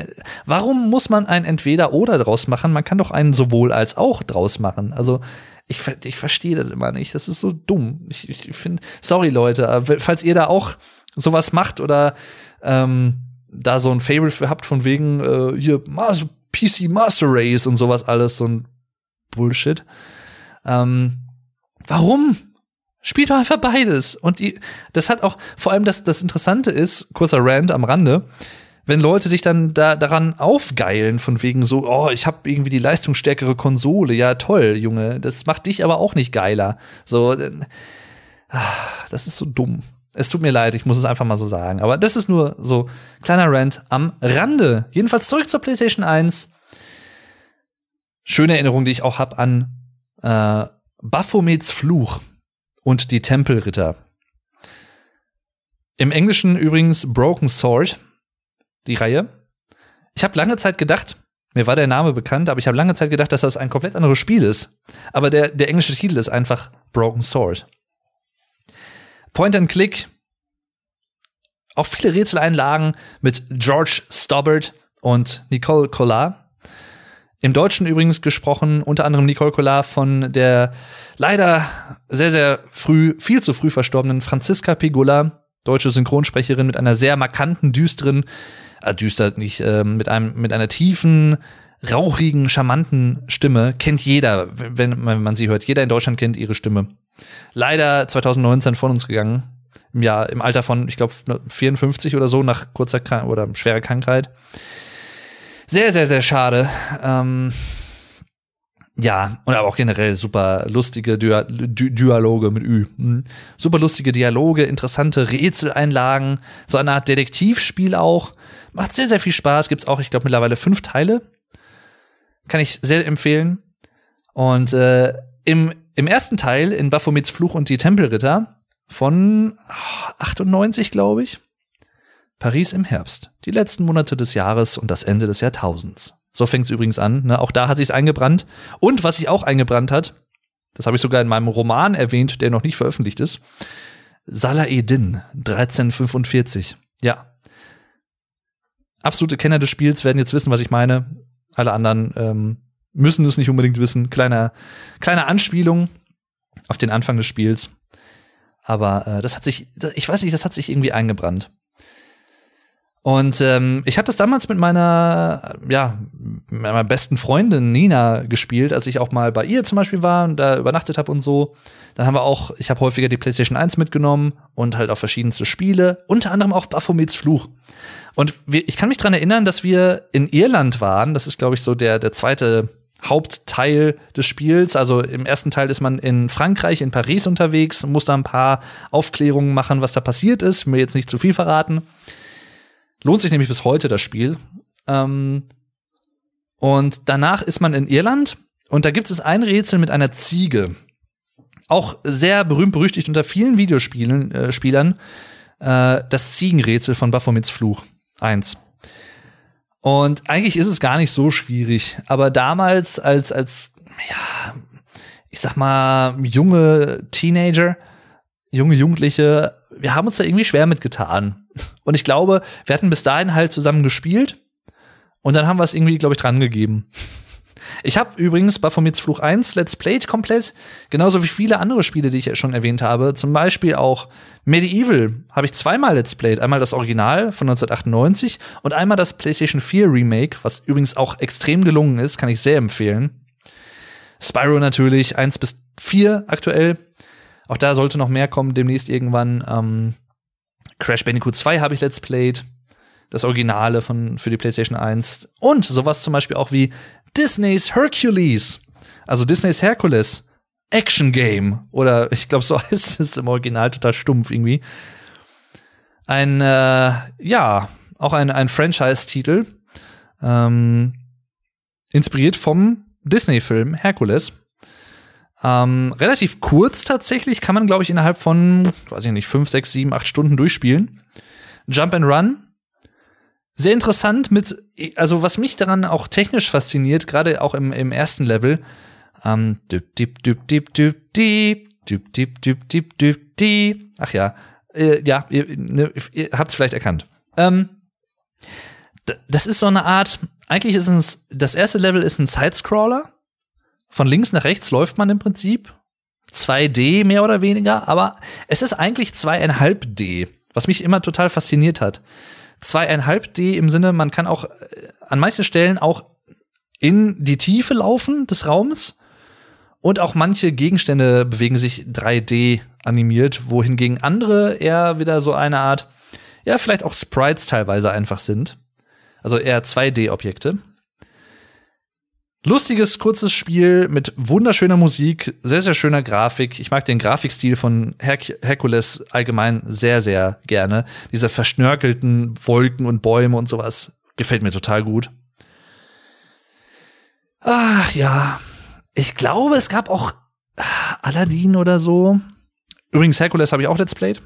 S1: Warum muss man ein Entweder-Oder draus machen? Man kann doch einen sowohl als auch draus machen. Also ich, ich verstehe das immer nicht. Das ist so dumm. Ich, ich finde, sorry Leute, falls ihr da auch sowas macht oder ähm, da so ein Favorite für habt von wegen äh, hier Master, PC Master Race und sowas alles, so ein Bullshit. Ähm, warum? Spielt doch einfach beides. Und die, das hat auch, vor allem das, das Interessante ist, kurzer Rant am Rande, wenn Leute sich dann da daran aufgeilen, von wegen so, oh, ich habe irgendwie die leistungsstärkere Konsole, ja toll, Junge, das macht dich aber auch nicht geiler. So, äh, das ist so dumm. Es tut mir leid, ich muss es einfach mal so sagen. Aber das ist nur so kleiner Rant am Rande. Jedenfalls zurück zur PlayStation 1. Schöne Erinnerung, die ich auch habe an äh, Baphomets Fluch und die Tempelritter. Im Englischen übrigens Broken Sword, die Reihe. Ich habe lange Zeit gedacht, mir war der Name bekannt, aber ich habe lange Zeit gedacht, dass das ein komplett anderes Spiel ist. Aber der, der englische Titel ist einfach Broken Sword. Point and Click. Auch viele Rätseleinlagen mit George Stobbart und Nicole Collard. Im Deutschen übrigens gesprochen, unter anderem Nicole Collard von der leider sehr, sehr früh, viel zu früh verstorbenen Franziska Pigula, deutsche Synchronsprecherin mit einer sehr markanten, düsteren, äh, düster nicht, äh, mit einem, mit einer tiefen, rauchigen, charmanten Stimme. Kennt jeder, wenn man sie hört. Jeder in Deutschland kennt ihre Stimme leider 2019 von uns gegangen. Im Jahr, im Alter von, ich glaube, 54 oder so, nach kurzer Krank oder schwerer Krankheit. Sehr, sehr, sehr schade. Ähm, ja, und aber auch generell super lustige Dia Di Dialoge mit Ü. Mhm. Super lustige Dialoge, interessante Rätseleinlagen, so eine Art Detektivspiel auch. Macht sehr, sehr viel Spaß. Gibt's auch, ich glaube, mittlerweile fünf Teile. Kann ich sehr empfehlen. Und äh, im im ersten Teil in Baphomets Fluch und die Tempelritter von 98, glaube ich. Paris im Herbst. Die letzten Monate des Jahres und das Ende des Jahrtausends. So fängt es übrigens an. Ne? Auch da hat sich's eingebrannt. Und was sich auch eingebrannt hat, das habe ich sogar in meinem Roman erwähnt, der noch nicht veröffentlicht ist. Salah Eddin, 1345. Ja. absolute Kenner des Spiels werden jetzt wissen, was ich meine. Alle anderen ähm, müssen es nicht unbedingt wissen. Kleine, kleine Anspielung auf den Anfang des Spiels. Aber äh, das hat sich, ich weiß nicht, das hat sich irgendwie eingebrannt. Und ähm, ich habe das damals mit meiner, ja, meiner besten Freundin Nina gespielt, als ich auch mal bei ihr zum Beispiel war und da übernachtet habe und so. Dann haben wir auch, ich habe häufiger die PlayStation 1 mitgenommen und halt auch verschiedenste Spiele, unter anderem auch Baphomets Fluch. Und wir, ich kann mich dran erinnern, dass wir in Irland waren. Das ist, glaube ich, so der, der zweite Hauptteil des Spiels. Also im ersten Teil ist man in Frankreich, in Paris unterwegs muss da ein paar Aufklärungen machen, was da passiert ist. Mir jetzt nicht zu viel verraten. Lohnt sich nämlich bis heute das Spiel. Ähm, und danach ist man in Irland und da gibt es ein Rätsel mit einer Ziege. Auch sehr berühmt berüchtigt unter vielen Videospielen äh, Spielern äh, das Ziegenrätsel von Baphomets Fluch 1. Und eigentlich ist es gar nicht so schwierig, aber damals als als ja, ich sag mal junge Teenager, junge Jugendliche, wir haben uns da irgendwie schwer mitgetan. Und ich glaube, wir hatten bis dahin halt zusammen gespielt und dann haben wir es irgendwie, glaube ich, dran gegeben. Ich habe übrigens Baphomets Fluch 1 Let's Played komplett, genauso wie viele andere Spiele, die ich schon erwähnt habe. Zum Beispiel auch Medieval habe ich zweimal Let's Played. Einmal das Original von 1998 und einmal das PlayStation 4 Remake, was übrigens auch extrem gelungen ist, kann ich sehr empfehlen. Spyro natürlich, 1 bis 4 aktuell. Auch da sollte noch mehr kommen, demnächst irgendwann. Ähm, Crash Bandicoot 2 habe ich Let's Played. Das Originale von, für die PlayStation 1. Und sowas zum Beispiel auch wie Disneys Hercules. Also Disneys Hercules. Action Game. Oder ich glaube, so heißt es im Original total stumpf irgendwie. Ein, äh, ja, auch ein, ein Franchise-Titel. Ähm, inspiriert vom Disney-Film Hercules. Ähm, relativ kurz tatsächlich, kann man, glaube ich, innerhalb von, weiß ich nicht, fünf, sechs, sieben, acht Stunden durchspielen. Jump and Run. Sehr interessant mit, also was mich daran auch technisch fasziniert, gerade auch im, im ersten Level. Ähm, dip, dip, dip, dip, dip, dip, dip, dip, dip, dip, dip, dip. Ach ja, äh, ja, ihr, ne, ihr habt's vielleicht erkannt. Ähm, das ist so eine Art, eigentlich ist es, das erste Level ist ein Sidescroller von links nach rechts läuft man im Prinzip. 2D mehr oder weniger, aber es ist eigentlich zweieinhalb D, was mich immer total fasziniert hat. Zweieinhalb D im Sinne, man kann auch äh, an manchen Stellen auch in die Tiefe laufen des Raums und auch manche Gegenstände bewegen sich 3D animiert, wohingegen andere eher wieder so eine Art, ja, vielleicht auch Sprites teilweise einfach sind. Also eher 2D-Objekte. Lustiges, kurzes Spiel mit wunderschöner Musik, sehr, sehr schöner Grafik. Ich mag den Grafikstil von Her Hercules allgemein sehr, sehr gerne. Diese verschnörkelten Wolken und Bäume und sowas gefällt mir total gut. Ach ja, ich glaube, es gab auch Aladdin oder so. Übrigens, Hercules habe ich auch Let's Played.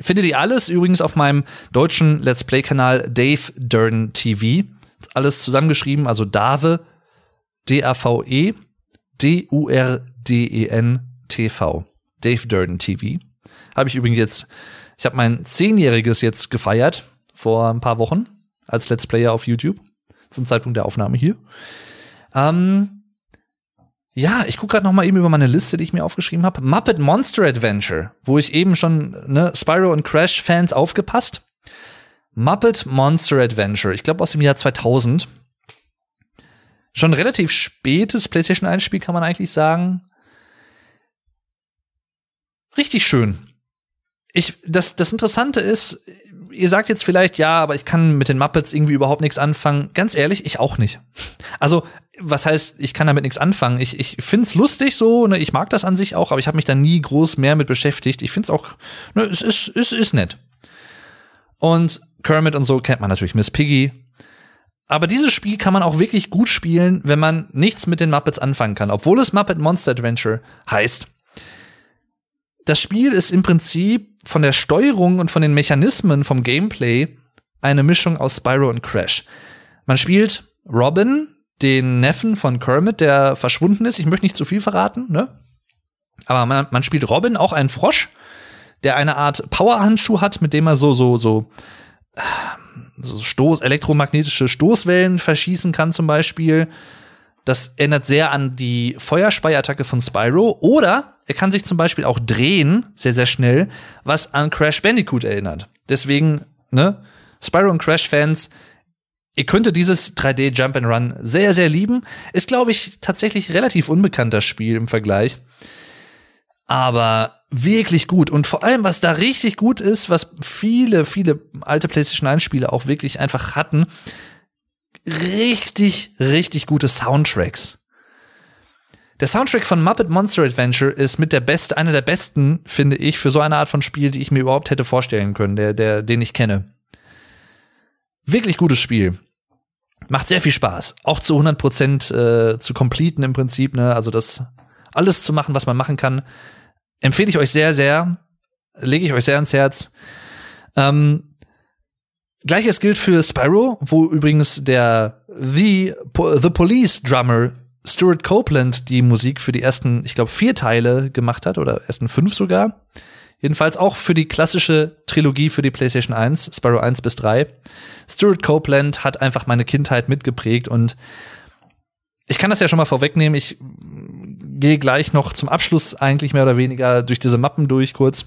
S1: Findet ihr alles übrigens auf meinem deutschen Let's Play-Kanal Dave Durden TV. Alles zusammengeschrieben, also Dave D-A-V-E D-U-R-D-E-N-T-V. Dave Durden TV. Habe ich übrigens jetzt, ich habe mein Zehnjähriges jetzt gefeiert vor ein paar Wochen als Let's Player auf YouTube zum Zeitpunkt der Aufnahme hier. Ähm, ja, ich gucke gerade noch mal eben über meine Liste, die ich mir aufgeschrieben habe. Muppet Monster Adventure, wo ich eben schon ne, Spyro und Crash Fans aufgepasst. Muppet Monster Adventure, ich glaube aus dem Jahr 2000 schon relativ spätes PlayStation 1 Spiel, kann man eigentlich sagen. Richtig schön. Ich, das, das Interessante ist, ihr sagt jetzt vielleicht, ja, aber ich kann mit den Muppets irgendwie überhaupt nichts anfangen. Ganz ehrlich, ich auch nicht. Also, was heißt, ich kann damit nichts anfangen? Ich, ich find's lustig so, ne, ich mag das an sich auch, aber ich habe mich da nie groß mehr mit beschäftigt. Ich find's auch, ne, es ist, es ist nett. Und Kermit und so kennt man natürlich, Miss Piggy, aber dieses Spiel kann man auch wirklich gut spielen, wenn man nichts mit den Muppets anfangen kann, obwohl es Muppet Monster Adventure heißt. Das Spiel ist im Prinzip von der Steuerung und von den Mechanismen vom Gameplay eine Mischung aus Spyro und Crash. Man spielt Robin, den Neffen von Kermit, der verschwunden ist. Ich möchte nicht zu viel verraten, ne? Aber man, man spielt Robin, auch einen Frosch, der eine Art Powerhandschuh hat, mit dem er so, so, so so Stoß, elektromagnetische Stoßwellen verschießen kann zum Beispiel. Das erinnert sehr an die Feuerspeiattacke von Spyro. Oder er kann sich zum Beispiel auch drehen, sehr, sehr schnell, was an Crash Bandicoot erinnert. Deswegen, ne, Spyro und Crash-Fans, ihr könntet dieses 3D Jump and Run sehr, sehr lieben. Ist, glaube ich, tatsächlich relativ unbekannter Spiel im Vergleich. Aber wirklich gut. Und vor allem, was da richtig gut ist, was viele, viele alte PlayStation 1 Spiele auch wirklich einfach hatten, richtig, richtig gute Soundtracks. Der Soundtrack von Muppet Monster Adventure ist mit der beste, einer der besten, finde ich, für so eine Art von Spiel, die ich mir überhaupt hätte vorstellen können, der, der, den ich kenne. Wirklich gutes Spiel. Macht sehr viel Spaß. Auch zu 100 Prozent äh, zu completen im Prinzip, ne? Also das alles zu machen, was man machen kann. Empfehle ich euch sehr, sehr. Lege ich euch sehr ans Herz. Ähm, Gleiches gilt für Spyro, wo übrigens der The, The Police Drummer Stuart Copeland die Musik für die ersten, ich glaube, vier Teile gemacht hat oder ersten fünf sogar. Jedenfalls auch für die klassische Trilogie für die PlayStation 1, Spyro 1 bis 3. Stuart Copeland hat einfach meine Kindheit mitgeprägt und ich kann das ja schon mal vorwegnehmen. Ich gehe gleich noch zum Abschluss eigentlich mehr oder weniger durch diese Mappen durch kurz.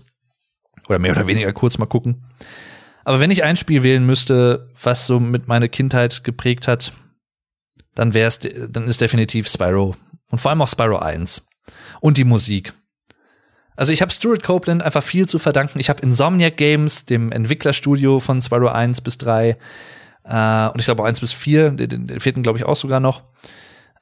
S1: Oder mehr oder weniger kurz mal gucken. Aber wenn ich ein Spiel wählen müsste, was so mit meiner Kindheit geprägt hat, dann wär's, dann ist definitiv Spyro. Und vor allem auch Spyro 1. Und die Musik. Also ich habe Stuart Copeland einfach viel zu verdanken. Ich habe Insomniac Games, dem Entwicklerstudio von Spyro 1 bis 3, äh, und ich glaube auch 1 bis 4, den, den vierten glaube ich auch sogar noch.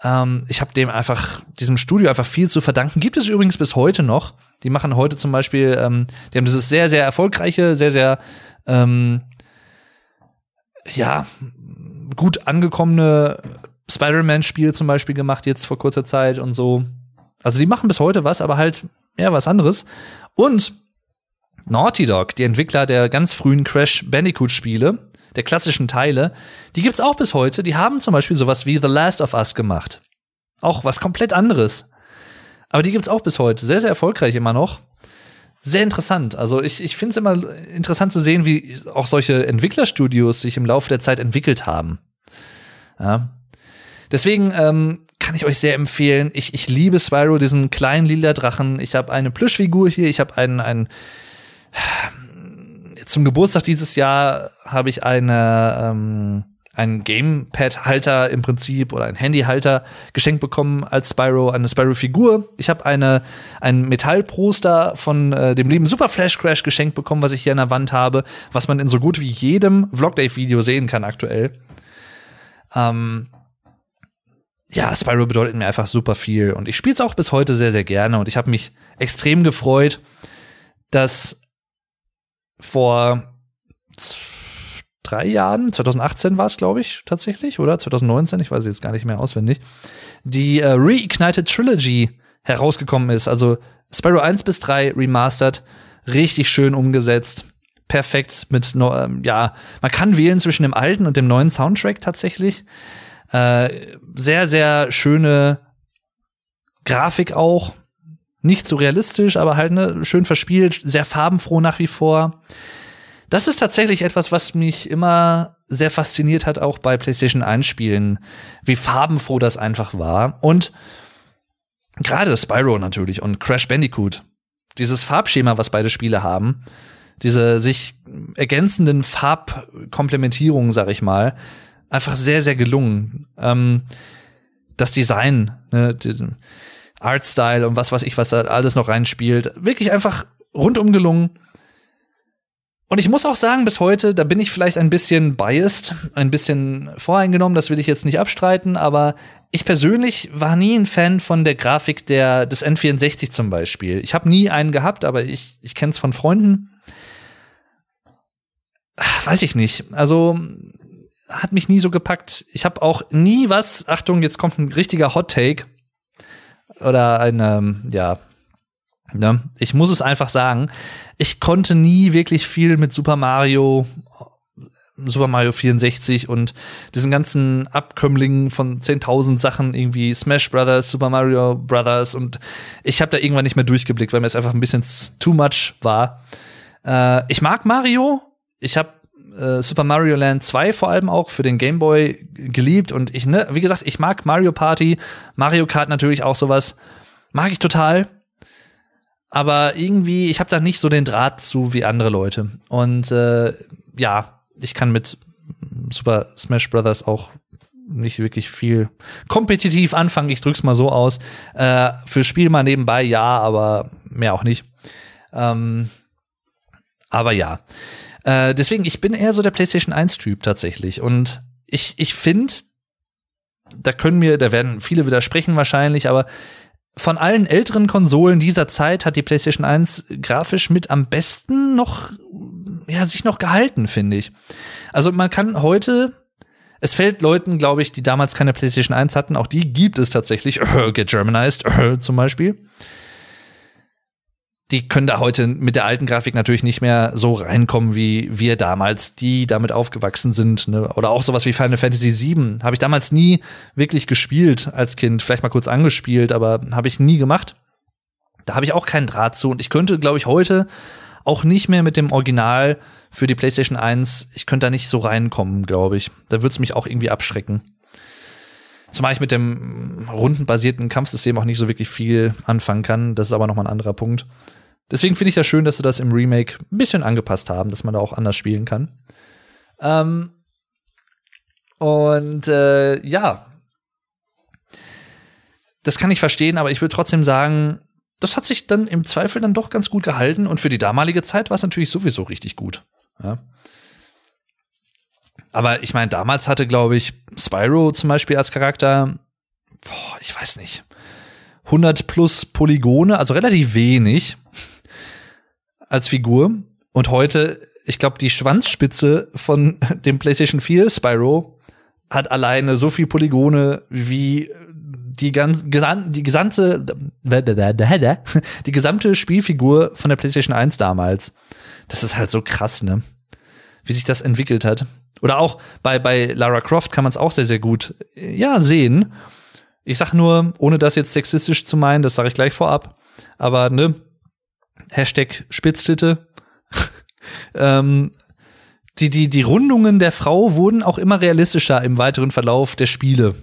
S1: Ähm, ich habe dem einfach, diesem Studio einfach viel zu verdanken. Gibt es übrigens bis heute noch. Die machen heute zum Beispiel, ähm, die haben dieses sehr, sehr erfolgreiche, sehr, sehr ähm, ja, gut angekommene Spider-Man-Spiel zum Beispiel gemacht, jetzt vor kurzer Zeit und so. Also die machen bis heute was, aber halt ja was anderes. Und Naughty Dog, die Entwickler der ganz frühen Crash Bandicoot-Spiele, der klassischen Teile, die gibt's auch bis heute. Die haben zum Beispiel sowas wie The Last of Us gemacht. Auch was komplett anderes. Aber die gibt's auch bis heute. Sehr, sehr erfolgreich immer noch sehr interessant. Also ich, ich finde es immer interessant zu sehen, wie auch solche Entwicklerstudios sich im Laufe der Zeit entwickelt haben. Ja. Deswegen ähm, kann ich euch sehr empfehlen. Ich, ich liebe Spyro, diesen kleinen lila Drachen. Ich habe eine Plüschfigur hier. Ich habe einen, einen zum Geburtstag dieses Jahr habe ich eine ähm, ein Gamepad-Halter im Prinzip oder ein Handy-Halter geschenkt bekommen als Spyro, eine Spyro-Figur. Ich habe eine ein Metallposter von äh, dem lieben Super Flash Crash geschenkt bekommen, was ich hier an der Wand habe, was man in so gut wie jedem Vlogdave-Video sehen kann aktuell. Ähm, ja, Spyro bedeutet mir einfach super viel und ich spiele es auch bis heute sehr, sehr gerne und ich habe mich extrem gefreut, dass vor drei Jahren, 2018 war es, glaube ich, tatsächlich, oder 2019, ich weiß jetzt gar nicht mehr auswendig, die äh, Reignited Trilogy herausgekommen ist. Also Spyro 1 bis 3 remastered, richtig schön umgesetzt, perfekt mit, ähm, ja, man kann wählen zwischen dem alten und dem neuen Soundtrack tatsächlich. Äh, sehr, sehr schöne Grafik auch. Nicht so realistisch, aber halt ne, schön verspielt, sehr farbenfroh nach wie vor. Das ist tatsächlich etwas, was mich immer sehr fasziniert hat, auch bei PlayStation 1 Spielen, wie farbenfroh das einfach war. Und gerade Spyro natürlich und Crash Bandicoot, dieses Farbschema, was beide Spiele haben, diese sich ergänzenden Farbkomplementierungen, sag ich mal, einfach sehr, sehr gelungen. Ähm, das Design, ne, Artstyle und was weiß ich, was da alles noch reinspielt, wirklich einfach rundum gelungen. Und ich muss auch sagen, bis heute, da bin ich vielleicht ein bisschen biased, ein bisschen voreingenommen, das will ich jetzt nicht abstreiten, aber ich persönlich war nie ein Fan von der Grafik der, des N64 zum Beispiel. Ich habe nie einen gehabt, aber ich, ich kenne es von Freunden. Weiß ich nicht. Also hat mich nie so gepackt. Ich habe auch nie was, Achtung, jetzt kommt ein richtiger Hot Take oder eine, ja, Ne? Ich muss es einfach sagen, ich konnte nie wirklich viel mit Super Mario, Super Mario 64 und diesen ganzen Abkömmlingen von 10.000 Sachen, irgendwie Smash Brothers, Super Mario Brothers und ich habe da irgendwann nicht mehr durchgeblickt, weil mir es einfach ein bisschen too much war. Äh, ich mag Mario, ich habe äh, Super Mario Land 2 vor allem auch für den Game Boy geliebt und ich, ne, wie gesagt, ich mag Mario Party, Mario Kart natürlich auch sowas. Mag ich total. Aber irgendwie, ich habe da nicht so den Draht zu wie andere Leute. Und äh, ja, ich kann mit Super Smash Brothers auch nicht wirklich viel kompetitiv anfangen. Ich drück's mal so aus. Äh, für Spiel mal nebenbei ja, aber mehr auch nicht. Ähm, aber ja. Äh, deswegen, ich bin eher so der PlayStation 1-Typ tatsächlich. Und ich, ich finde, da können mir, da werden viele widersprechen wahrscheinlich, aber von allen älteren Konsolen dieser Zeit hat die PlayStation 1 grafisch mit am besten noch, ja, sich noch gehalten, finde ich. Also man kann heute, es fällt Leuten, glaube ich, die damals keine PlayStation 1 hatten, auch die gibt es tatsächlich, Get Germanized zum Beispiel die können da heute mit der alten Grafik natürlich nicht mehr so reinkommen, wie wir damals, die damit aufgewachsen sind. Ne? Oder auch sowas wie Final Fantasy VII. Habe ich damals nie wirklich gespielt als Kind. Vielleicht mal kurz angespielt, aber habe ich nie gemacht. Da habe ich auch keinen Draht zu. Und ich könnte, glaube ich, heute auch nicht mehr mit dem Original für die PlayStation 1, ich könnte da nicht so reinkommen, glaube ich. Da würde es mich auch irgendwie abschrecken. Zumal ich mit dem rundenbasierten Kampfsystem auch nicht so wirklich viel anfangen kann. Das ist aber nochmal ein anderer Punkt. Deswegen finde ich das schön, dass sie das im Remake ein bisschen angepasst haben, dass man da auch anders spielen kann. Ähm und äh, ja, das kann ich verstehen, aber ich würde trotzdem sagen, das hat sich dann im Zweifel dann doch ganz gut gehalten und für die damalige Zeit war es natürlich sowieso richtig gut. Ja. Aber ich meine, damals hatte, glaube ich, Spyro zum Beispiel als Charakter, boah, ich weiß nicht, 100 plus Polygone, also relativ wenig als Figur. Und heute, ich glaube, die Schwanzspitze von dem PlayStation 4 Spyro hat alleine so viel Polygone wie die ganz die gesamte die gesamte Spielfigur von der PlayStation 1 damals. Das ist halt so krass, ne? Wie sich das entwickelt hat. Oder auch bei bei Lara Croft kann man es auch sehr sehr gut ja sehen. Ich sag nur, ohne das jetzt sexistisch zu meinen, das sage ich gleich vorab, aber ne, Hashtag Spitztitte. ähm, die, die, die Rundungen der Frau wurden auch immer realistischer im weiteren Verlauf der Spiele.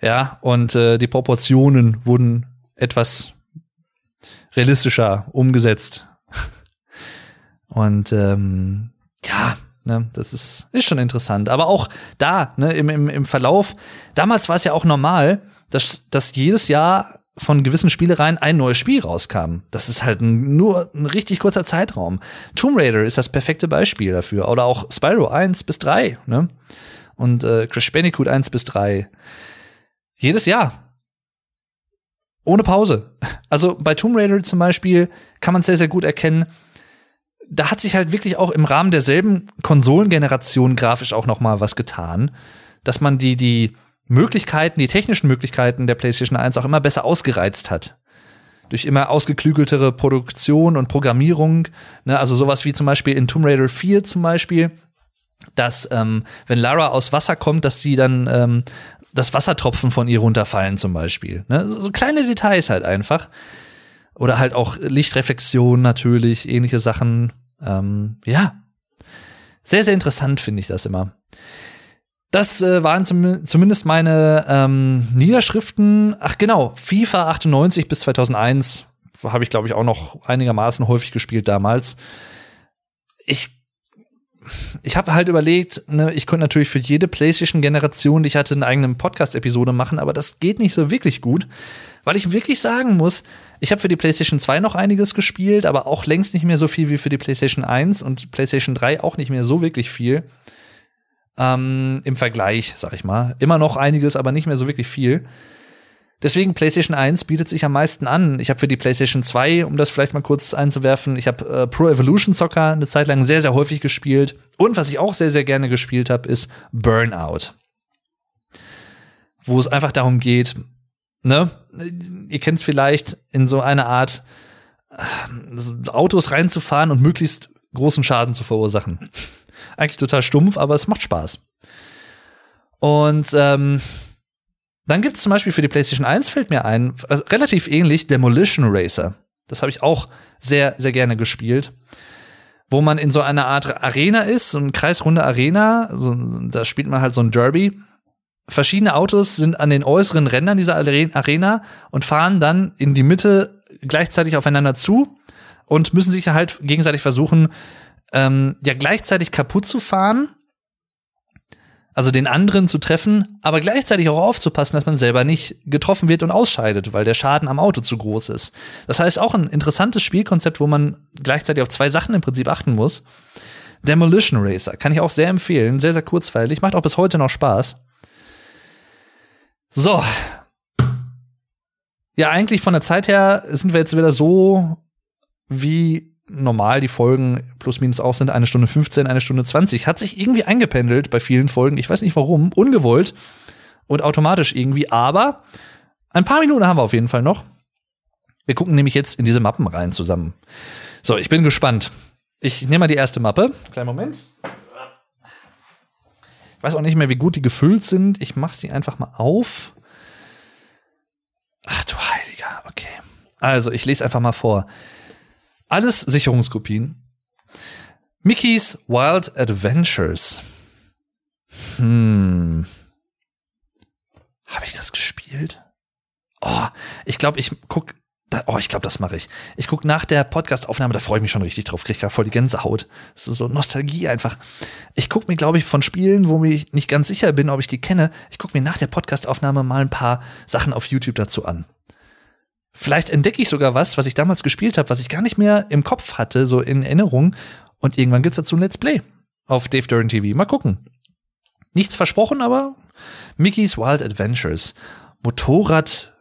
S1: Ja, und äh, die Proportionen wurden etwas realistischer umgesetzt. Und ähm, ja, ne, das ist, ist schon interessant. Aber auch da, ne, im, im, im Verlauf, damals war es ja auch normal, dass, dass jedes Jahr von gewissen Spielereien ein neues Spiel rauskam. Das ist halt nur ein richtig kurzer Zeitraum. Tomb Raider ist das perfekte Beispiel dafür. Oder auch Spyro 1 bis 3, ne? Und äh, Crash Bandicoot 1 bis 3. Jedes Jahr. Ohne Pause. Also bei Tomb Raider zum Beispiel kann man sehr, sehr gut erkennen, da hat sich halt wirklich auch im Rahmen derselben Konsolengeneration grafisch auch noch mal was getan, dass man die die Möglichkeiten, die technischen Möglichkeiten der PlayStation 1 auch immer besser ausgereizt hat. Durch immer ausgeklügeltere Produktion und Programmierung. Ne? Also sowas wie zum Beispiel in Tomb Raider 4 zum Beispiel, dass ähm, wenn Lara aus Wasser kommt, dass die dann ähm, das Wassertropfen von ihr runterfallen zum Beispiel. Ne? So kleine Details halt einfach. Oder halt auch Lichtreflexion natürlich, ähnliche Sachen. Ähm, ja. Sehr, sehr interessant finde ich das immer. Das äh, waren zum, zumindest meine ähm, Niederschriften. Ach genau, FIFA 98 bis 2001 habe ich, glaube ich, auch noch einigermaßen häufig gespielt damals. Ich ich habe halt überlegt, ne, ich könnte natürlich für jede PlayStation-Generation, die ich hatte, eine eigene Podcast-Episode machen, aber das geht nicht so wirklich gut, weil ich wirklich sagen muss, ich habe für die PlayStation 2 noch einiges gespielt, aber auch längst nicht mehr so viel wie für die PlayStation 1 und PlayStation 3 auch nicht mehr so wirklich viel ähm, im Vergleich, sag ich mal. Immer noch einiges, aber nicht mehr so wirklich viel. Deswegen PlayStation 1 bietet sich am meisten an. Ich habe für die PlayStation 2, um das vielleicht mal kurz einzuwerfen, ich habe äh, Pro Evolution Soccer eine Zeit lang sehr, sehr häufig gespielt. Und was ich auch sehr, sehr gerne gespielt habe, ist Burnout. Wo es einfach darum geht, ne, ihr kennt es vielleicht, in so eine Art äh, Autos reinzufahren und möglichst großen Schaden zu verursachen. Eigentlich total stumpf, aber es macht Spaß. Und ähm, dann gibt es zum Beispiel für die PlayStation 1 fällt mir ein, also relativ ähnlich, Demolition Racer. Das habe ich auch sehr, sehr gerne gespielt. wo man in so einer Art Arena ist, so eine kreisrunde Arena, so, da spielt man halt so ein Derby. Verschiedene Autos sind an den äußeren Rändern dieser Arena und fahren dann in die Mitte gleichzeitig aufeinander zu und müssen sich halt gegenseitig versuchen, ähm, ja gleichzeitig kaputt zu fahren also den anderen zu treffen, aber gleichzeitig auch aufzupassen, dass man selber nicht getroffen wird und ausscheidet, weil der Schaden am Auto zu groß ist. Das heißt auch ein interessantes Spielkonzept, wo man gleichzeitig auf zwei Sachen im Prinzip achten muss. Demolition Racer kann ich auch sehr empfehlen, sehr, sehr kurzweilig, macht auch bis heute noch Spaß. So. Ja, eigentlich von der Zeit her sind wir jetzt wieder so wie normal die Folgen plus minus auch sind, eine Stunde 15, eine Stunde 20. Hat sich irgendwie eingependelt bei vielen Folgen. Ich weiß nicht warum. Ungewollt und automatisch irgendwie. Aber ein paar Minuten haben wir auf jeden Fall noch. Wir gucken nämlich jetzt in diese Mappen rein zusammen. So, ich bin gespannt. Ich nehme mal die erste Mappe. Kleinen Moment. Ich weiß auch nicht mehr, wie gut die gefüllt sind. Ich mache sie einfach mal auf. Ach du Heiliger, okay. Also, ich lese einfach mal vor. Alles Sicherungskopien. Mickey's Wild Adventures. Hm. Habe ich das gespielt? Oh, ich glaube, ich guck. Da, oh, ich glaube, das mache ich. Ich guck nach der Podcast-Aufnahme, da freue ich mich schon richtig drauf. Krieg gerade voll die Gänsehaut. Das ist so Nostalgie einfach. Ich guck mir, glaube ich, von Spielen, wo ich nicht ganz sicher bin, ob ich die kenne. Ich guck mir nach der Podcast-Aufnahme mal ein paar Sachen auf YouTube dazu an. Vielleicht entdecke ich sogar was, was ich damals gespielt habe, was ich gar nicht mehr im Kopf hatte, so in Erinnerung. Und irgendwann gibt's dazu ein Let's Play auf Dave Duran TV. Mal gucken. Nichts versprochen, aber Mickey's Wild Adventures. Motorrad,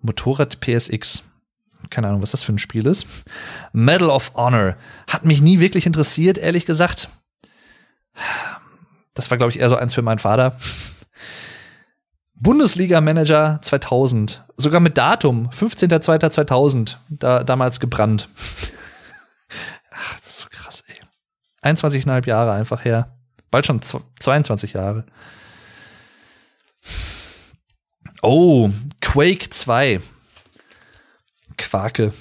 S1: Motorrad PSX. Keine Ahnung, was das für ein Spiel ist. Medal of Honor. Hat mich nie wirklich interessiert, ehrlich gesagt. Das war, glaube ich, eher so eins für meinen Vater. Bundesliga-Manager 2000. Sogar mit Datum. 15.02.2000. Da, damals gebrannt. Ach, das ist so krass, ey. 21,5 Jahre einfach her. Bald schon 22 Jahre. Oh, Quake 2. Quake.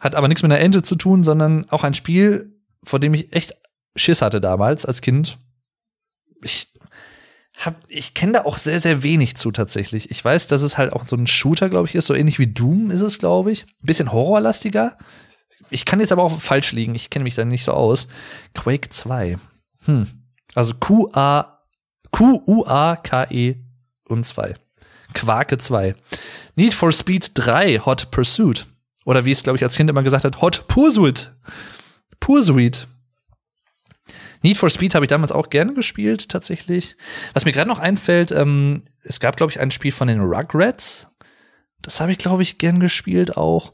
S1: Hat aber nichts mit einer Ente zu tun, sondern auch ein Spiel, vor dem ich echt Schiss hatte damals als Kind. Ich hab, ich kenne da auch sehr, sehr wenig zu tatsächlich. Ich weiß, dass es halt auch so ein Shooter, glaube ich, ist. So ähnlich wie Doom ist es, glaube ich. Ein bisschen horrorlastiger. Ich kann jetzt aber auch falsch liegen. Ich kenne mich da nicht so aus. Quake 2. Hm. Also Q-A, Q-U-A-K-E und 2. Quake 2. Need for Speed 3, Hot Pursuit. Oder wie es, glaube ich, als Kind immer gesagt hat, Hot Pursuit. Pursuit. Need for Speed habe ich damals auch gerne gespielt, tatsächlich. Was mir gerade noch einfällt, ähm, es gab, glaube ich, ein Spiel von den Rugrats. Das habe ich, glaube ich, gern gespielt auch.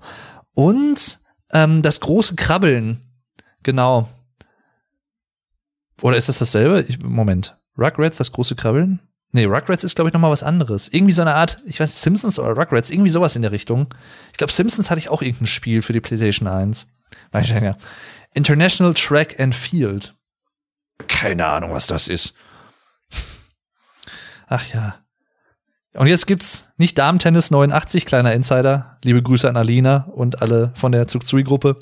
S1: Und ähm, das große Krabbeln. Genau. Oder ist das dasselbe? Ich, Moment. Rugrats, das große Krabbeln? Nee, Rugrats ist, glaube ich, noch mal was anderes. Irgendwie so eine Art, ich weiß, Simpsons oder Rugrats, irgendwie sowas in der Richtung. Ich glaube, Simpsons hatte ich auch irgendein Spiel für die PlayStation 1. International Track and Field. Keine Ahnung, was das ist. Ach ja. Und jetzt gibt's nicht Damen-Tennis 89, kleiner Insider. Liebe Grüße an Alina und alle von der Zugzui-Gruppe.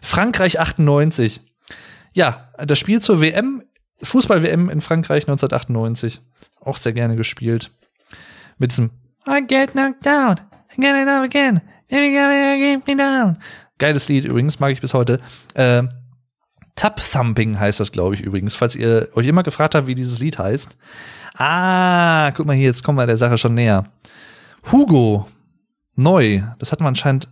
S1: Frankreich 98. Ja, das Spiel zur WM, Fußball-WM in Frankreich 1998. Auch sehr gerne gespielt. Mit diesem I get knocked down. I get it up again. Get me down. Geiles Lied übrigens, mag ich bis heute. Äh, Tub Thumping heißt das, glaube ich, übrigens, falls ihr euch immer gefragt habt, wie dieses Lied heißt. Ah, guck mal hier, jetzt kommen wir der Sache schon näher. Hugo, neu. Das hat man anscheinend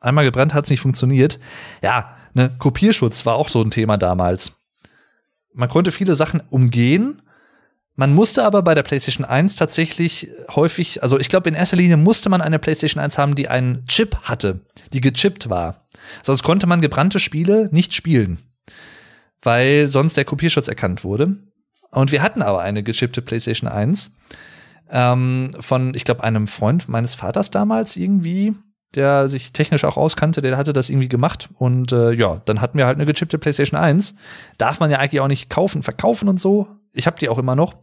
S1: einmal gebrannt, hat es nicht funktioniert. Ja, ne, Kopierschutz war auch so ein Thema damals. Man konnte viele Sachen umgehen. Man musste aber bei der PlayStation 1 tatsächlich häufig, also ich glaube in erster Linie musste man eine PlayStation 1 haben, die einen Chip hatte, die gechippt war. Sonst konnte man gebrannte Spiele nicht spielen, weil sonst der Kopierschutz erkannt wurde. Und wir hatten aber eine gechippte PlayStation 1 ähm, von, ich glaube, einem Freund meines Vaters damals irgendwie, der sich technisch auch auskannte, der hatte das irgendwie gemacht. Und äh, ja, dann hatten wir halt eine gechippte PlayStation 1. Darf man ja eigentlich auch nicht kaufen, verkaufen und so. Ich habe die auch immer noch.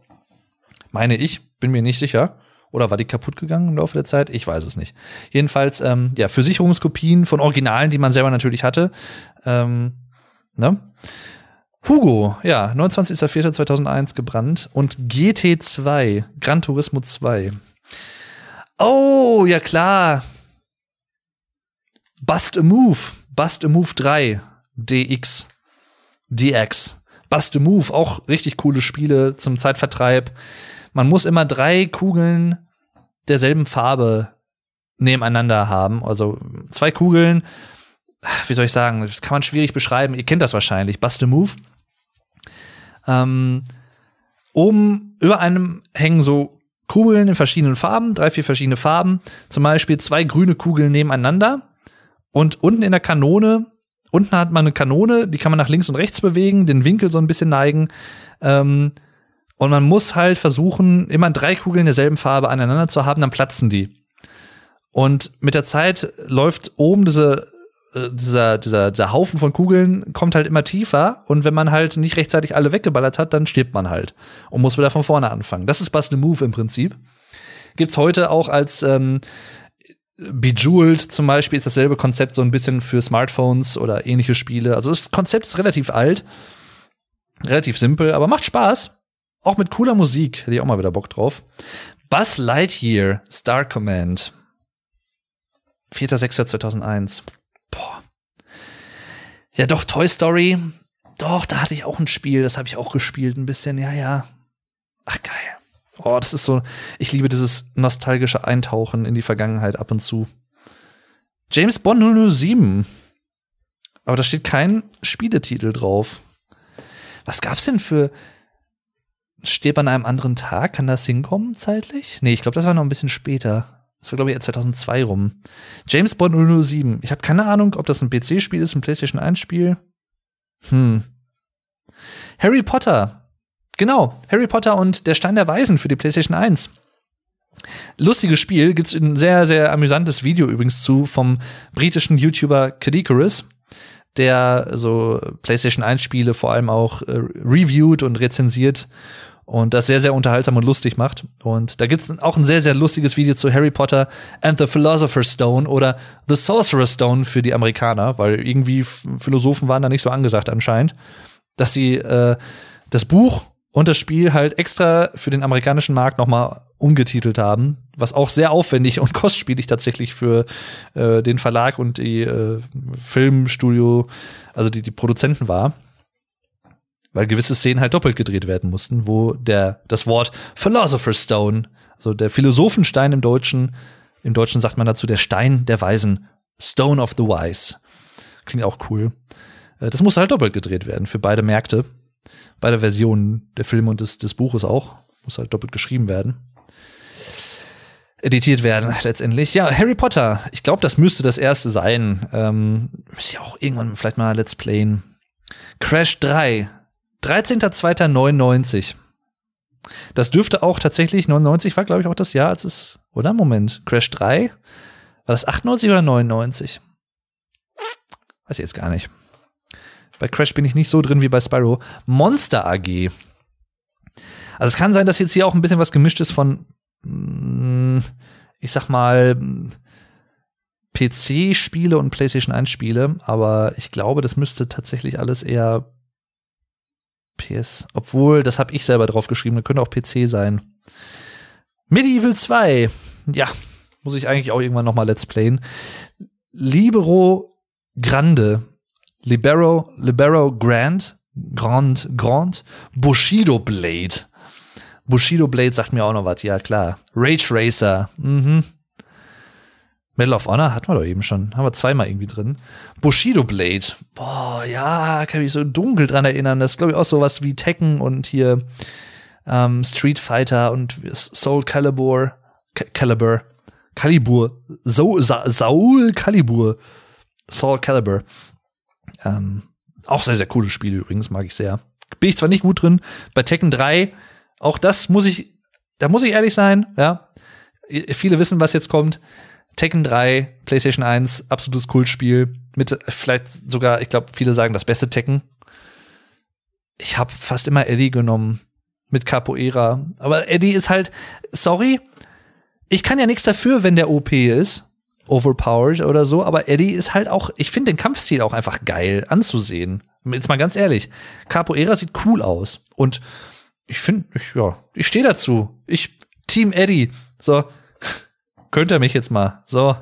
S1: Meine ich, bin mir nicht sicher. Oder war die kaputt gegangen im Laufe der Zeit? Ich weiß es nicht. Jedenfalls, ähm, ja, für Sicherungskopien von Originalen, die man selber natürlich hatte, ähm, Ne? Hugo, ja, 29.04.2001 gebrannt und GT2, Gran Turismo 2. Oh, ja klar. Bust a Move, Bust a Move 3, DX, DX. Bust a Move, auch richtig coole Spiele zum Zeitvertreib. Man muss immer drei Kugeln derselben Farbe nebeneinander haben. Also zwei Kugeln, wie soll ich sagen, das kann man schwierig beschreiben. Ihr kennt das wahrscheinlich. Bust a Move. Ähm, oben über einem hängen so Kugeln in verschiedenen Farben, drei, vier verschiedene Farben. Zum Beispiel zwei grüne Kugeln nebeneinander. Und unten in der Kanone, unten hat man eine Kanone, die kann man nach links und rechts bewegen, den Winkel so ein bisschen neigen. Ähm, und man muss halt versuchen, immer drei Kugeln derselben Farbe aneinander zu haben, dann platzen die. Und mit der Zeit läuft oben diese, äh, dieser, dieser, dieser Haufen von Kugeln kommt halt immer tiefer und wenn man halt nicht rechtzeitig alle weggeballert hat, dann stirbt man halt und muss wieder von vorne anfangen. Das ist Bust the Move im Prinzip. Gibt's heute auch als ähm, Bejeweled zum Beispiel ist dasselbe Konzept so ein bisschen für Smartphones oder ähnliche Spiele. Also das Konzept ist relativ alt, relativ simpel, aber macht Spaß. Auch mit cooler Musik, hätte ich auch mal wieder Bock drauf. Buzz Lightyear, Star Command. 4.6.2001. Boah. Ja, doch, Toy Story. Doch, da hatte ich auch ein Spiel, das habe ich auch gespielt, ein bisschen, ja, ja. Ach, geil. Oh, das ist so, ich liebe dieses nostalgische Eintauchen in die Vergangenheit ab und zu. James Bond 007. Aber da steht kein Spieletitel drauf. Was gab's denn für Stirb an einem anderen Tag? Kann das hinkommen zeitlich? Nee, ich glaube, das war noch ein bisschen später. Das war, glaube ich, eher 2002 rum. James Bond 007. Ich habe keine Ahnung, ob das ein PC-Spiel ist, ein PlayStation 1-Spiel. Hm. Harry Potter. Genau, Harry Potter und der Stein der Weisen für die PlayStation 1. Lustiges Spiel, gibt's ein sehr, sehr amüsantes Video übrigens zu vom britischen YouTuber Kadikarus, der so PlayStation 1 Spiele vor allem auch äh, reviewt und rezensiert und das sehr, sehr unterhaltsam und lustig macht. Und da gibt's auch ein sehr, sehr lustiges Video zu Harry Potter and the Philosopher's Stone oder The Sorcerer's Stone für die Amerikaner, weil irgendwie Philosophen waren da nicht so angesagt anscheinend, dass sie äh, das Buch und das Spiel halt extra für den amerikanischen Markt nochmal umgetitelt haben, was auch sehr aufwendig und kostspielig tatsächlich für äh, den Verlag und die äh, Filmstudio, also die, die Produzenten war weil gewisse Szenen halt doppelt gedreht werden mussten, wo der das Wort Philosopher's Stone, also der Philosophenstein im Deutschen, im Deutschen sagt man dazu der Stein der Weisen, Stone of the Wise. Klingt auch cool. Äh, das musste halt doppelt gedreht werden für beide Märkte, beide Versionen der Filme und des, des Buches auch. Muss halt doppelt geschrieben werden. Editiert werden letztendlich. Ja, Harry Potter. Ich glaube, das müsste das erste sein. Ähm, müsste ja auch irgendwann vielleicht mal Let's Playen. Crash 3 13.02.99. Das dürfte auch tatsächlich, 99 war, glaube ich, auch das Jahr, als es, oder? Moment, Crash 3? War das 98 oder 99? Weiß ich jetzt gar nicht. Bei Crash bin ich nicht so drin wie bei Spyro. Monster AG. Also es kann sein, dass jetzt hier auch ein bisschen was gemischt ist von, mm, ich sag mal, PC-Spiele und PlayStation 1-Spiele, aber ich glaube, das müsste tatsächlich alles eher PS. Obwohl, das habe ich selber drauf geschrieben, das könnte auch PC sein. Medieval 2. Ja, muss ich eigentlich auch irgendwann noch mal Let's Playen. Libero Grande. Libero, Libero Grand. Grand, Grand. Bushido Blade. Bushido Blade sagt mir auch noch was, ja klar. Rage Racer. Mhm. Medal of Honor hatten wir doch eben schon. Haben wir zweimal irgendwie drin. Bushido Blade. Boah, ja, kann mich so dunkel dran erinnern. Das ist, glaube ich, auch sowas wie Tekken und hier ähm, Street Fighter und Soul Calibur. Calibur. Calibur. So, Sa Saul Calibur. Soul Calibur. Ähm, auch sehr, sehr cooles Spiel übrigens, mag ich sehr. Bin ich zwar nicht gut drin. Bei Tekken 3, auch das muss ich, da muss ich ehrlich sein, ja. Viele wissen, was jetzt kommt. Tekken 3, PlayStation 1, absolutes Kultspiel. Mit vielleicht sogar, ich glaube, viele sagen das beste Tekken. Ich habe fast immer Eddie genommen mit Capoeira. Aber Eddie ist halt, sorry, ich kann ja nichts dafür, wenn der OP ist, overpowered oder so, aber Eddie ist halt auch, ich finde den Kampfstil auch einfach geil anzusehen. Jetzt mal ganz ehrlich, Capoeira sieht cool aus. Und ich finde, ich, ja, ich stehe dazu. Ich, Team Eddie. So, könnt ihr mich jetzt mal. So,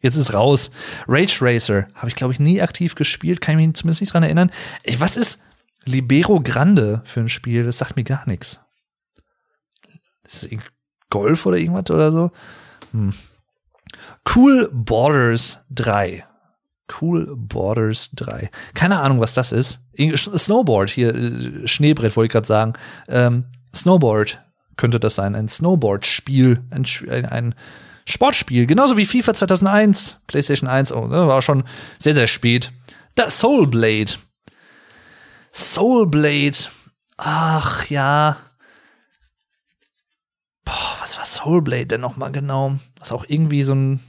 S1: jetzt ist raus. Rage Racer habe ich, glaube ich, nie aktiv gespielt. Kann ich mich zumindest nicht dran erinnern. Ey, was ist Libero Grande für ein Spiel? Das sagt mir gar nichts. Ist es Golf oder irgendwas oder so? Hm. Cool Borders 3. Cool Borders 3. Keine Ahnung, was das ist. Snowboard hier, äh, Schneebrett wollte ich gerade sagen. Ähm, Snowboard könnte das sein. Ein Snowboard-Spiel, ein, ein, Sportspiel, genauso wie FIFA 2001, PlayStation 1, oh, ne, war schon sehr, sehr spät. Da Soulblade. Soulblade. Ach ja. Boah, was war Soulblade denn nochmal genau? Was auch irgendwie so ein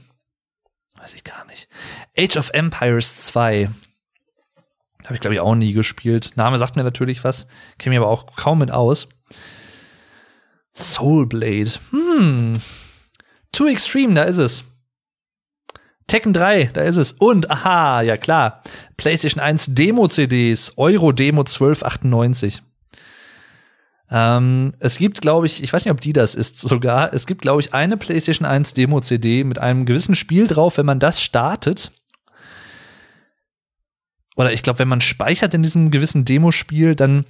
S1: Weiß ich gar nicht. Age of Empires 2. Habe ich, glaube ich, auch nie gespielt. Name sagt mir natürlich was, kenne mich aber auch kaum mit aus. Soulblade. Hm. Too Extreme, da ist es. Tekken 3, da ist es. Und, aha, ja klar. PlayStation 1 Demo-CDs. Euro Demo 1298. Ähm, es gibt, glaube ich, ich weiß nicht, ob die das ist sogar, es gibt, glaube ich, eine PlayStation 1 Demo-CD mit einem gewissen Spiel drauf, wenn man das startet. Oder ich glaube, wenn man speichert in diesem gewissen Demospiel, dann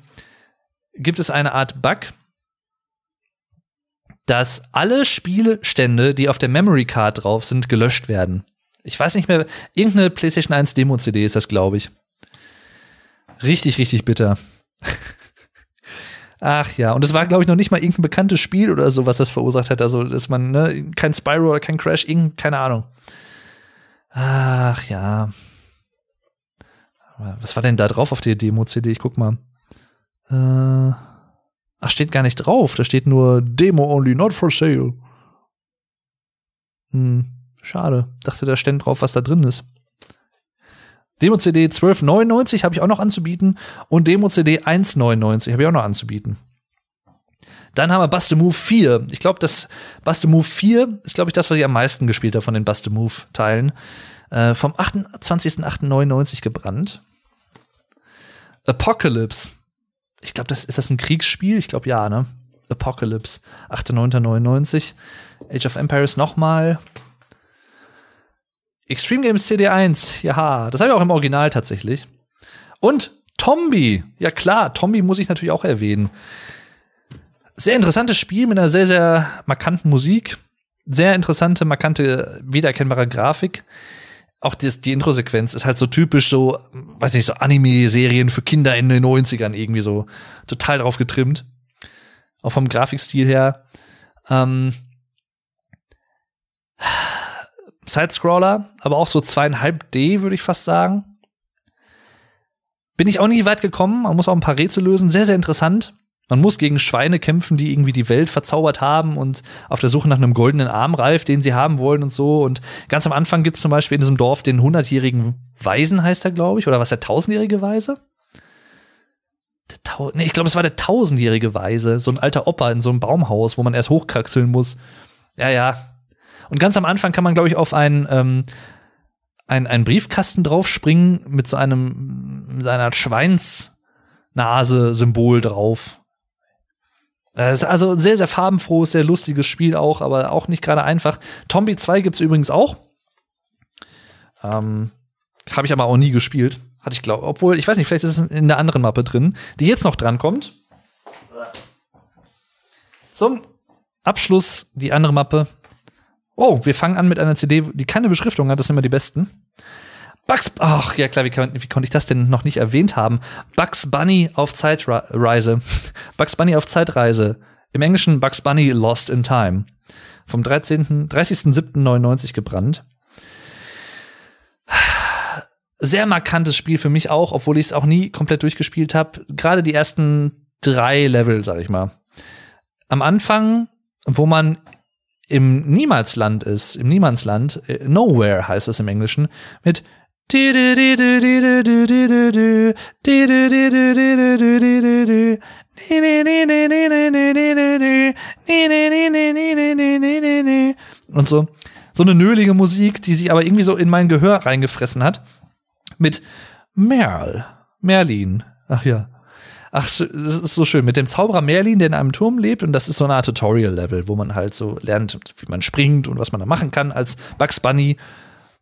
S1: gibt es eine Art Bug, dass alle Spielstände, die auf der Memory Card drauf sind, gelöscht werden. Ich weiß nicht mehr, irgendeine PlayStation 1 Demo-CD ist das, glaube ich. Richtig, richtig bitter. Ach ja, und es war, glaube ich, noch nicht mal irgendein bekanntes Spiel oder so, was das verursacht hat. Also, dass man, ne, kein Spyro oder kein Crash, irgendein, keine Ahnung. Ach ja. Was war denn da drauf auf der Demo-CD? Ich guck mal. Äh, ach, steht gar nicht drauf. Da steht nur Demo only, not for sale. Hm, schade. Dachte, da stand drauf, was da drin ist. Demo-CD 12,99 habe ich auch noch anzubieten und Demo-CD 1,99 habe ich auch noch anzubieten. Dann haben wir Bust Move 4. Ich glaube, das Bust Move 4 ist, glaube ich, das, was ich am meisten gespielt habe von den Bust Move-Teilen. Äh, vom 28.08.99 gebrannt. Apocalypse. Ich glaube, das ist das ein Kriegsspiel? Ich glaube ja, ne? Apocalypse. 8.9.99. Age of Empires nochmal. Extreme Games CD1, ja, das habe ich auch im Original tatsächlich. Und Tombi, ja klar, Tombi muss ich natürlich auch erwähnen. Sehr interessantes Spiel mit einer sehr, sehr markanten Musik. Sehr interessante, markante, wiedererkennbare Grafik. Auch das, die Intro-Sequenz ist halt so typisch so, weiß nicht, so Anime-Serien für Kinder in den 90ern irgendwie so total drauf getrimmt. Auch vom Grafikstil her. Ähm, Sidescroller, aber auch so zweieinhalb D, würde ich fast sagen. Bin ich auch nie weit gekommen. Man muss auch ein paar Rätsel lösen. Sehr, sehr interessant. Man muss gegen Schweine kämpfen, die irgendwie die Welt verzaubert haben und auf der Suche nach einem goldenen Armreif, den sie haben wollen und so. Und ganz am Anfang gibt es zum Beispiel in diesem Dorf den hundertjährigen Weisen, heißt er, glaube ich. Oder was der tausendjährige Weise? Der Tau nee, ich glaube, es war der tausendjährige Weise. So ein alter Opa in so einem Baumhaus, wo man erst hochkraxeln muss. Ja, ja, und ganz am Anfang kann man, glaube ich, auf einen, ähm, einen, einen Briefkasten draufspringen mit so einem, mit einer Schweinsnase-Symbol drauf. Das ist also ein sehr, sehr farbenfrohes, sehr lustiges Spiel auch, aber auch nicht gerade einfach. Tombi 2 gibt's übrigens auch. Ähm, Habe ich aber auch nie gespielt. Hatte ich glaube, obwohl, ich weiß nicht, vielleicht ist es in der anderen Mappe drin, die jetzt noch dran kommt. Zum Abschluss die andere Mappe. Oh, wir fangen an mit einer CD, die keine Beschriftung hat, das sind immer die besten. Bugs, ach ja klar, wie, wie konnte ich das denn noch nicht erwähnt haben? Bugs Bunny auf Zeitreise. Bugs Bunny auf Zeitreise. Im Englischen Bugs Bunny Lost in Time. Vom 13. 30.07.99 gebrannt. Sehr markantes Spiel für mich auch, obwohl ich es auch nie komplett durchgespielt habe. Gerade die ersten drei Level, sag ich mal. Am Anfang, wo man im Niemalsland ist, im Niemandsland, äh, Nowhere heißt es im Englischen, mit und so so eine nölige Musik, die sich aber irgendwie so in mein Gehör reingefressen hat mit Merle Merlin. Ach ja. Ach, das ist so schön. Mit dem Zauberer Merlin, der in einem Turm lebt, und das ist so eine Art Tutorial-Level, wo man halt so lernt, wie man springt und was man da machen kann als Bugs Bunny.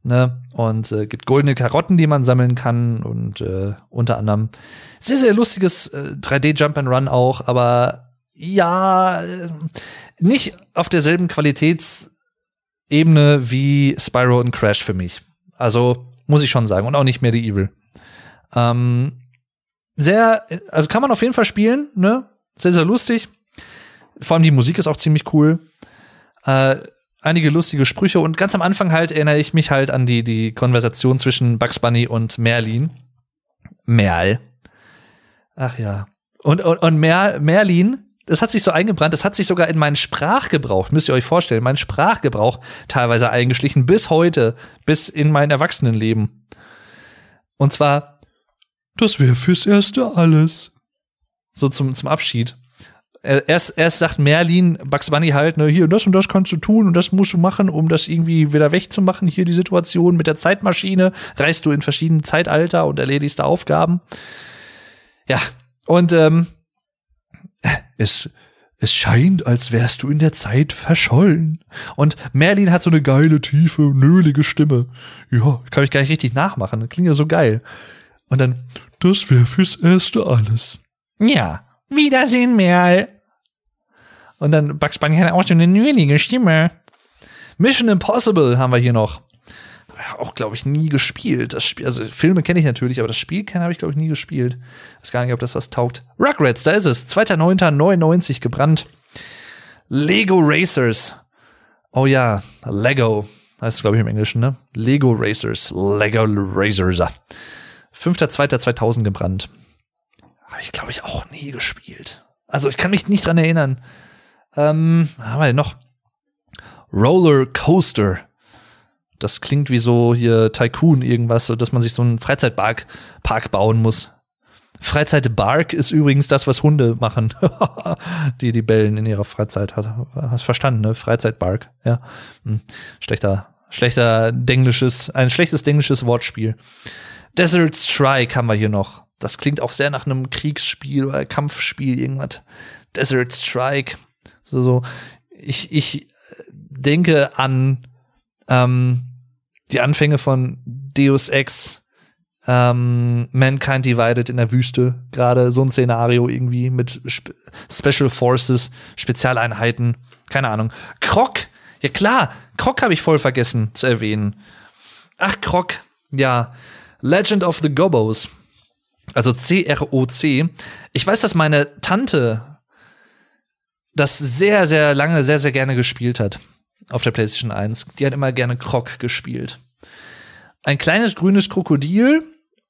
S1: Ne? Und äh, gibt goldene Karotten, die man sammeln kann. Und äh, unter anderem sehr, sehr lustiges äh, 3D Jump and Run auch, aber ja, äh, nicht auf derselben Qualitätsebene wie Spyro und Crash für mich. Also muss ich schon sagen. Und auch nicht mehr die Evil. Ähm, sehr, also kann man auf jeden Fall spielen, ne? Sehr, sehr lustig. Vor allem die Musik ist auch ziemlich cool. Äh, einige lustige Sprüche und ganz am Anfang halt erinnere ich mich halt an die, die Konversation zwischen Bugs Bunny und Merlin. Merl. Ach ja. Und, und, und Mer, Merlin, das hat sich so eingebrannt, das hat sich sogar in meinen Sprachgebrauch, müsst ihr euch vorstellen, meinen Sprachgebrauch teilweise eingeschlichen, bis heute, bis in mein Erwachsenenleben. Und zwar das wäre fürs Erste alles. So zum, zum Abschied. Erst, erst sagt Merlin, Bugs Bunny halt, ne, hier, das und das kannst du tun und das musst du machen, um das irgendwie wieder wegzumachen. Hier die Situation mit der Zeitmaschine, reist du in verschiedene Zeitalter und erledigst da Aufgaben. Ja, und ähm, es, es scheint, als wärst du in der Zeit verschollen. Und Merlin hat so eine geile, tiefe, nölige Stimme. Ja, kann ich gar nicht richtig nachmachen. Klingt ja so geil. Und dann, das wäre fürs Erste alles. Ja, Wiedersehen, Merl. Und dann Bugs Bunny hat auch so eine nölige Stimme. Mission Impossible haben wir hier noch. Auch, glaube ich, nie gespielt. Das Spiel, also Filme kenne ich natürlich, aber das Spiel habe ich, glaube ich, nie gespielt. Weiß gar nicht, ob das was taugt. Rugrats, da ist es. 2.9.99 gebrannt. Lego Racers. Oh ja, Lego. Heißt es, glaube ich, im Englischen, ne? Lego Racers. Lego Racers. 5.2.2000 gebrannt. Habe ich, glaube ich, auch nie gespielt. Also ich kann mich nicht dran erinnern. Ähm, was haben wir denn noch? Roller Coaster. Das klingt wie so hier Tycoon irgendwas, so dass man sich so einen Freizeitpark Park bauen muss. Freizeitbark ist übrigens das, was Hunde machen, die die bellen in ihrer Freizeit. Hast, verstanden, ne? Freizeitbark, ja. Hm. Schlechter, schlechter denglisches, ein schlechtes denglisches Wortspiel. Desert Strike haben wir hier noch. Das klingt auch sehr nach einem Kriegsspiel oder Kampfspiel, irgendwas. Desert Strike. So, so. Ich, ich denke an ähm, die Anfänge von Deus Ex, ähm, Mankind Divided in der Wüste. Gerade so ein Szenario irgendwie mit Spe Special Forces, Spezialeinheiten. Keine Ahnung. Krog. Ja klar, Krog habe ich voll vergessen zu erwähnen. Ach, Krog. Ja. Legend of the Gobos. Also C-R-O-C. Ich weiß, dass meine Tante das sehr, sehr lange, sehr, sehr gerne gespielt hat. Auf der PlayStation 1. Die hat immer gerne Krog gespielt. Ein kleines grünes Krokodil,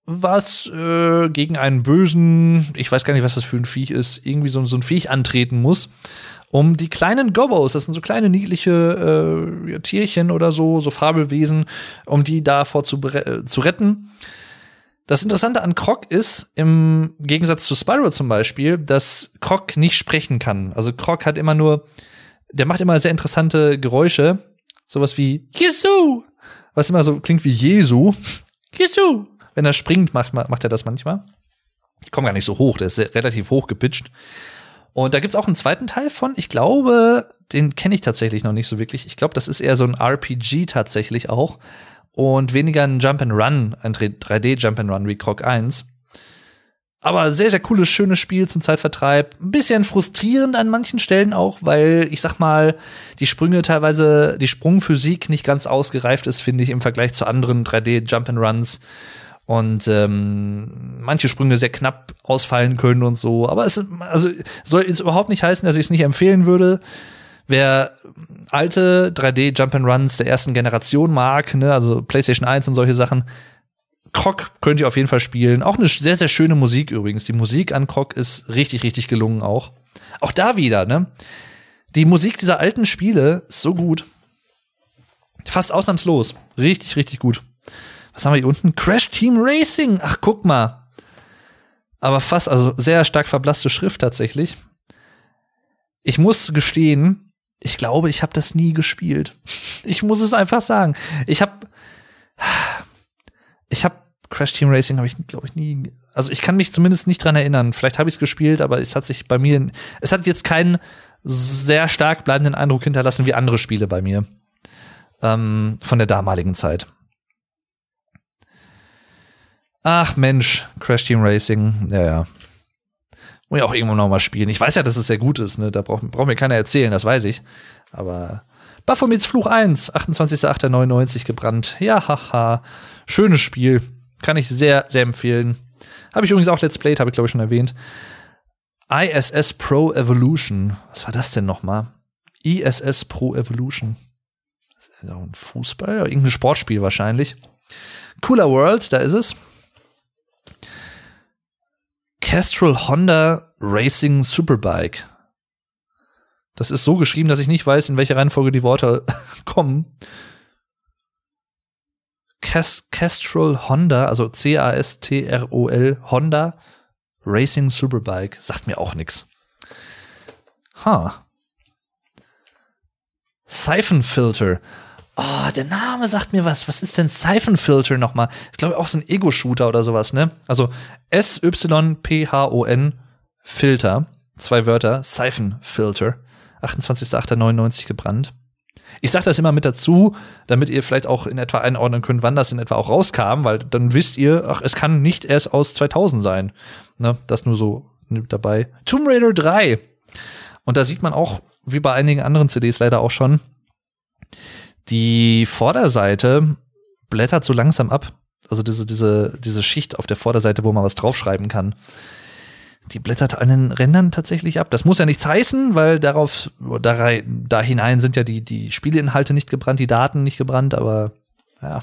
S1: was äh, gegen einen bösen, ich weiß gar nicht, was das für ein Viech ist, irgendwie so, so ein Viech antreten muss um die kleinen Gobos, das sind so kleine niedliche äh, Tierchen oder so, so Fabelwesen, um die davor zu, äh, zu retten. Das Interessante an Krog ist, im Gegensatz zu Spyro zum Beispiel, dass Krog nicht sprechen kann. Also Krog hat immer nur, der macht immer sehr interessante Geräusche. Sowas wie Jesu, was immer so klingt wie Jesu. Jesu. Wenn er springt, macht, macht er das manchmal. Ich komme gar nicht so hoch, der ist relativ hoch gepitcht. Und da gibt's auch einen zweiten Teil von. Ich glaube, den kenne ich tatsächlich noch nicht so wirklich. Ich glaube, das ist eher so ein RPG tatsächlich auch. Und weniger ein Jump and Run, ein 3D Jump and Run wie Croc 1. Aber sehr, sehr cooles, schönes Spiel zum Zeitvertreib. Ein bisschen frustrierend an manchen Stellen auch, weil ich sag mal, die Sprünge teilweise, die Sprungphysik nicht ganz ausgereift ist, finde ich, im Vergleich zu anderen 3D Jump and Runs und ähm, manche Sprünge sehr knapp ausfallen können und so. Aber es also soll jetzt überhaupt nicht heißen, dass ich es nicht empfehlen würde. Wer alte 3D Jump and Runs der ersten Generation mag, ne, also PlayStation 1 und solche Sachen, Krog könnt ihr auf jeden Fall spielen. Auch eine sehr, sehr schöne Musik übrigens. Die Musik an Krog ist richtig, richtig gelungen auch. Auch da wieder, ne? Die Musik dieser alten Spiele ist so gut. Fast ausnahmslos. Richtig, richtig gut was haben wir hier unten? Crash Team Racing. Ach, guck mal. Aber fast, also sehr stark verblasste Schrift tatsächlich. Ich muss gestehen, ich glaube, ich habe das nie gespielt. Ich muss es einfach sagen. Ich habe ich habe Crash Team Racing habe ich glaube ich nie Also ich kann mich zumindest nicht dran erinnern. Vielleicht habe ich es gespielt, aber es hat sich bei mir, es hat jetzt keinen sehr stark bleibenden Eindruck hinterlassen wie andere Spiele bei mir ähm, von der damaligen Zeit. Ach Mensch, Crash Team Racing, ja ja. Muss ich auch irgendwann noch mal spielen. Ich weiß ja, dass es sehr gut ist, ne? Da braucht, braucht mir keiner erzählen, das weiß ich. Aber Baphomets Fluch 1, 28.08.99 gebrannt. Ja, haha. Schönes Spiel. Kann ich sehr, sehr empfehlen. Habe ich übrigens auch Let's Played, habe ich glaube ich schon erwähnt. ISS Pro Evolution. Was war das denn nochmal? ISS Pro Evolution. Ein Fußball? Irgendein Sportspiel wahrscheinlich. Cooler World, da ist es. Castrol Honda Racing Superbike. Das ist so geschrieben, dass ich nicht weiß, in welcher Reihenfolge die Worte kommen. Cas Castrol Honda, also C-A-S-T-R-O-L Honda Racing Superbike. Sagt mir auch nix. Ha. Huh. Siphon Filter. Oh, der Name sagt mir was. Was ist denn Siphon Filter nochmal? Ich glaube auch so ein Ego-Shooter oder sowas, ne? Also S-Y-P-H-O-N Filter. Zwei Wörter. Siphon Filter. 28.08.99 gebrannt. Ich sage das immer mit dazu, damit ihr vielleicht auch in etwa einordnen könnt, wann das in etwa auch rauskam, weil dann wisst ihr, ach, es kann nicht erst aus 2000 sein. Ne? Das nur so dabei. Tomb Raider 3. Und da sieht man auch, wie bei einigen anderen CDs leider auch schon, die Vorderseite blättert so langsam ab. Also diese, diese, diese Schicht auf der Vorderseite, wo man was draufschreiben kann. Die blättert an den Rändern tatsächlich ab. Das muss ja nichts heißen, weil darauf, da, da hinein sind ja die, die Spieleinhalte nicht gebrannt, die Daten nicht gebrannt, aber ja.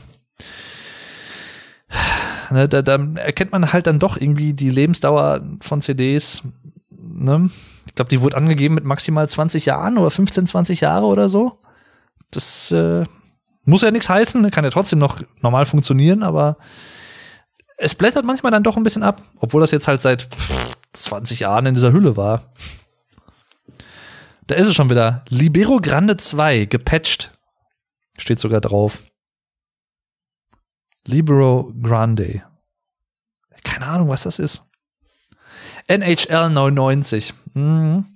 S1: Ne, da, da erkennt man halt dann doch irgendwie die Lebensdauer von CDs. Ne? Ich glaube, die wurde angegeben mit maximal 20 Jahren oder 15, 20 Jahre oder so. Das äh, muss ja nichts heißen, kann ja trotzdem noch normal funktionieren, aber es blättert manchmal dann doch ein bisschen ab, obwohl das jetzt halt seit 20 Jahren in dieser Hülle war. Da ist es schon wieder. Libero Grande 2, gepatcht. Steht sogar drauf. Libero Grande. Keine Ahnung, was das ist. NHL 99. Mhm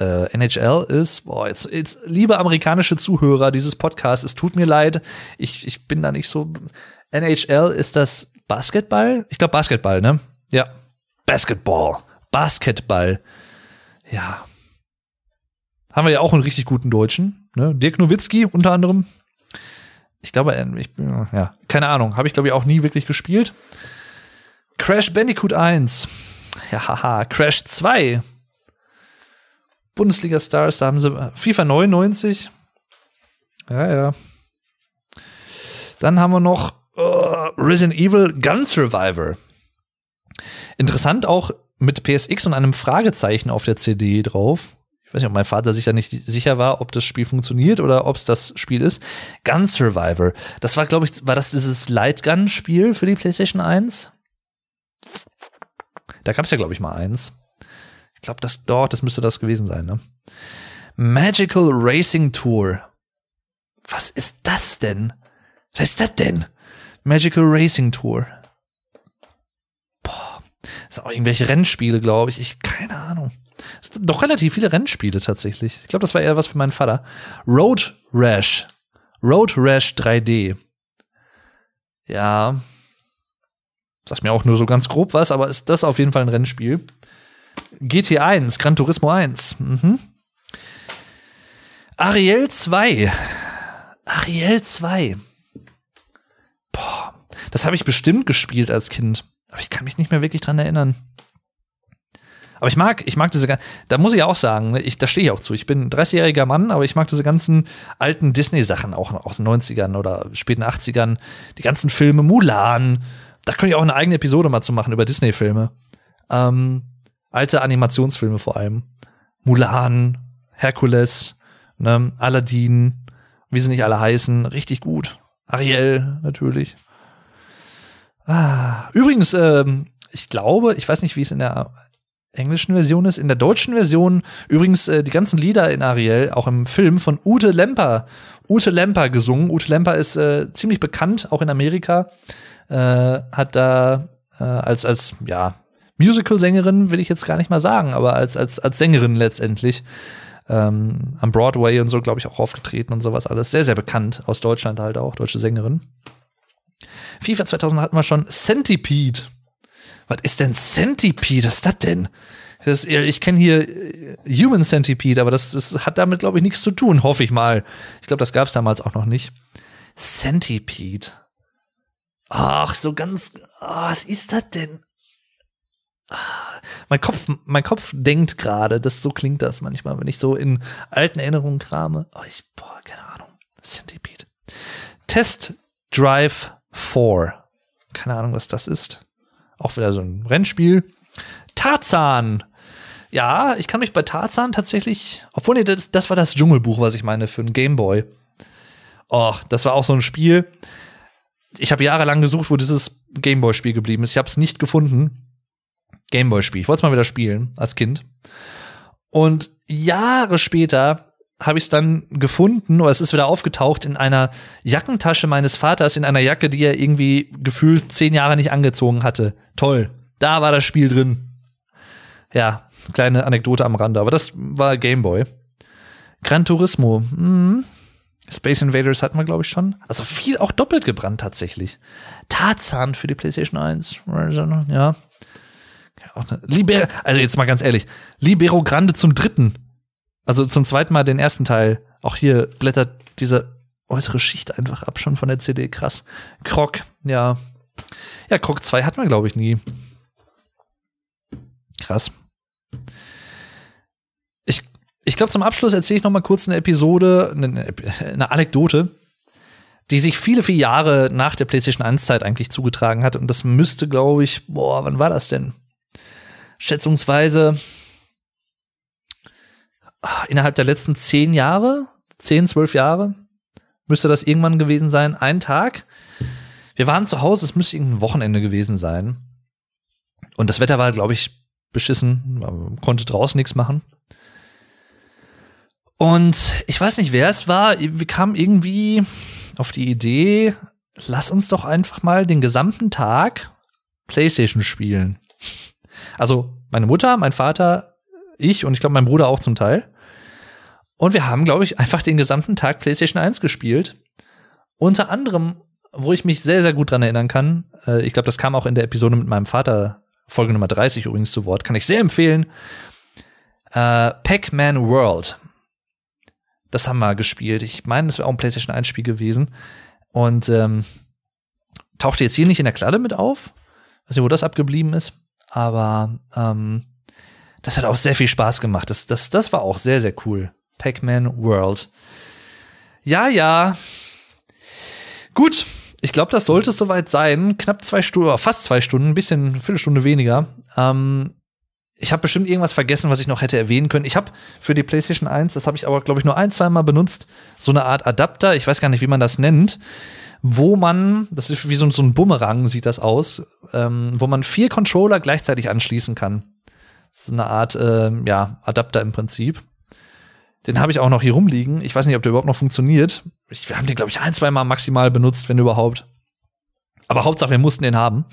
S1: äh, NHL ist, boah, jetzt, jetzt, liebe amerikanische Zuhörer dieses Podcasts, es tut mir leid, ich, ich bin da nicht so. NHL ist das Basketball? Ich glaube Basketball, ne? Ja. Basketball. Basketball. Ja. Haben wir ja auch einen richtig guten Deutschen, ne? Dirk Nowitzki unter anderem. Ich glaube, ich ja, keine Ahnung, habe ich glaube ich auch nie wirklich gespielt. Crash Bandicoot 1. Ja, haha. Crash 2 Bundesliga Stars, da haben sie FIFA 99. Ja, ja. Dann haben wir noch uh, Resident Evil Gun Survivor. Interessant auch mit PSX und einem Fragezeichen auf der CD drauf. Ich weiß nicht, ob mein Vater sich da nicht sicher war, ob das Spiel funktioniert oder ob es das Spiel ist. Gun Survivor. Das war, glaube ich, war das dieses Light Gun Spiel für die PlayStation 1? Da gab es ja, glaube ich, mal eins. Ich glaube, das dort, das müsste das gewesen sein, ne? Magical Racing Tour. Was ist das denn? Was ist das denn? Magical Racing Tour. Boah. Das sind auch irgendwelche Rennspiele, glaube ich. Ich, keine Ahnung. Es sind doch relativ viele Rennspiele tatsächlich. Ich glaube, das war eher was für meinen Vater. Road Rash. Road Rash 3D. Ja. Sagt mir auch nur so ganz grob was, aber ist das auf jeden Fall ein Rennspiel. GT1, Gran Turismo 1. Mhm. Ariel 2. Ariel 2. Boah, das habe ich bestimmt gespielt als Kind, aber ich kann mich nicht mehr wirklich dran erinnern. Aber ich mag, ich mag diese, da muss ich auch sagen, ne, ich, da stehe ich auch zu. Ich bin ein 30-jähriger Mann, aber ich mag diese ganzen alten Disney-Sachen auch aus den 90ern oder späten 80ern. Die ganzen Filme, Mulan. Da könnte ich auch eine eigene Episode mal zu machen über Disney-Filme. Ähm, alte Animationsfilme vor allem. Mulan, Herkules, ne, Aladdin, wie sie nicht alle heißen, richtig gut. Ariel natürlich. Ah, übrigens, ähm, ich glaube, ich weiß nicht, wie es in der englischen Version ist. In der deutschen Version übrigens äh, die ganzen Lieder in Ariel, auch im Film von Ute Lemper. Ute Lemper gesungen. Ute Lemper ist äh, ziemlich bekannt, auch in Amerika. Äh, hat da äh, als, als, ja, Musical-Sängerin will ich jetzt gar nicht mal sagen, aber als, als, als Sängerin letztendlich. Ähm, am Broadway und so, glaube ich, auch aufgetreten und sowas alles. Sehr, sehr bekannt. Aus Deutschland halt auch, deutsche Sängerin. FIFA 2000 hatten wir schon. Centipede. Was ist denn Centipede? Was ist das denn? Das, ich kenne hier äh, Human Centipede, aber das, das hat damit, glaube ich, nichts zu tun, hoffe ich mal. Ich glaube, das gab es damals auch noch nicht. Centipede. Ach, so ganz. Oh, was ist das denn? Mein Kopf, mein Kopf denkt gerade, das so klingt das manchmal, wenn ich so in alten Erinnerungen krame. Oh, ich, boah, keine Ahnung. Centipede. Test Drive 4. Keine Ahnung, was das ist. Auch wieder so ein Rennspiel. Tarzan. Ja, ich kann mich bei Tarzan tatsächlich, obwohl nee, das, das war das Dschungelbuch, was ich meine, für ein Gameboy. Och, das war auch so ein Spiel. Ich habe jahrelang gesucht, wo dieses Gameboy-Spiel geblieben ist. Ich habe es nicht gefunden. Gameboy-Spiel. Ich wollte es mal wieder spielen als Kind. Und Jahre später habe ich es dann gefunden, oder es ist wieder aufgetaucht in einer Jackentasche meines Vaters, in einer Jacke, die er irgendwie gefühlt zehn Jahre nicht angezogen hatte. Toll. Da war das Spiel drin. Ja, kleine Anekdote am Rande, aber das war Gameboy. Gran Turismo. Hm. Space Invaders hatten wir, glaube ich, schon. Also viel auch doppelt gebrannt tatsächlich. Tarzan für die PlayStation 1. Ja. Liber also jetzt mal ganz ehrlich. Libero Grande zum dritten. Also zum zweiten Mal den ersten Teil. Auch hier blättert diese äußere Schicht einfach ab schon von der CD. Krass. Krog, ja. Ja, Krog 2 hatten wir, glaube ich, nie. Krass. Ich, ich glaube, zum Abschluss erzähle ich noch mal kurz eine Episode, eine, eine Anekdote, die sich viele, viele Jahre nach der PlayStation 1-Zeit eigentlich zugetragen hat. Und das müsste, glaube ich, boah, wann war das denn? Schätzungsweise ah, innerhalb der letzten zehn Jahre, zehn, zwölf Jahre, müsste das irgendwann gewesen sein. Ein Tag. Wir waren zu Hause, es müsste irgendein Wochenende gewesen sein. Und das Wetter war, glaube ich, beschissen, man konnte draußen nichts machen. Und ich weiß nicht, wer es war, wir kamen irgendwie auf die Idee, lass uns doch einfach mal den gesamten Tag PlayStation spielen. Also meine Mutter, mein Vater, ich und ich glaube mein Bruder auch zum Teil. Und wir haben, glaube ich, einfach den gesamten Tag PlayStation 1 gespielt. Unter anderem, wo ich mich sehr, sehr gut dran erinnern kann, äh, ich glaube, das kam auch in der Episode mit meinem Vater Folge Nummer 30 übrigens zu Wort, kann ich sehr empfehlen. Äh, Pac-Man World. Das haben wir gespielt. Ich meine, das wäre auch ein PlayStation 1 Spiel gewesen. Und ähm, tauchte jetzt hier nicht in der Kladde mit auf. Weiß nicht, wo das abgeblieben ist. Aber ähm, das hat auch sehr viel Spaß gemacht. Das, das, das war auch sehr, sehr cool. Pac-Man World. Ja, ja. Gut, ich glaube, das sollte es soweit sein. Knapp zwei Stunden, fast zwei Stunden, ein bisschen, eine Viertelstunde weniger. Ähm, ich habe bestimmt irgendwas vergessen, was ich noch hätte erwähnen können. Ich habe für die PlayStation 1, das habe ich aber, glaube ich, nur ein, zwei Mal benutzt, so eine Art Adapter, ich weiß gar nicht, wie man das nennt, wo man, das ist wie so, so ein Bumerang, sieht das aus, ähm, wo man vier Controller gleichzeitig anschließen kann. So eine Art, äh, ja, Adapter im Prinzip. Den habe ich auch noch hier rumliegen. Ich weiß nicht, ob der überhaupt noch funktioniert. Ich, wir haben den, glaube ich, ein, zwei Mal maximal benutzt, wenn überhaupt. Aber Hauptsache, wir mussten den haben.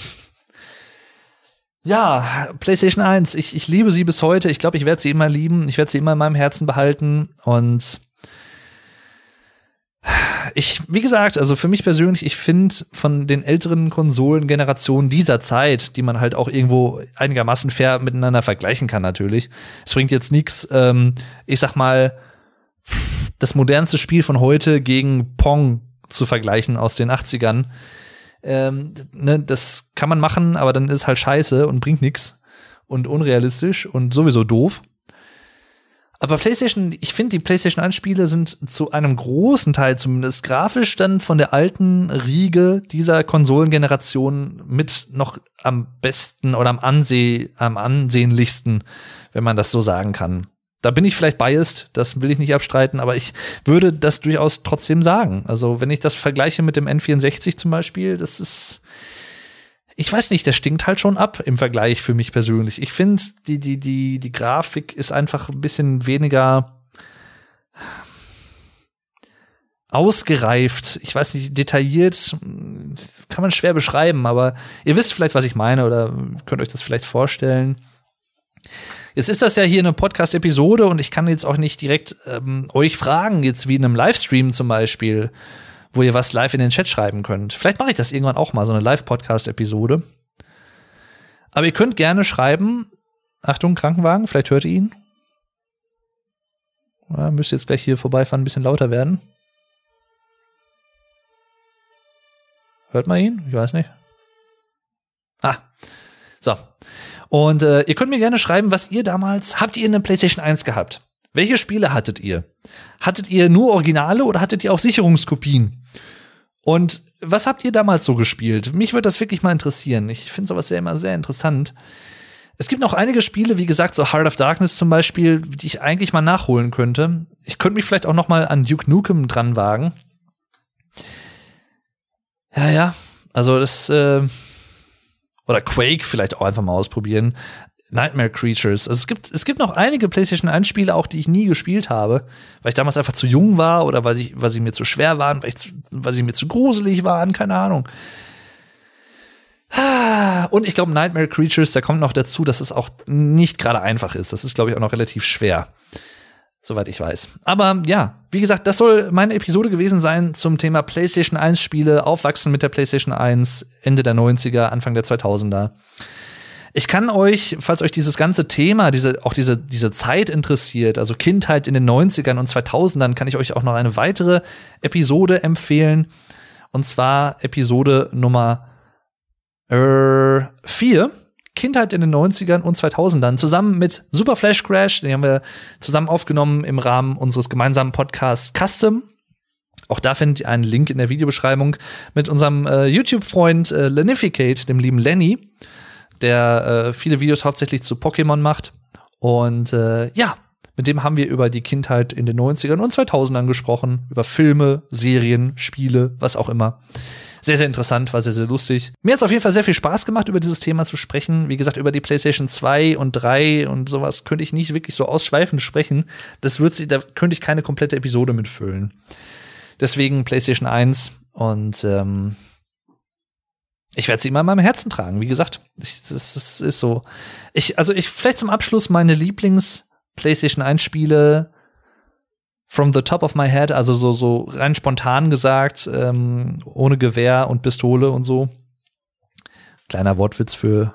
S1: Ja, PlayStation 1, ich, ich liebe sie bis heute. Ich glaube, ich werde sie immer lieben. Ich werde sie immer in meinem Herzen behalten. Und ich, wie gesagt, also für mich persönlich, ich finde von den älteren Konsolengenerationen dieser Zeit, die man halt auch irgendwo einigermaßen fair miteinander vergleichen kann, natürlich. Es bringt jetzt nichts, ähm, ich sag mal, das modernste Spiel von heute gegen Pong zu vergleichen aus den 80ern. Ähm, ne, das kann man machen, aber dann ist halt scheiße und bringt nichts und unrealistisch und sowieso doof. Aber PlayStation, ich finde, die PlayStation 1 Spiele sind zu einem großen Teil zumindest grafisch dann von der alten Riege dieser Konsolengeneration mit noch am besten oder am, anseh am ansehnlichsten, wenn man das so sagen kann. Da bin ich vielleicht biased, das will ich nicht abstreiten, aber ich würde das durchaus trotzdem sagen. Also, wenn ich das vergleiche mit dem N64 zum Beispiel, das ist, ich weiß nicht, der stinkt halt schon ab im Vergleich für mich persönlich. Ich finde, die, die, die, die Grafik ist einfach ein bisschen weniger ausgereift. Ich weiß nicht, detailliert kann man schwer beschreiben, aber ihr wisst vielleicht, was ich meine oder könnt euch das vielleicht vorstellen. Jetzt ist das ja hier eine Podcast-Episode und ich kann jetzt auch nicht direkt ähm, euch fragen, jetzt wie in einem Livestream zum Beispiel, wo ihr was live in den Chat schreiben könnt. Vielleicht mache ich das irgendwann auch mal, so eine Live-Podcast-Episode. Aber ihr könnt gerne schreiben. Achtung, Krankenwagen, vielleicht hört ihr ihn. Ja, müsst jetzt gleich hier vorbeifahren, ein bisschen lauter werden. Hört man ihn? Ich weiß nicht. Ah, so. Und äh, ihr könnt mir gerne schreiben, was ihr damals, habt ihr eine PlayStation 1 gehabt? Welche Spiele hattet ihr? Hattet ihr nur Originale oder hattet ihr auch Sicherungskopien? Und was habt ihr damals so gespielt? Mich würde das wirklich mal interessieren. Ich finde sowas sehr immer sehr interessant. Es gibt noch einige Spiele, wie gesagt, so Heart of Darkness zum Beispiel, die ich eigentlich mal nachholen könnte. Ich könnte mich vielleicht auch noch mal an Duke Nukem dran wagen. Ja, ja. Also das äh, oder Quake vielleicht auch einfach mal ausprobieren. Nightmare Creatures. Also es gibt, es gibt noch einige PlayStation 1 Spiele auch, die ich nie gespielt habe, weil ich damals einfach zu jung war oder weil, ich, weil sie mir zu schwer waren, weil, ich, weil sie mir zu gruselig waren, keine Ahnung. Und ich glaube, Nightmare Creatures, da kommt noch dazu, dass es auch nicht gerade einfach ist. Das ist, glaube ich, auch noch relativ schwer soweit ich weiß. Aber ja, wie gesagt, das soll meine Episode gewesen sein zum Thema PlayStation 1 Spiele, aufwachsen mit der PlayStation 1, Ende der 90er, Anfang der 2000er. Ich kann euch, falls euch dieses ganze Thema, diese, auch diese, diese Zeit interessiert, also Kindheit in den 90ern und 2000ern, kann ich euch auch noch eine weitere Episode empfehlen. Und zwar Episode Nummer 4. Äh, Kindheit in den 90ern und 2000ern zusammen mit Super Flash Crash, den haben wir zusammen aufgenommen im Rahmen unseres gemeinsamen Podcasts Custom. Auch da findet ihr einen Link in der Videobeschreibung mit unserem äh, YouTube-Freund äh, Lenificate, dem lieben Lenny, der äh, viele Videos hauptsächlich zu Pokémon macht. Und äh, ja, mit dem haben wir über die Kindheit in den 90ern und 2000ern gesprochen, über Filme, Serien, Spiele, was auch immer sehr, sehr interessant, war sehr, sehr lustig. Mir hat es auf jeden Fall sehr viel Spaß gemacht, über dieses Thema zu sprechen. Wie gesagt, über die PlayStation 2 und 3 und sowas könnte ich nicht wirklich so ausschweifend sprechen. Das wird sie, da könnte ich keine komplette Episode mitfüllen. Deswegen PlayStation 1 und ähm, ich werde sie immer in meinem Herzen tragen. Wie gesagt, ich, das, das ist so. Ich, also ich vielleicht zum Abschluss meine Lieblings PlayStation 1 Spiele from the top of my head, also so, so rein spontan gesagt, ähm, ohne Gewehr und Pistole und so. Kleiner Wortwitz für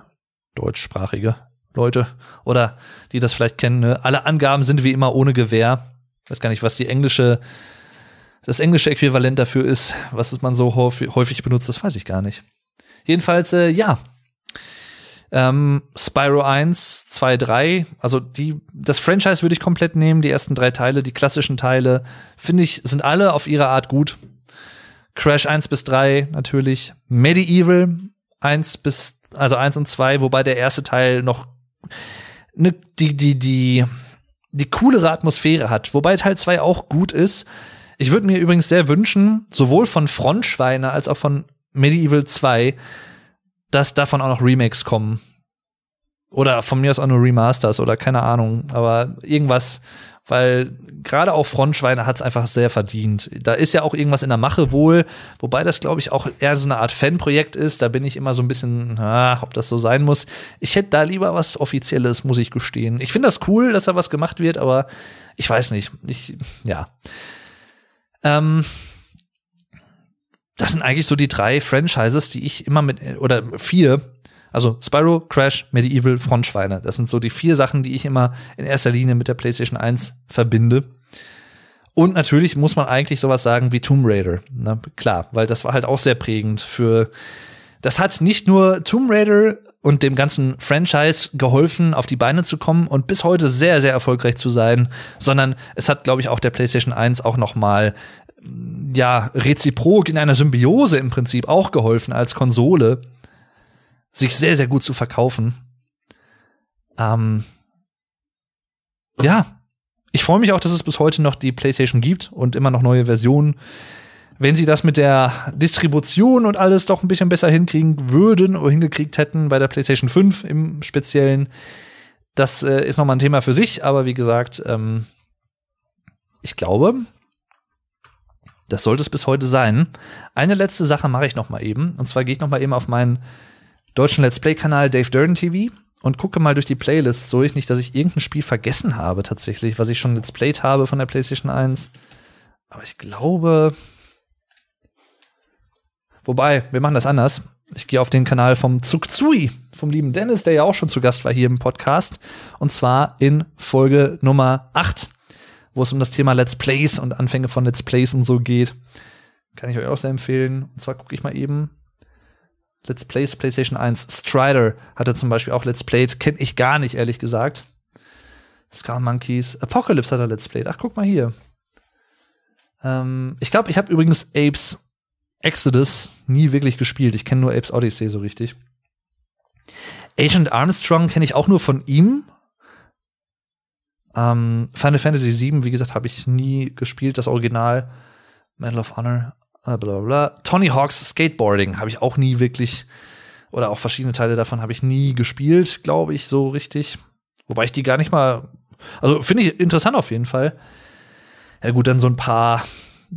S1: deutschsprachige Leute oder die das vielleicht kennen. Ne? Alle Angaben sind wie immer ohne Gewehr. Ich weiß gar nicht, was die englische, das englische Äquivalent dafür ist, was man so häufig, häufig benutzt, das weiß ich gar nicht. Jedenfalls, äh, ja, ähm, Spyro 1, 2, 3, also die, das Franchise würde ich komplett nehmen, die ersten drei Teile, die klassischen Teile, finde ich, sind alle auf ihre Art gut. Crash 1 bis 3 natürlich, Medieval 1 bis, also 1 und 2, wobei der erste Teil noch ne, die, die, die, die coolere Atmosphäre hat, wobei Teil 2 auch gut ist. Ich würde mir übrigens sehr wünschen, sowohl von Frontschweine als auch von Medieval 2, dass davon auch noch Remakes kommen. Oder von mir aus auch nur Remasters oder keine Ahnung. Aber irgendwas, weil gerade auch Frontschweine hat es einfach sehr verdient. Da ist ja auch irgendwas in der Mache wohl, wobei das, glaube ich, auch eher so eine Art Fanprojekt ist. Da bin ich immer so ein bisschen, ah, ob das so sein muss. Ich hätte da lieber was Offizielles, muss ich gestehen. Ich finde das cool, dass da was gemacht wird, aber ich weiß nicht. Ich, ja. Ähm, das sind eigentlich so die drei Franchises, die ich immer mit, oder vier, also Spyro, Crash, Medieval, Frontschweine. Das sind so die vier Sachen, die ich immer in erster Linie mit der PlayStation 1 verbinde. Und natürlich muss man eigentlich sowas sagen wie Tomb Raider. Na, klar, weil das war halt auch sehr prägend für, das hat nicht nur Tomb Raider und dem ganzen Franchise geholfen, auf die Beine zu kommen und bis heute sehr, sehr erfolgreich zu sein, sondern es hat, glaube ich, auch der PlayStation 1 auch noch mal ja, reziprok in einer Symbiose im Prinzip auch geholfen als Konsole, sich sehr, sehr gut zu verkaufen. Ähm, ja, ich freue mich auch, dass es bis heute noch die PlayStation gibt und immer noch neue Versionen. Wenn sie das mit der Distribution und alles doch ein bisschen besser hinkriegen würden oder hingekriegt hätten bei der PlayStation 5 im Speziellen, das äh, ist nochmal ein Thema für sich, aber wie gesagt, ähm, ich glaube, Das sollte es bis heute sein. Eine letzte Sache mache ich noch mal eben. Und zwar gehe ich noch mal eben auf meinen deutschen Let's Play-Kanal Dave Durden TV und gucke mal durch die Playlists durch. Nicht, dass ich irgendein Spiel vergessen habe tatsächlich, was ich schon Let's Played habe von der PlayStation 1. Aber ich glaube. Wobei, wir machen das anders. Ich gehe auf den Kanal vom Zugzui, vom lieben Dennis, der ja auch schon zu Gast war hier im Podcast. Und zwar in Folge Nummer 8, wo es um das Thema Let's Plays und Anfänge von Let's Plays und so geht. Kann ich euch auch sehr empfehlen. Und zwar gucke ich mal eben. Let's Plays PlayStation 1. Strider hatte zum Beispiel auch Let's Played. Kenn ich gar nicht, ehrlich gesagt. Skull Monkeys. Apocalypse hat er Let's Played. Ach, guck mal hier. Ähm, ich glaube, ich habe übrigens Apes Exodus nie wirklich gespielt. Ich kenne nur Apes Odyssey so richtig. Agent Armstrong kenne ich auch nur von ihm. Ähm, Final Fantasy VII, wie gesagt, habe ich nie gespielt, das Original. Medal of Honor, äh, bla bla bla. Tony Hawks Skateboarding habe ich auch nie wirklich, oder auch verschiedene Teile davon habe ich nie gespielt, glaube ich, so richtig. Wobei ich die gar nicht mal, also finde ich interessant auf jeden Fall. Ja gut, dann so ein paar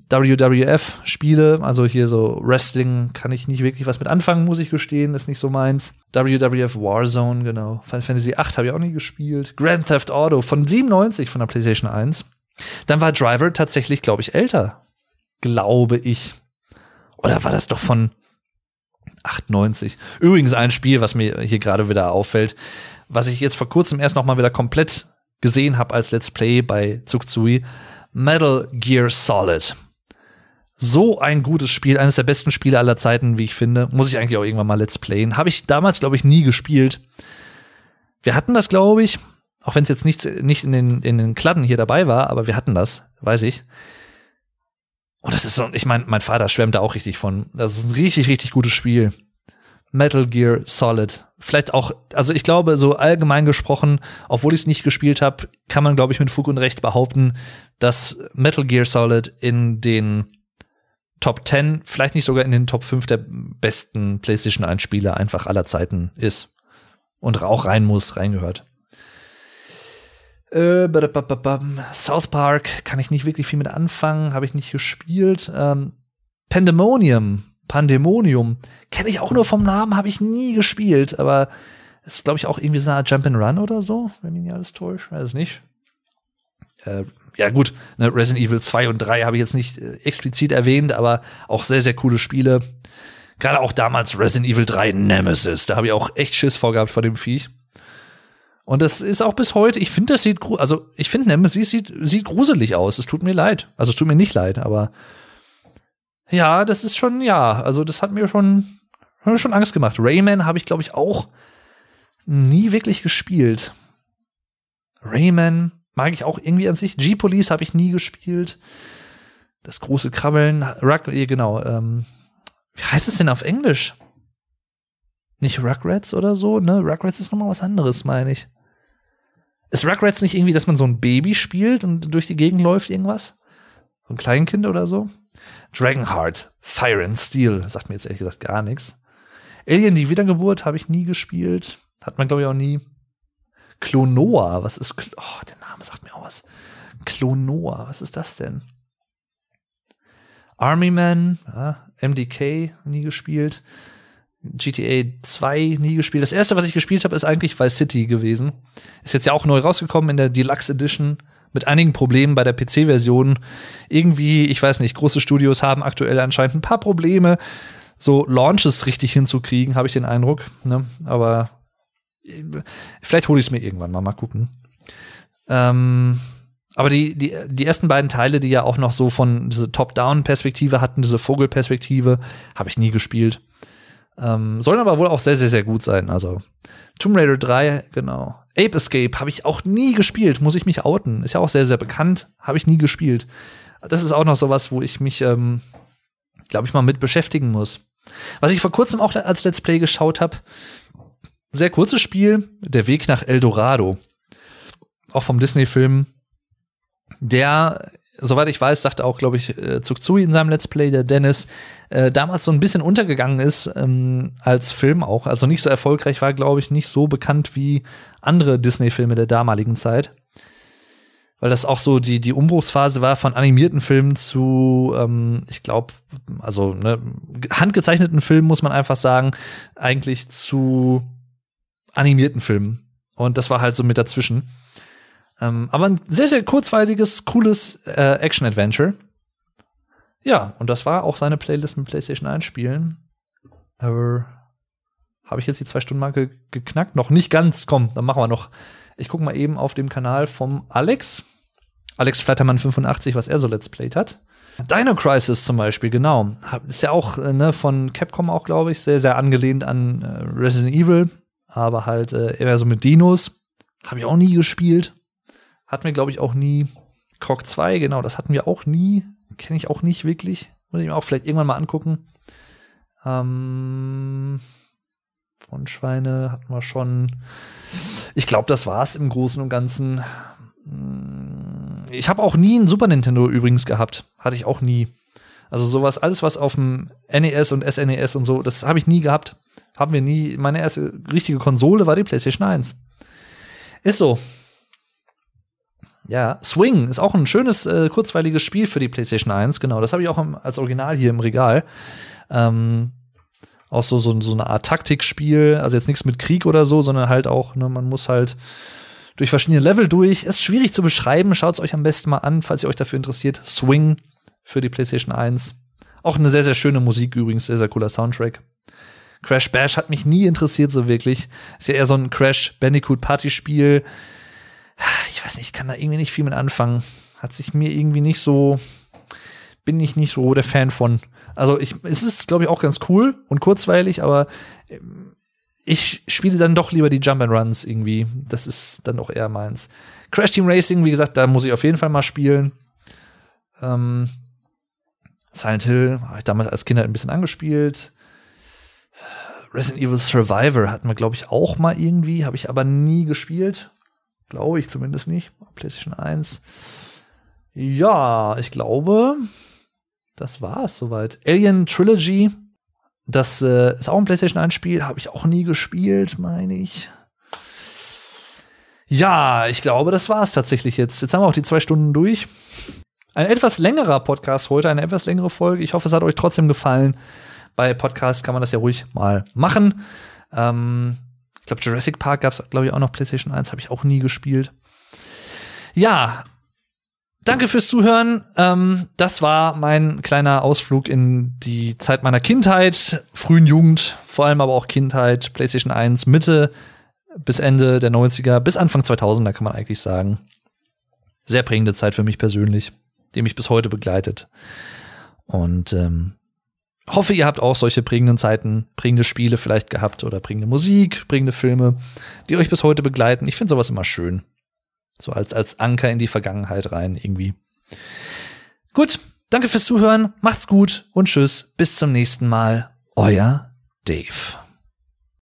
S1: WWF-Spiele, also hier so Wrestling, kann ich nicht wirklich was mit anfangen, muss ich gestehen, ist nicht so meins. WWF Warzone, genau. Final Fantasy 8 habe ich auch nie gespielt. Grand Theft Auto von 97 von der PlayStation 1. Dann war Driver tatsächlich, glaube ich, älter. Glaube ich. Oder war das doch von 98? Übrigens ein Spiel, was mir hier gerade wieder auffällt, was ich jetzt vor kurzem erst noch mal wieder komplett gesehen habe als Let's Play bei Zugzui. Metal Gear Solid. So ein gutes Spiel, eines der besten Spiele aller Zeiten, wie ich finde. Muss ich eigentlich auch irgendwann mal Let's Playen. Habe ich damals, glaube ich, nie gespielt. Wir hatten das, glaube ich, auch wenn es jetzt nicht, nicht in, den, in den Kladden hier dabei war, aber wir hatten das, weiß ich. Und das ist so, ich meine, mein Vater schwärmt da auch richtig von. Das ist ein richtig, richtig gutes Spiel. Metal Gear Solid. Vielleicht auch, also ich glaube, so allgemein gesprochen, obwohl ich es nicht gespielt habe, kann man, glaube ich, mit Fug und Recht behaupten, dass Metal Gear Solid in den Top 10, vielleicht nicht sogar in den Top 5 der besten PlayStation 1 Spiele einfach aller Zeiten ist. Und auch rein muss, reingehört. Äh, South Park kann ich nicht wirklich viel mit anfangen, habe ich nicht gespielt. Ähm, Pandemonium, Pandemonium, kenne ich auch nur vom Namen, habe ich nie gespielt, aber ist, glaube ich, auch irgendwie so eine Art Jump'n'Run oder so, wenn mich nicht alles täuscht, weiß es nicht. Äh, ja gut, ne, Resident Evil 2 und 3 habe ich jetzt nicht äh, explizit erwähnt, aber auch sehr, sehr coole Spiele. Gerade auch damals Resident Evil 3 Nemesis, da habe ich auch echt Schiss vorgehabt vor dem Viech. Und das ist auch bis heute, ich finde, das sieht, also ich finde Nemesis sieht, sieht gruselig aus. Es tut mir leid. Also es tut mir nicht leid, aber ja, das ist schon, ja, also das hat mir schon, hat mir schon Angst gemacht. Rayman habe ich, glaube ich, auch nie wirklich gespielt. Rayman, mag ich auch irgendwie an sich. G-Police habe ich nie gespielt. Das große Krabbeln, Rug, genau. Ähm, wie heißt es denn auf Englisch? Nicht Rugrats oder so, ne? Rugrats ist nochmal was anderes, meine ich. Ist Rugrats nicht irgendwie, dass man so ein Baby spielt und durch die Gegend läuft irgendwas? So ein Kleinkind oder so? Dragonheart, Fire and Steel, sagt mir jetzt ehrlich gesagt gar nichts. Alien, die Wiedergeburt, habe ich nie gespielt. Hat man, glaube ich, auch nie. Klonoa, was ist, Kl oh, der Name sagt mir auch was. Klonoa, was ist das denn? Army Man, ja, MDK, nie gespielt. GTA 2 nie gespielt. Das erste, was ich gespielt habe, ist eigentlich Vice City gewesen. Ist jetzt ja auch neu rausgekommen in der Deluxe Edition mit einigen Problemen bei der PC-Version. Irgendwie, ich weiß nicht, große Studios haben aktuell anscheinend ein paar Probleme, so Launches richtig hinzukriegen, habe ich den Eindruck. Ne? Aber Vielleicht hole ich es mir irgendwann mal, mal gucken. Ähm, aber die, die, die ersten beiden Teile, die ja auch noch so von diese Top-Down-Perspektive hatten, diese Vogelperspektive, habe ich nie gespielt. Ähm, sollen aber wohl auch sehr, sehr, sehr gut sein. Also Tomb Raider 3, genau. Ape Escape habe ich auch nie gespielt, muss ich mich outen. Ist ja auch sehr, sehr bekannt, habe ich nie gespielt. Das ist auch noch sowas, wo ich mich, ähm, glaube ich, mal mit beschäftigen muss. Was ich vor kurzem auch als Let's Play geschaut habe, sehr kurzes Spiel, Der Weg nach El Dorado. Auch vom Disney-Film. Der, soweit ich weiß, sagte auch, glaube ich, äh, Zugzui in seinem Let's Play, der Dennis, äh, damals so ein bisschen untergegangen ist ähm, als Film auch. Also nicht so erfolgreich war, glaube ich, nicht so bekannt wie andere Disney-Filme der damaligen Zeit. weil das auch so die, die Umbruchsphase war von animierten Filmen zu, ähm, ich glaube, also ne, handgezeichneten Filmen muss man einfach sagen, eigentlich zu animierten Filmen. Und das war halt so mit dazwischen. Ähm, aber ein sehr, sehr kurzweiliges, cooles äh, Action-Adventure. Ja, und das war auch seine Playlist mit PlayStation 1 Spielen. Aber habe ich jetzt die zwei Stunden Marke geknackt? Noch nicht ganz. Komm, dann machen wir noch. Ich gucke mal eben auf dem Kanal vom Alex. Alex Flattermann 85, was er so Let's Played hat. Dino Crisis zum Beispiel, genau. Ist ja auch äh, ne, von Capcom auch, glaube ich, sehr, sehr angelehnt an äh, Resident Evil. Aber halt äh, eher so mit Dinos. Habe ich auch nie gespielt. Hatten wir, glaube ich, auch nie. Croc 2, genau, das hatten wir auch nie. Kenne ich auch nicht wirklich. Muss ich mir auch vielleicht irgendwann mal angucken. Ähm, Frontschweine hatten wir schon. Ich glaube, das war's im Großen und Ganzen. Ich habe auch nie ein Super Nintendo übrigens gehabt. Hatte ich auch nie. Also sowas, alles was auf dem NES und SNES und so, das habe ich nie gehabt. Haben wir nie. Meine erste richtige Konsole war die PlayStation 1. Ist so. Ja, Swing ist auch ein schönes, äh, kurzweiliges Spiel für die PlayStation 1. Genau, das habe ich auch im, als Original hier im Regal. Ähm, auch so, so, so eine Art Taktikspiel, also jetzt nichts mit Krieg oder so, sondern halt auch, ne, man muss halt durch verschiedene Level durch. Ist schwierig zu beschreiben, schaut es euch am besten mal an, falls ihr euch dafür interessiert. Swing für die PlayStation 1. Auch eine sehr, sehr schöne Musik übrigens, sehr, sehr cooler Soundtrack. Crash Bash hat mich nie interessiert so wirklich. Ist ja eher so ein Crash Bandicoot Party-Spiel ich weiß nicht, ich kann da irgendwie nicht viel mit anfangen. Hat sich mir irgendwie nicht so, bin ich nicht so der Fan von. Also ich, es ist, glaube ich, auch ganz cool und kurzweilig, aber ähm, ich spiele dann doch lieber die Jump and Runs irgendwie. Das ist dann auch eher meins. Crash Team Racing, wie gesagt, da muss ich auf jeden Fall mal spielen. Ähm, Silent Hill habe ich damals als Kind halt ein bisschen angespielt. Resident Evil Survivor hatten wir, glaube ich, auch mal irgendwie, habe ich aber nie gespielt. Glaube ich zumindest nicht. PlayStation 1. Ja, ich glaube, das war es soweit. Alien Trilogy, das äh, ist auch ein PlayStation 1 Spiel, habe ich auch nie gespielt, meine ich. Ja, ich glaube, das war es tatsächlich jetzt. Jetzt haben wir auch die zwei Stunden durch. Ein etwas längerer Podcast heute, eine etwas längere Folge. Ich hoffe, es hat euch trotzdem gefallen. Bei Podcasts kann man das ja ruhig mal machen. Ähm, ich glaube, Jurassic Park gab es, glaube ich, auch noch PlayStation 1, habe ich auch nie gespielt. Ja, danke fürs Zuhören. Ähm, das war mein kleiner Ausflug in die Zeit meiner Kindheit, frühen Jugend, vor allem aber auch Kindheit, PlayStation 1, Mitte bis Ende der 90er, bis Anfang 2000er kann man eigentlich sagen. Sehr prägende Zeit für mich persönlich, die mich bis heute begleitet. Und ähm, hoffe, ihr habt auch solche prägenden Zeiten, prägende Spiele vielleicht gehabt oder prägende Musik, prägende Filme, die euch bis heute begleiten. Ich finde sowas immer schön. So als, als Anker in die Vergangenheit rein irgendwie. Gut, danke fürs Zuhören, macht's gut und tschüss, bis zum nächsten Mal. Euer Dave.